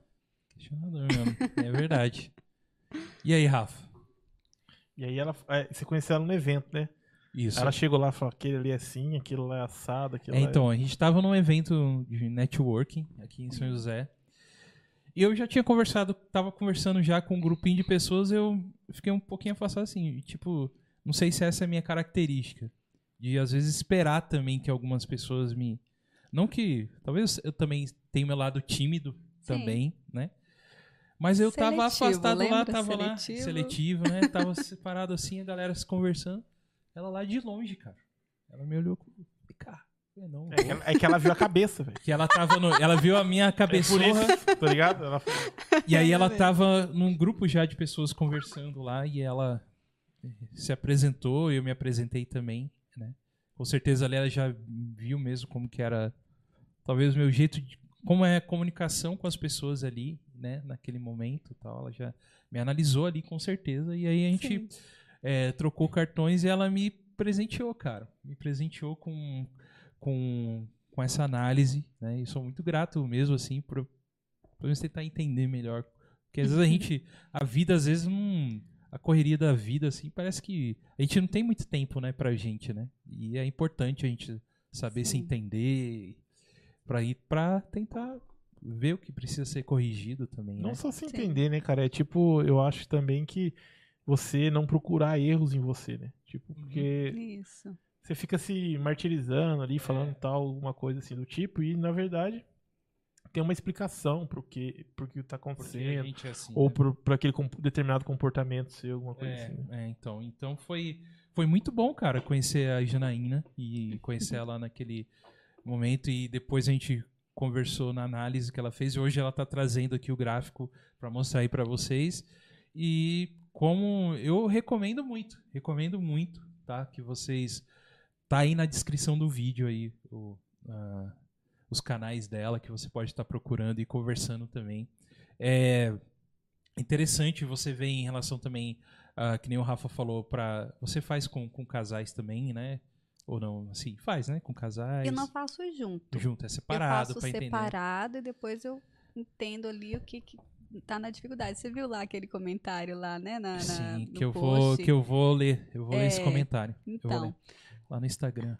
Questionador mesmo. É verdade. E aí, Rafa? E aí ela, é, você conheceu ela no evento, né? Isso. Ela chegou lá e falou, aquele ali é assim, aquilo lá é assado, aquilo É, lá é... então, a gente tava num evento de networking aqui em São José. E eu já tinha conversado, tava conversando já com um grupinho de pessoas, eu fiquei um pouquinho afastado assim, tipo, não sei se essa é a minha característica. De às vezes esperar também que algumas pessoas me. Não que. Talvez eu também tenha meu lado tímido Sim. também, né? Mas eu tava Seletivo, afastado lá, tava lá, Seletivo. seletivo, né? Tava separado assim, a galera se conversando. Ela lá de longe, cara. Ela me olhou com. Cara, não. É que, ela, é que ela viu a cabeça, velho. Que ela tava no. Ela viu a minha É cabeçorra. isso, tá ligado? Ela E aí ela tava num grupo já de pessoas conversando lá e ela eh, se apresentou, eu me apresentei também, né? Com certeza ali ela já viu mesmo como que era talvez o meu jeito de como é a comunicação com as pessoas ali, né, naquele momento, tal, ela já me analisou ali com certeza e aí a gente é, trocou cartões e ela me presenteou, cara. Me presenteou com, com, com essa análise, né? E sou muito grato mesmo, assim, por, por eu tentar entender melhor. Porque às vezes a gente, a vida, às vezes, não. A correria da vida, assim, parece que a gente não tem muito tempo, né, pra gente, né? E é importante a gente saber se Sim. entender pra ir pra tentar ver o que precisa ser corrigido também, né? não só se Sim. entender, né, cara? É tipo, eu acho também que você não procurar erros em você, né? Tipo, porque Isso. você fica se martirizando ali, falando É. tal, alguma coisa assim do tipo, e na verdade tem uma explicação pro que, pro que tá Porque a acontecendo, gente é assim, ou né? pro, pro aquele com- determinado comportamento seu, alguma coisa É, assim. né? é, então, então foi, foi muito bom, cara, conhecer a Janaína e conhecer (laughs) ela naquele momento e depois a gente conversou na análise que ela fez e hoje ela tá trazendo aqui o gráfico para mostrar aí para vocês e como eu recomendo muito, recomendo muito, tá, que vocês tá aí na descrição do vídeo aí o, ah, os canais dela que você pode estar procurando e conversando também. É interessante você ver em relação também ah, que nem o Rafa falou, para você faz com, com casais também, né? Ou não? Assim, faz, né? Com casais. Eu não faço junto. Junto, é Eu separado faço para entender. separado e depois eu entendo ali o que, que tá na dificuldade. Você viu lá aquele comentário lá, né? Na, na- Sim, que eu, vou, post? que eu vou ler. Eu vou ler esse É, comentário. Eu vou Então, ler. Lá no Instagram.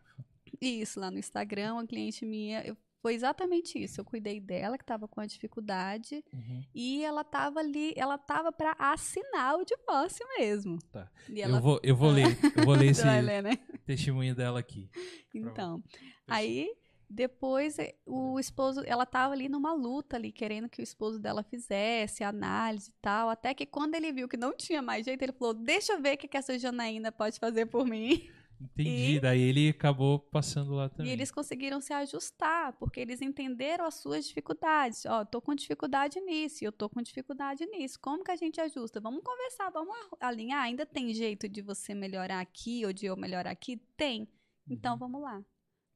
isso, lá no Instagram, uma cliente minha, eu- foi exatamente isso. Eu cuidei dela, que estava com a dificuldade, Uhum. e ela tava ali, ela tava para assinar o divórcio mesmo. Tá. E ela Eu, vou, eu vou (laughs) ler. Eu vou ler esse vai ler, né? Testemunho dela aqui. Então, aí depois eh, o esposo, ela tava ali numa luta ali, querendo que o esposo dela fizesse análise e tal, até que quando ele viu que não tinha mais jeito, ele falou: "Deixa eu ver o que que essa Janaína pode fazer por mim". (laughs) Entendi. E- Daí ele acabou passando lá E também. eles conseguiram se ajustar, porque eles entenderam as suas dificuldades. Ó, tô com dificuldade nisso, e eu tô com dificuldade nisso. Como que a gente ajusta? Vamos conversar, vamos alinhar. Ainda tem jeito de você melhorar aqui ou de eu melhorar aqui? Tem. Uhum. Então vamos lá.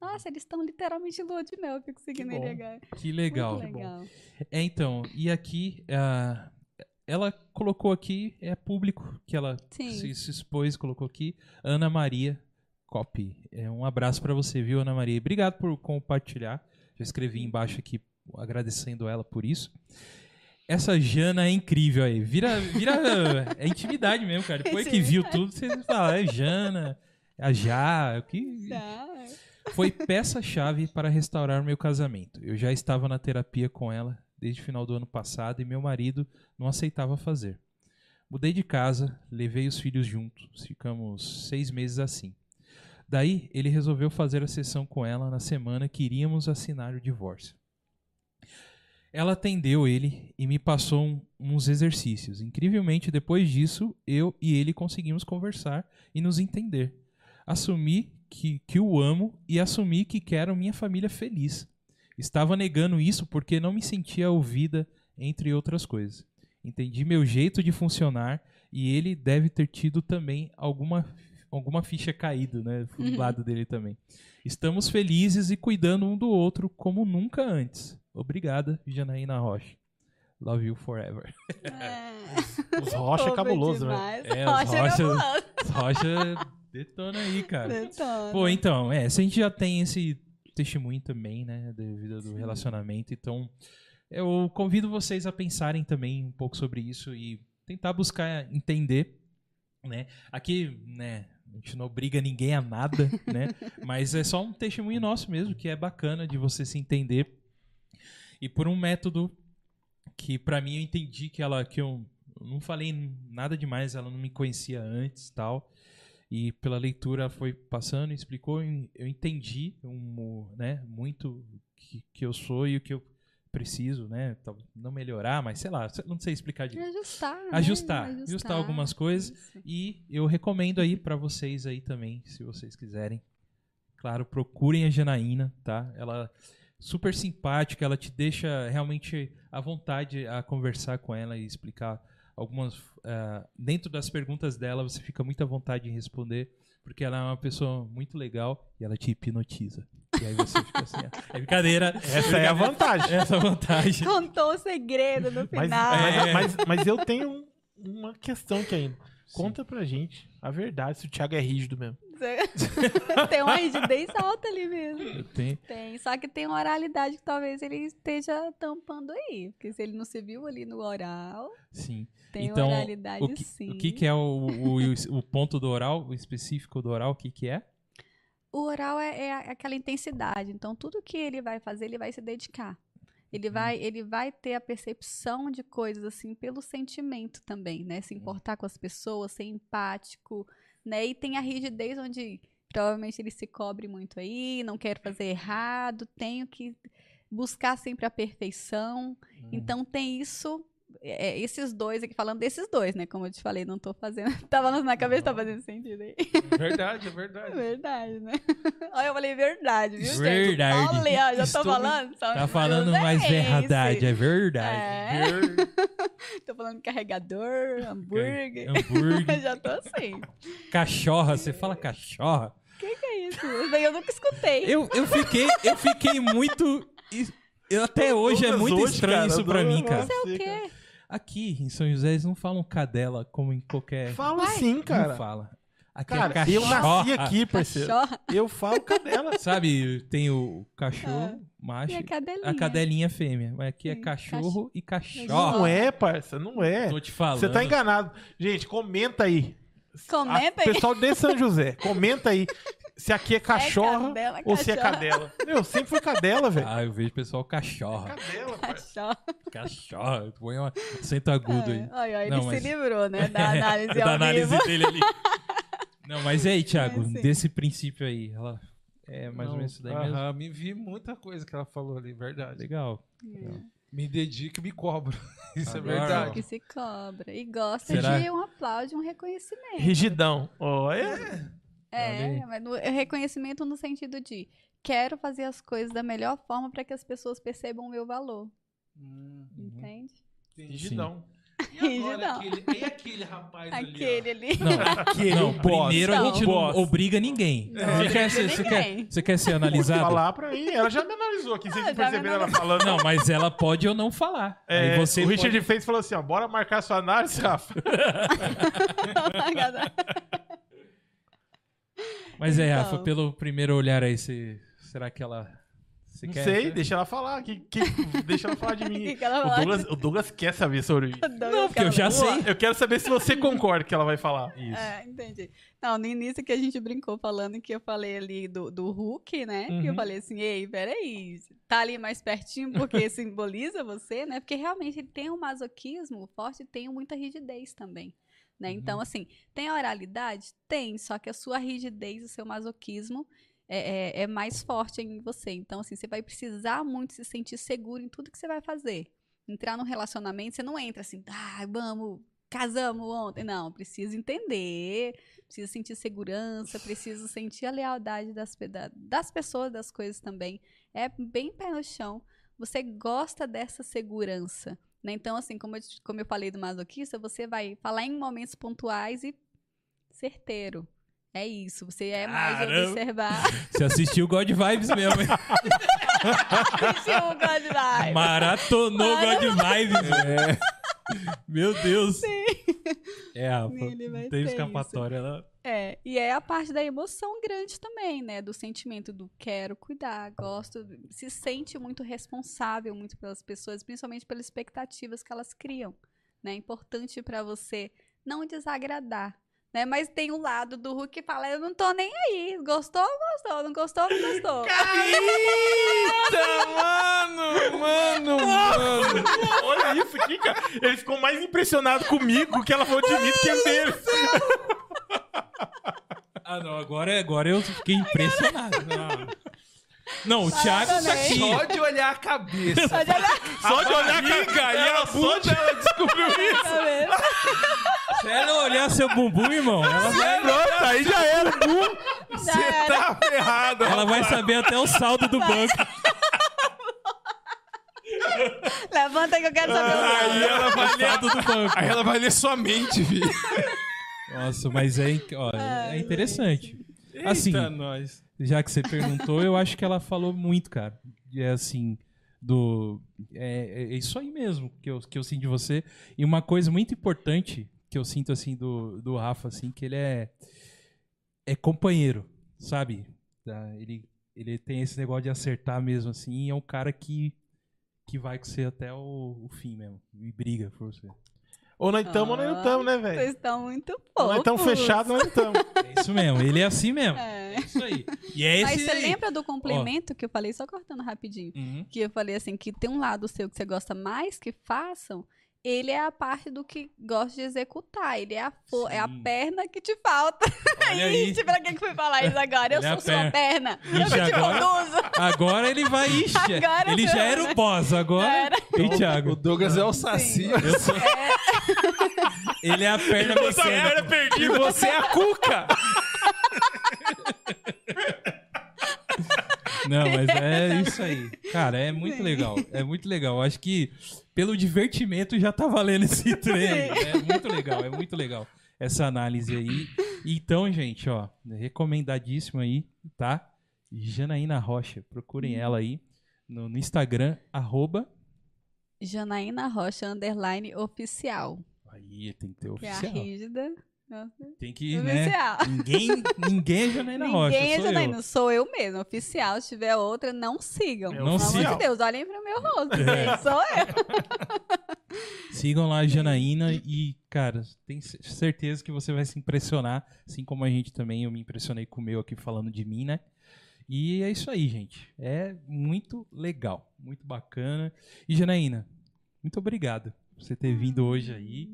Nossa, eles estão literalmente lua de mel, eu fico seguindo ele bom. agora. Que legal. Muito legal. É, então, e aqui, ah, ela colocou aqui, é público que ela se, se expôs, colocou aqui, Ana Maria Copy. É, um abraço pra você, viu, Ana Maria? Obrigado por compartilhar. Já escrevi embaixo aqui agradecendo ela por isso. Essa Jana é incrível aí. Vira, vira é intimidade mesmo, cara. Depois que viu tudo, você fala, é Jana, a Já, o que Tá. foi peça-chave para restaurar meu casamento. Eu já estava na terapia com ela desde o final do ano passado e meu marido não aceitava fazer. Mudei de casa, levei os filhos juntos, ficamos seis meses assim. Daí ele resolveu fazer a sessão com ela na semana que iríamos assinar o divórcio. Ela atendeu ele e me passou um- uns exercícios. Incrivelmente, depois disso, eu e ele conseguimos conversar e nos entender. Assumi que, que o amo e assumi que quero minha família feliz. Estava negando isso porque não me sentia ouvida, entre outras coisas. Entendi meu jeito de funcionar e ele deve ter tido também alguma, alguma ficha caída, né? Do Uhum. lado dele também. Estamos felizes e cuidando um do outro como nunca antes. Obrigada, Janaína Rocha. Love you forever. É. Os Rocha é cabuloso, né? É, os Rocha é Rocha- cabuloso. Rocha, detona aí, cara. Detona. Pô, então, é, se a gente já tem esse testemunho também, né, da vida do relacionamento, então eu convido vocês a pensarem também um pouco sobre isso e tentar buscar entender, né? Aqui, né, a gente não obriga ninguém a nada, (laughs) né? Mas é só um testemunho nosso mesmo, que é bacana de você se entender. E por um método que pra mim eu entendi que ela que eu não falei nada demais, ela não me conhecia antes, tal. E pela leitura foi passando, explicou, eu entendi um, né, muito que, que eu sou e o que eu preciso, né? Não melhorar, mas sei lá, não sei explicar direito. Ajustar. né? Ajustar, ajustar algumas coisas. Isso. E eu recomendo aí pra vocês aí também, se vocês quiserem. Claro, procurem a Janaína, tá? Ela é super simpática, ela te deixa realmente à vontade a conversar com ela e explicar algumas. ah, dentro das perguntas dela, você fica muito à vontade em responder, porque ela é uma pessoa muito legal e ela te hipnotiza. E aí você fica assim, é brincadeira. Essa é a vantagem. Essa é a vantagem. Contou o segredo no Mas, final. É. mas, mas, mas eu tenho um- uma questão aqui ainda. Conta pra gente a verdade, se o Thiago é rígido mesmo. (laughs) tem uma rigidez alta ali mesmo. Tenho- Tem, só que tem uma oralidade que talvez ele esteja tampando aí. Porque se ele não se viu ali no oral, Sim. tem Então, oralidade O que, sim. o que, que é o, o, o ponto do oral, o específico do oral, o que, que é? O oral é, é aquela intensidade. Então, tudo que ele vai fazer, ele vai se dedicar. Ele vai, ele vai ter a percepção de coisas assim pelo sentimento também, né? Se importar com as pessoas, ser empático, né? E tem a rigidez onde provavelmente ele se cobre muito aí, não quero fazer errado, tenho que buscar sempre a perfeição. Então tem isso, é, é, esses dois aqui, falando desses dois, né? Como eu te falei, não tô fazendo. (laughs) Tava na cabeça, tá fazendo sentido aí. Verdade, é (laughs) É verdade. verdade, né? (laughs) Olha, eu falei verdade, viu, gente? Verdade. Olha, ó, já Estou- tô falando. só Tá falando Deus mais é verdade, esse. é verdade. É. tô falando carregador, hambúrguer. Hambúrguer, já tô assim. cachorra, você fala cachorra. Que é isso? Isso eu nunca escutei. Eu, eu fiquei, eu fiquei muito. eu- até hoje é muito hoje, estranho cara, isso pra mim, cara. você, O quê? Aqui em São José eles não falam cadela como em qualquer. Fala sim, Não cara. fala. Aqui Cara, é cachorra. eu nasci aqui, parceiro. Cachorra. Eu falo cadela. (laughs) Sabe, tem o cachorro, macho. E a cadelinha. A cadelinha fêmea. Mas aqui é Sim, cachorro e Não cachorro. é, parça, não é. Tô te falando. Você tá enganado. Gente, comenta aí. Comenta aí. Pessoal de São José, comenta aí (laughs) se aqui é cachorra cadela, ou se é cachorra. cadela. Meu, sempre foi cadela, velho. Ah, eu vejo pessoal cachorra. Cadela, parça. Cachorro. Cachorra. Põe um acento agudo aí. É, Olha, ele Não, se mas- livrou, né? Da (laughs) análise da ao análise vivo. dele ali. Não, mas e aí, (laughs) Thiago, É, desse princípio aí, ela é mais ou Não, menos isso daí mesmo? me vi muita coisa que ela falou ali, verdade. Legal. Me dedico e me cobro. (laughs) Isso Agora, é verdade. Que se cobra. E gosta Será? de um aplauso, um reconhecimento. Rigidão. Olha. Aí. É, mas no- reconhecimento no sentido de quero fazer as coisas da melhor forma para que as pessoas percebam o meu valor. Hum, Entende? entendi. Rigidão. E agora aquele, e aquele rapaz Aquele ali? ali. Não, (laughs) Aquele, não o boss. primeiro a Não. gente não obriga ninguém. Não Você, quer ser, você, quer, ninguém. você quer ser Pode analisado? falar pra mim. Ela já me analisou aqui. Vocês Ah, não perceberam ela falando. Não, mas ela pode ou não falar. É, Aí você o Richard pode- fez e falou assim: ó, bora marcar sua análise, Rafa. (laughs) (laughs) Mas é, Então. Rafa, pelo primeiro olhar aí, você... será que ela. Você Não quer? sei, deixa ela falar. Que, que- deixa ela falar de mim. (laughs) Que o? Douglas, o Douglas quer saber sobre isso. (laughs) Não, porque eu já sei. Eu quero saber se você concorda que ela vai falar. (laughs) Isso. É, entendi. Não, no início que a gente brincou falando que eu falei ali do, do Hulk, né? Que eu Uhum. falei assim, ei, peraí, tá ali mais pertinho porque simboliza você, né? Porque realmente ele tem um masoquismo forte e tem muita rigidez também. Né? Então, assim, tem a oralidade? Tem, só que a sua rigidez, o seu masoquismo é, é- é mais forte em você. Então, assim, você vai precisar muito se sentir seguro em tudo que você vai fazer. Entrar num relacionamento, você não entra assim, ah, vamos, casamos ontem. Não, precisa entender, precisa sentir segurança, precisa sentir a lealdade das, das pessoas, das coisas também. É bem pé no chão. Você gosta dessa segurança. Né? Então, assim, como eu, como eu falei do masoquista, você vai falar em momentos pontuais e certeiro. É isso. Você é mais Caramba. observar. (laughs) Você assistiu God Vibes mesmo, hein? Assistiu o God Vibes. Maratonou Mara- God Vibes. É. Meu Deus. É, (laughs) vai tem ter escapatória. Ela... É, e é a parte da emoção grande também, né? Do sentimento do quero cuidar, gosto, se sente muito responsável muito pelas pessoas, principalmente pelas expectativas que elas criam, né? É importante pra você não desagradar, né? Mas tem um lado do Hulk que fala, eu não tô nem aí, gostou, gostou, não gostou, não gostou. (laughs) Eita, mano, mano, mano. Olha isso aqui, cara. Ele ficou mais impressionado comigo que ela falou de mim do que dele. Ah, não. Agora, agora eu fiquei impressionado. Não, (laughs) o Thiago tá aqui. Só de olhar a cabeça. Pode olhar Só de olhar barriga (laughs) e a bunda, ela descobriu isso. Se ela olhar seu bumbum, irmão, ela vai, Pronto, aí já era. Você tá ferrado. ela vai saber até o saldo do banco. Levanta que eu quero saber o Aí nome. ela vai O ler, saldo do banco. aí ela vai ler sua mente, filho. Nossa, mas é, ó, é interessante. Assim, Eita, nós. Já que você perguntou, eu acho que ela falou muito, cara. É assim, do. É, é isso aí mesmo que eu, que eu sinto de você. E uma coisa muito importante que eu sinto, assim, do, do Rafa, assim, que ele é. É companheiro, sabe? Ele, ele tem esse negócio de acertar mesmo, assim, e é um cara que. Que vai com você até o, o fim mesmo. E briga por você. Ou nós estamos ou nós não estamos, né, Vocês velho? estão muito Ou fofos. nós estamos fechados, nós não estamos. É isso mesmo, ele é assim mesmo. É. É isso aí. E é Mas você aí. lembra do complemento que eu falei, só cortando rapidinho? Uhum. Que eu falei assim, que tem um lado seu que você gosta mais que façam, ele é a parte do que gosta de executar. Ele é a, é a perna que te falta. Olha (laughs) aí. Ixi, pra que que fui falar isso agora? Eu Ele é sou sua perna. eu Ixi, que te agora- conduzo. Agora ele vai. Ixi, (laughs) Agora ele não, já era né? o boss, agora. Era. E Thiago? O Douglas é o Saci. Eu sou- Ele é a perna Essa mecânica. perna perdida. E você é a Cuca. Não, mas é (laughs) isso aí. Cara, é muito Sim. legal. É muito legal. Acho que pelo divertimento já tá valendo esse (laughs) trem. É muito legal, é muito legal. Essa análise aí. Então, gente, ó, recomendadíssimo aí, tá? Janaína Rocha. Procurem ela aí no, no Instagram, arroba. Janaína Rocha, underline oficial. Aí tem que ter Que é a oficial. rígida. Nossa, Tem que, né? Oficial. (laughs) Ninguém, ninguém é Janaína Rocha, Ninguém é Janaína, eu. sou eu mesmo. Oficial, se tiver outra, não sigam. É Pelo amor de Deus, olhem pro meu rosto. É. Sou eu. Sigam lá a (laughs) Janaína e, cara, tenho certeza que você vai se impressionar, assim como a gente também, eu me impressionei com o meu aqui falando de mim, né? E é isso aí, gente. É muito legal, muito bacana. E Janaína, muito obrigado você ter vindo hoje aí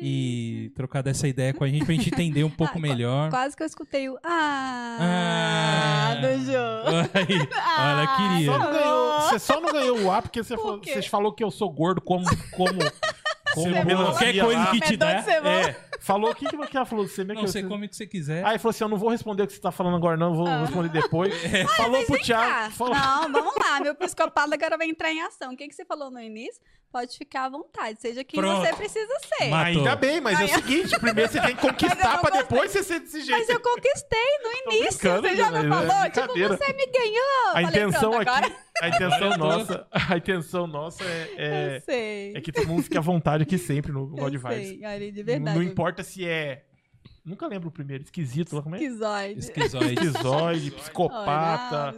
e trocado essa ideia com a gente pra gente entender um (laughs) pouco Ah, melhor. Quase que eu escutei o ah, Ah. do jogo. (laughs) Aí, olha, Ah, queria. Só ganhou- você só não ganhou o A porque você, Por falou, quê? você falou que eu sou gordo como. como, (laughs) como Cebola. Qualquer coisa lá. que te der. É, falou o que, que ela falou? Você, Não, você come o que você quiser. Aí falou assim: eu não vou responder o que você tá falando agora, não, eu vou Ah. responder depois. falou pro Vem cá. Thiago. Falou, Não, vamos lá. Meu psicopata agora vai entrar em ação. O que, que você falou no início? Pode ficar à vontade. Seja quem Pronto. você precisa ser. Matou. Ainda bem, mas é o Ai, seguinte: primeiro você tem que (laughs) Mas conquistar pra depois você ser desse jeito. Mas eu conquistei no (laughs) início. Você já mas não é falou? Tipo, brincadeira. você me ganhou. A Falei, intenção aqui, agora a intenção tô- nossa, (laughs) a intenção nossa é, eu é, sei. é que todo mundo fique à vontade aqui sempre no God Vibes. sei, Ari, de Não, verdade. não importa se é. Nunca lembro o primeiro, esquisito, lá como é? Esquizoide. Esquizoide. Esquizoide, psicopata.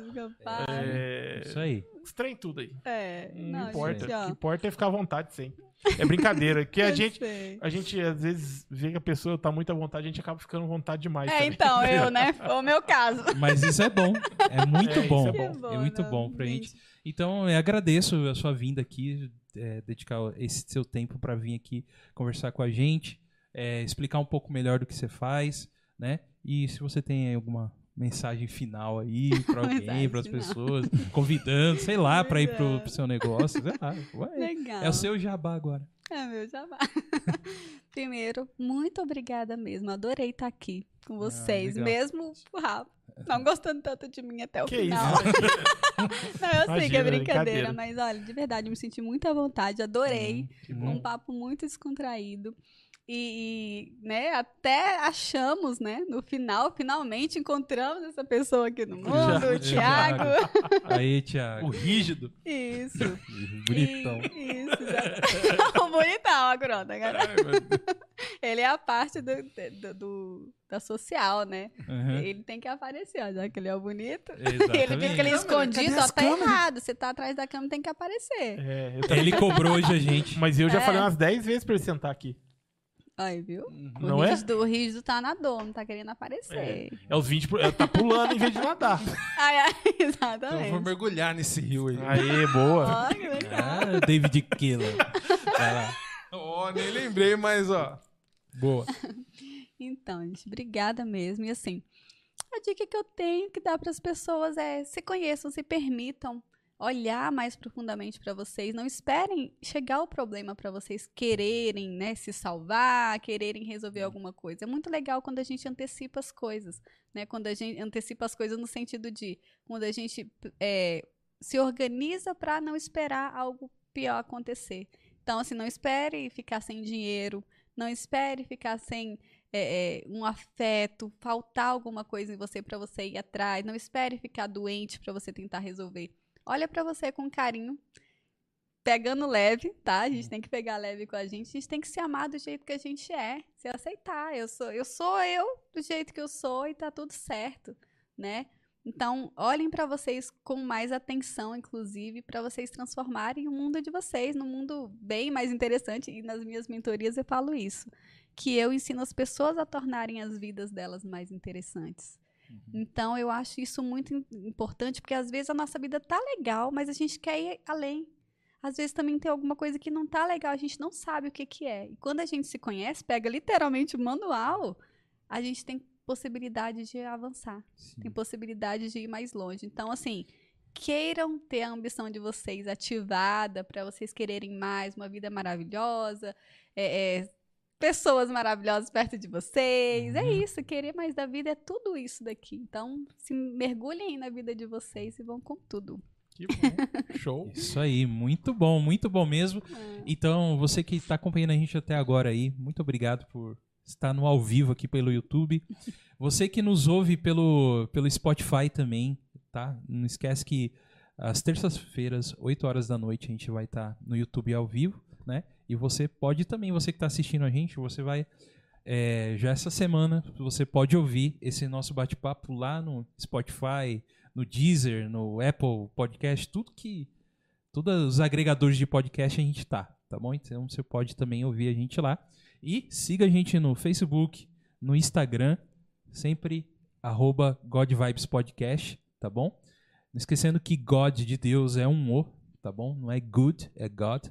É... Isso aí. Trem tudo aí. É, Não, não, importa. gente, O que importa é ficar à vontade sempre. É brincadeira. Que a (laughs) Eu gente, sei. a gente às vezes vê que a pessoa tá muito à vontade, a gente acaba ficando à vontade demais. É, também. então, (laughs) eu, né? Foi o meu caso. Mas isso é bom. É muito É, bom. é É, bom. muito né, bom pra gente? gente. Então, eu agradeço a sua vinda aqui, é, dedicar esse seu tempo pra vir aqui conversar com a gente, é, explicar um pouco melhor do que você faz, né? E se você tem alguma mensagem final aí (laughs) pra alguém, pras final. pessoas, convidando, sei lá, pra ir pro, é. pro seu negócio, sei lá. Ué, Legal. é o seu jabá agora. É meu jabá. (laughs) Primeiro, muito obrigada mesmo. Adorei estar aqui com vocês, legal. mesmo Rafa, não gostando tanto de mim até o Que final. isso? (laughs) Não, eu sei que é Imagina, brincadeira, mas olha, de verdade, me senti muito à vontade, adorei. Foi um papo muito descontraído. E, e, né, até achamos, né, no final, finalmente encontramos essa pessoa aqui no mundo, o Thiago. Aí, Thiago. O rígido. Isso. Bonitão. E- Isso, (laughs) o bonitão, a grota. Ele é a parte do, do- do- da social, né? Uhum. Ele tem que aparecer, ó, já que ele é o bonito. Exatamente. Ele fica ali escondido, Cadê ó, tá câmeras? errado. Você tá atrás da câmera, tem que aparecer. É, Ele cobrou hoje a gente. Mas eu já É. falei umas 10 vezes pra ele sentar aqui. Aí, viu? Não o é? rígido, O rígido tá na dor, não tá querendo aparecer. É os 20. Por... é, Tá pulando em vez de nadar. (laughs) Ai, ai, (laughs) Então eu exatamente. vou mergulhar nesse rio aí. Aê, boa. Ó, que legal. Ah, David Killer. Vai lá. Ó, nem lembrei, mas ó. Boa. (laughs) Então, gente, obrigada mesmo. E assim, a dica que eu tenho que dar para as pessoas é se conheçam, se permitam olhar mais profundamente para vocês. Não esperem chegar o problema para vocês quererem, né, se salvar, quererem resolver alguma coisa. É muito legal quando a gente antecipa as coisas, né? Quando a gente antecipa as coisas no sentido de quando a gente é, se organiza para não esperar algo pior acontecer. Então, assim, não espere ficar sem dinheiro, não espere ficar sem é, é, um afeto, faltar alguma coisa em você para você ir atrás. Não espere ficar doente para você tentar resolver. Olha para você com carinho, pegando leve, tá? A gente tem que pegar leve com a gente. A gente tem que se amar do jeito que a gente é, se aceitar. Eu sou, eu sou eu do jeito que eu sou e tá tudo certo, né? Então, olhem para vocês com mais atenção, inclusive, para vocês transformarem o mundo de vocês num mundo bem mais interessante. E nas minhas mentorias eu falo isso que eu ensino as pessoas a tornarem as vidas delas mais interessantes. Então, eu acho isso muito im- importante, porque às vezes a nossa vida tá legal, mas a gente quer ir além. Às vezes também tem alguma coisa que não tá legal, a gente não sabe o que que é. E quando a gente se conhece, pega literalmente o manual, a gente tem possibilidade de avançar, tem possibilidade de ir mais longe. Então, assim, queiram ter a ambição de vocês ativada para vocês quererem mais, uma vida maravilhosa, é, é, pessoas maravilhosas perto de vocês. É Uhum. isso, querer mais da vida é tudo isso daqui. Então, se mergulhem aí na vida de vocês e vão com tudo. Que bom. Show. (laughs) Isso aí, muito bom, muito bom mesmo. Então, você que está acompanhando a gente até agora aí, muito obrigado por estar no ao vivo aqui pelo YouTube. Você que nos ouve pelo, pelo Spotify também, tá? Não esquece que às terças-feiras, 8 horas da noite, a gente vai estar no YouTube ao vivo, né? E você pode também, você que está assistindo a gente, você vai é, já essa semana você pode ouvir esse nosso bate-papo lá no Spotify, no Deezer, no Apple Podcast, tudo que. Todos os agregadores de podcast a gente tá, tá bom? Então você pode também ouvir a gente lá. E siga a gente no Facebook, no Instagram, sempre arroba tá bom? Não esquecendo que God de Deus é um O, tá bom? Não é good, é God.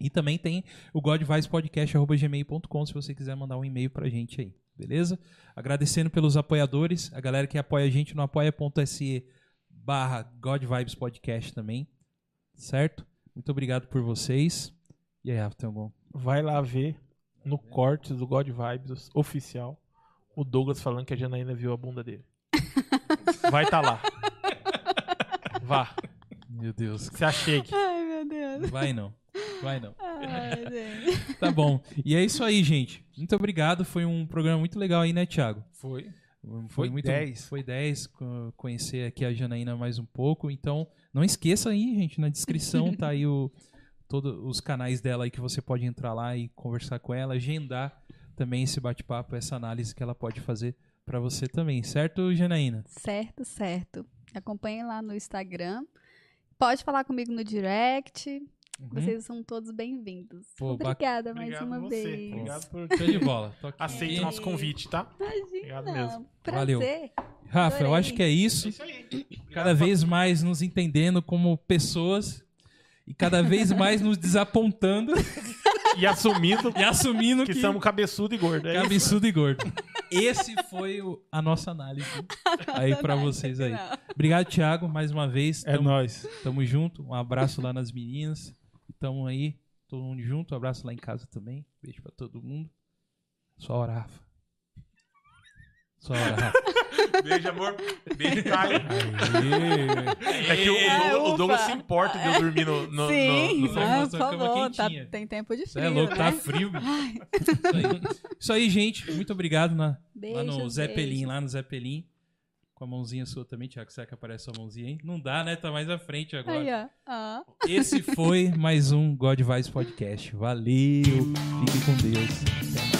E também tem o godvibespodcast.gmail.com se você quiser mandar um e-mail pra gente aí, beleza? Agradecendo pelos apoiadores, a galera que apoia a gente no apoia.se barra godvibespodcast também, certo? Muito obrigado por vocês. E aí, Rafa, tem algum? Vai lá ver no corte do God Vibes oficial o Douglas falando que a Janaína viu a bunda dele. (laughs) Vai tá lá. (laughs) Vá. Meu Deus. Se achegue. Ai, meu Deus. Vai não. Vai não. Ai. (laughs) Tá bom. E é isso aí, gente. Muito obrigado. Foi um programa muito legal aí, né, Thiago? Foi. Foi, Foi muito 10. Foi 10. co- Conhecer aqui a Janaína mais um pouco. Então, não esqueça aí, gente. Na descrição tá aí o, todos os canais dela aí que você pode entrar lá e conversar com ela, agendar também esse bate-papo, essa análise que ela pode fazer pra você também, certo, Janaína? Certo, certo. Acompanhem lá no Instagram. Pode falar comigo no direct. Uhum. Vocês são todos bem-vindos. Obrigada mais Obrigado uma você. vez. Obrigado por Show de bola. Tô aqui. Aceite nosso convite, tá? Obrigado Imagina. mesmo. Valeu. Prazer. Rafa, eu Adorei. acho que é isso. Isso aí. cada vez mais nos entendendo como pessoas e cada vez mais nos desapontando E assumindo (laughs) e assumindo que que, somos cabeçudo e gordo. É isso. cabeçudo e gordo. Esse foi o- a nossa análise (laughs) aí pra vocês aí. Obrigado, Thiago, mais uma vez. É Tamo, nóis. tamo junto. Um abraço lá nas meninas. Tamo aí, todo mundo junto. Um abraço lá em casa também. Beijo pra todo mundo. Só hora, Rafa. Só hora, Rafa. (laughs) Beijo, amor. Beijo. Aê. É que o, É, o, o Douglas se importa de eu dormir no, no, Sim, no, no sofá. ah, Nossa, por favor. Tá, quentinha. tem tempo de Você frio, é louco, né? tá frio. bicho. Isso aí. Isso aí, gente. Muito obrigado na, lá no Zeppelin, beijos. lá no Zeppelin. Com a mãozinha sua também, Thiago. Será que aparece sua mãozinha aí? Não dá, né? Tá mais à frente agora. Aí, ó. Ah. Esse foi mais um God Vibes Podcast. Valeu. Fique com Deus.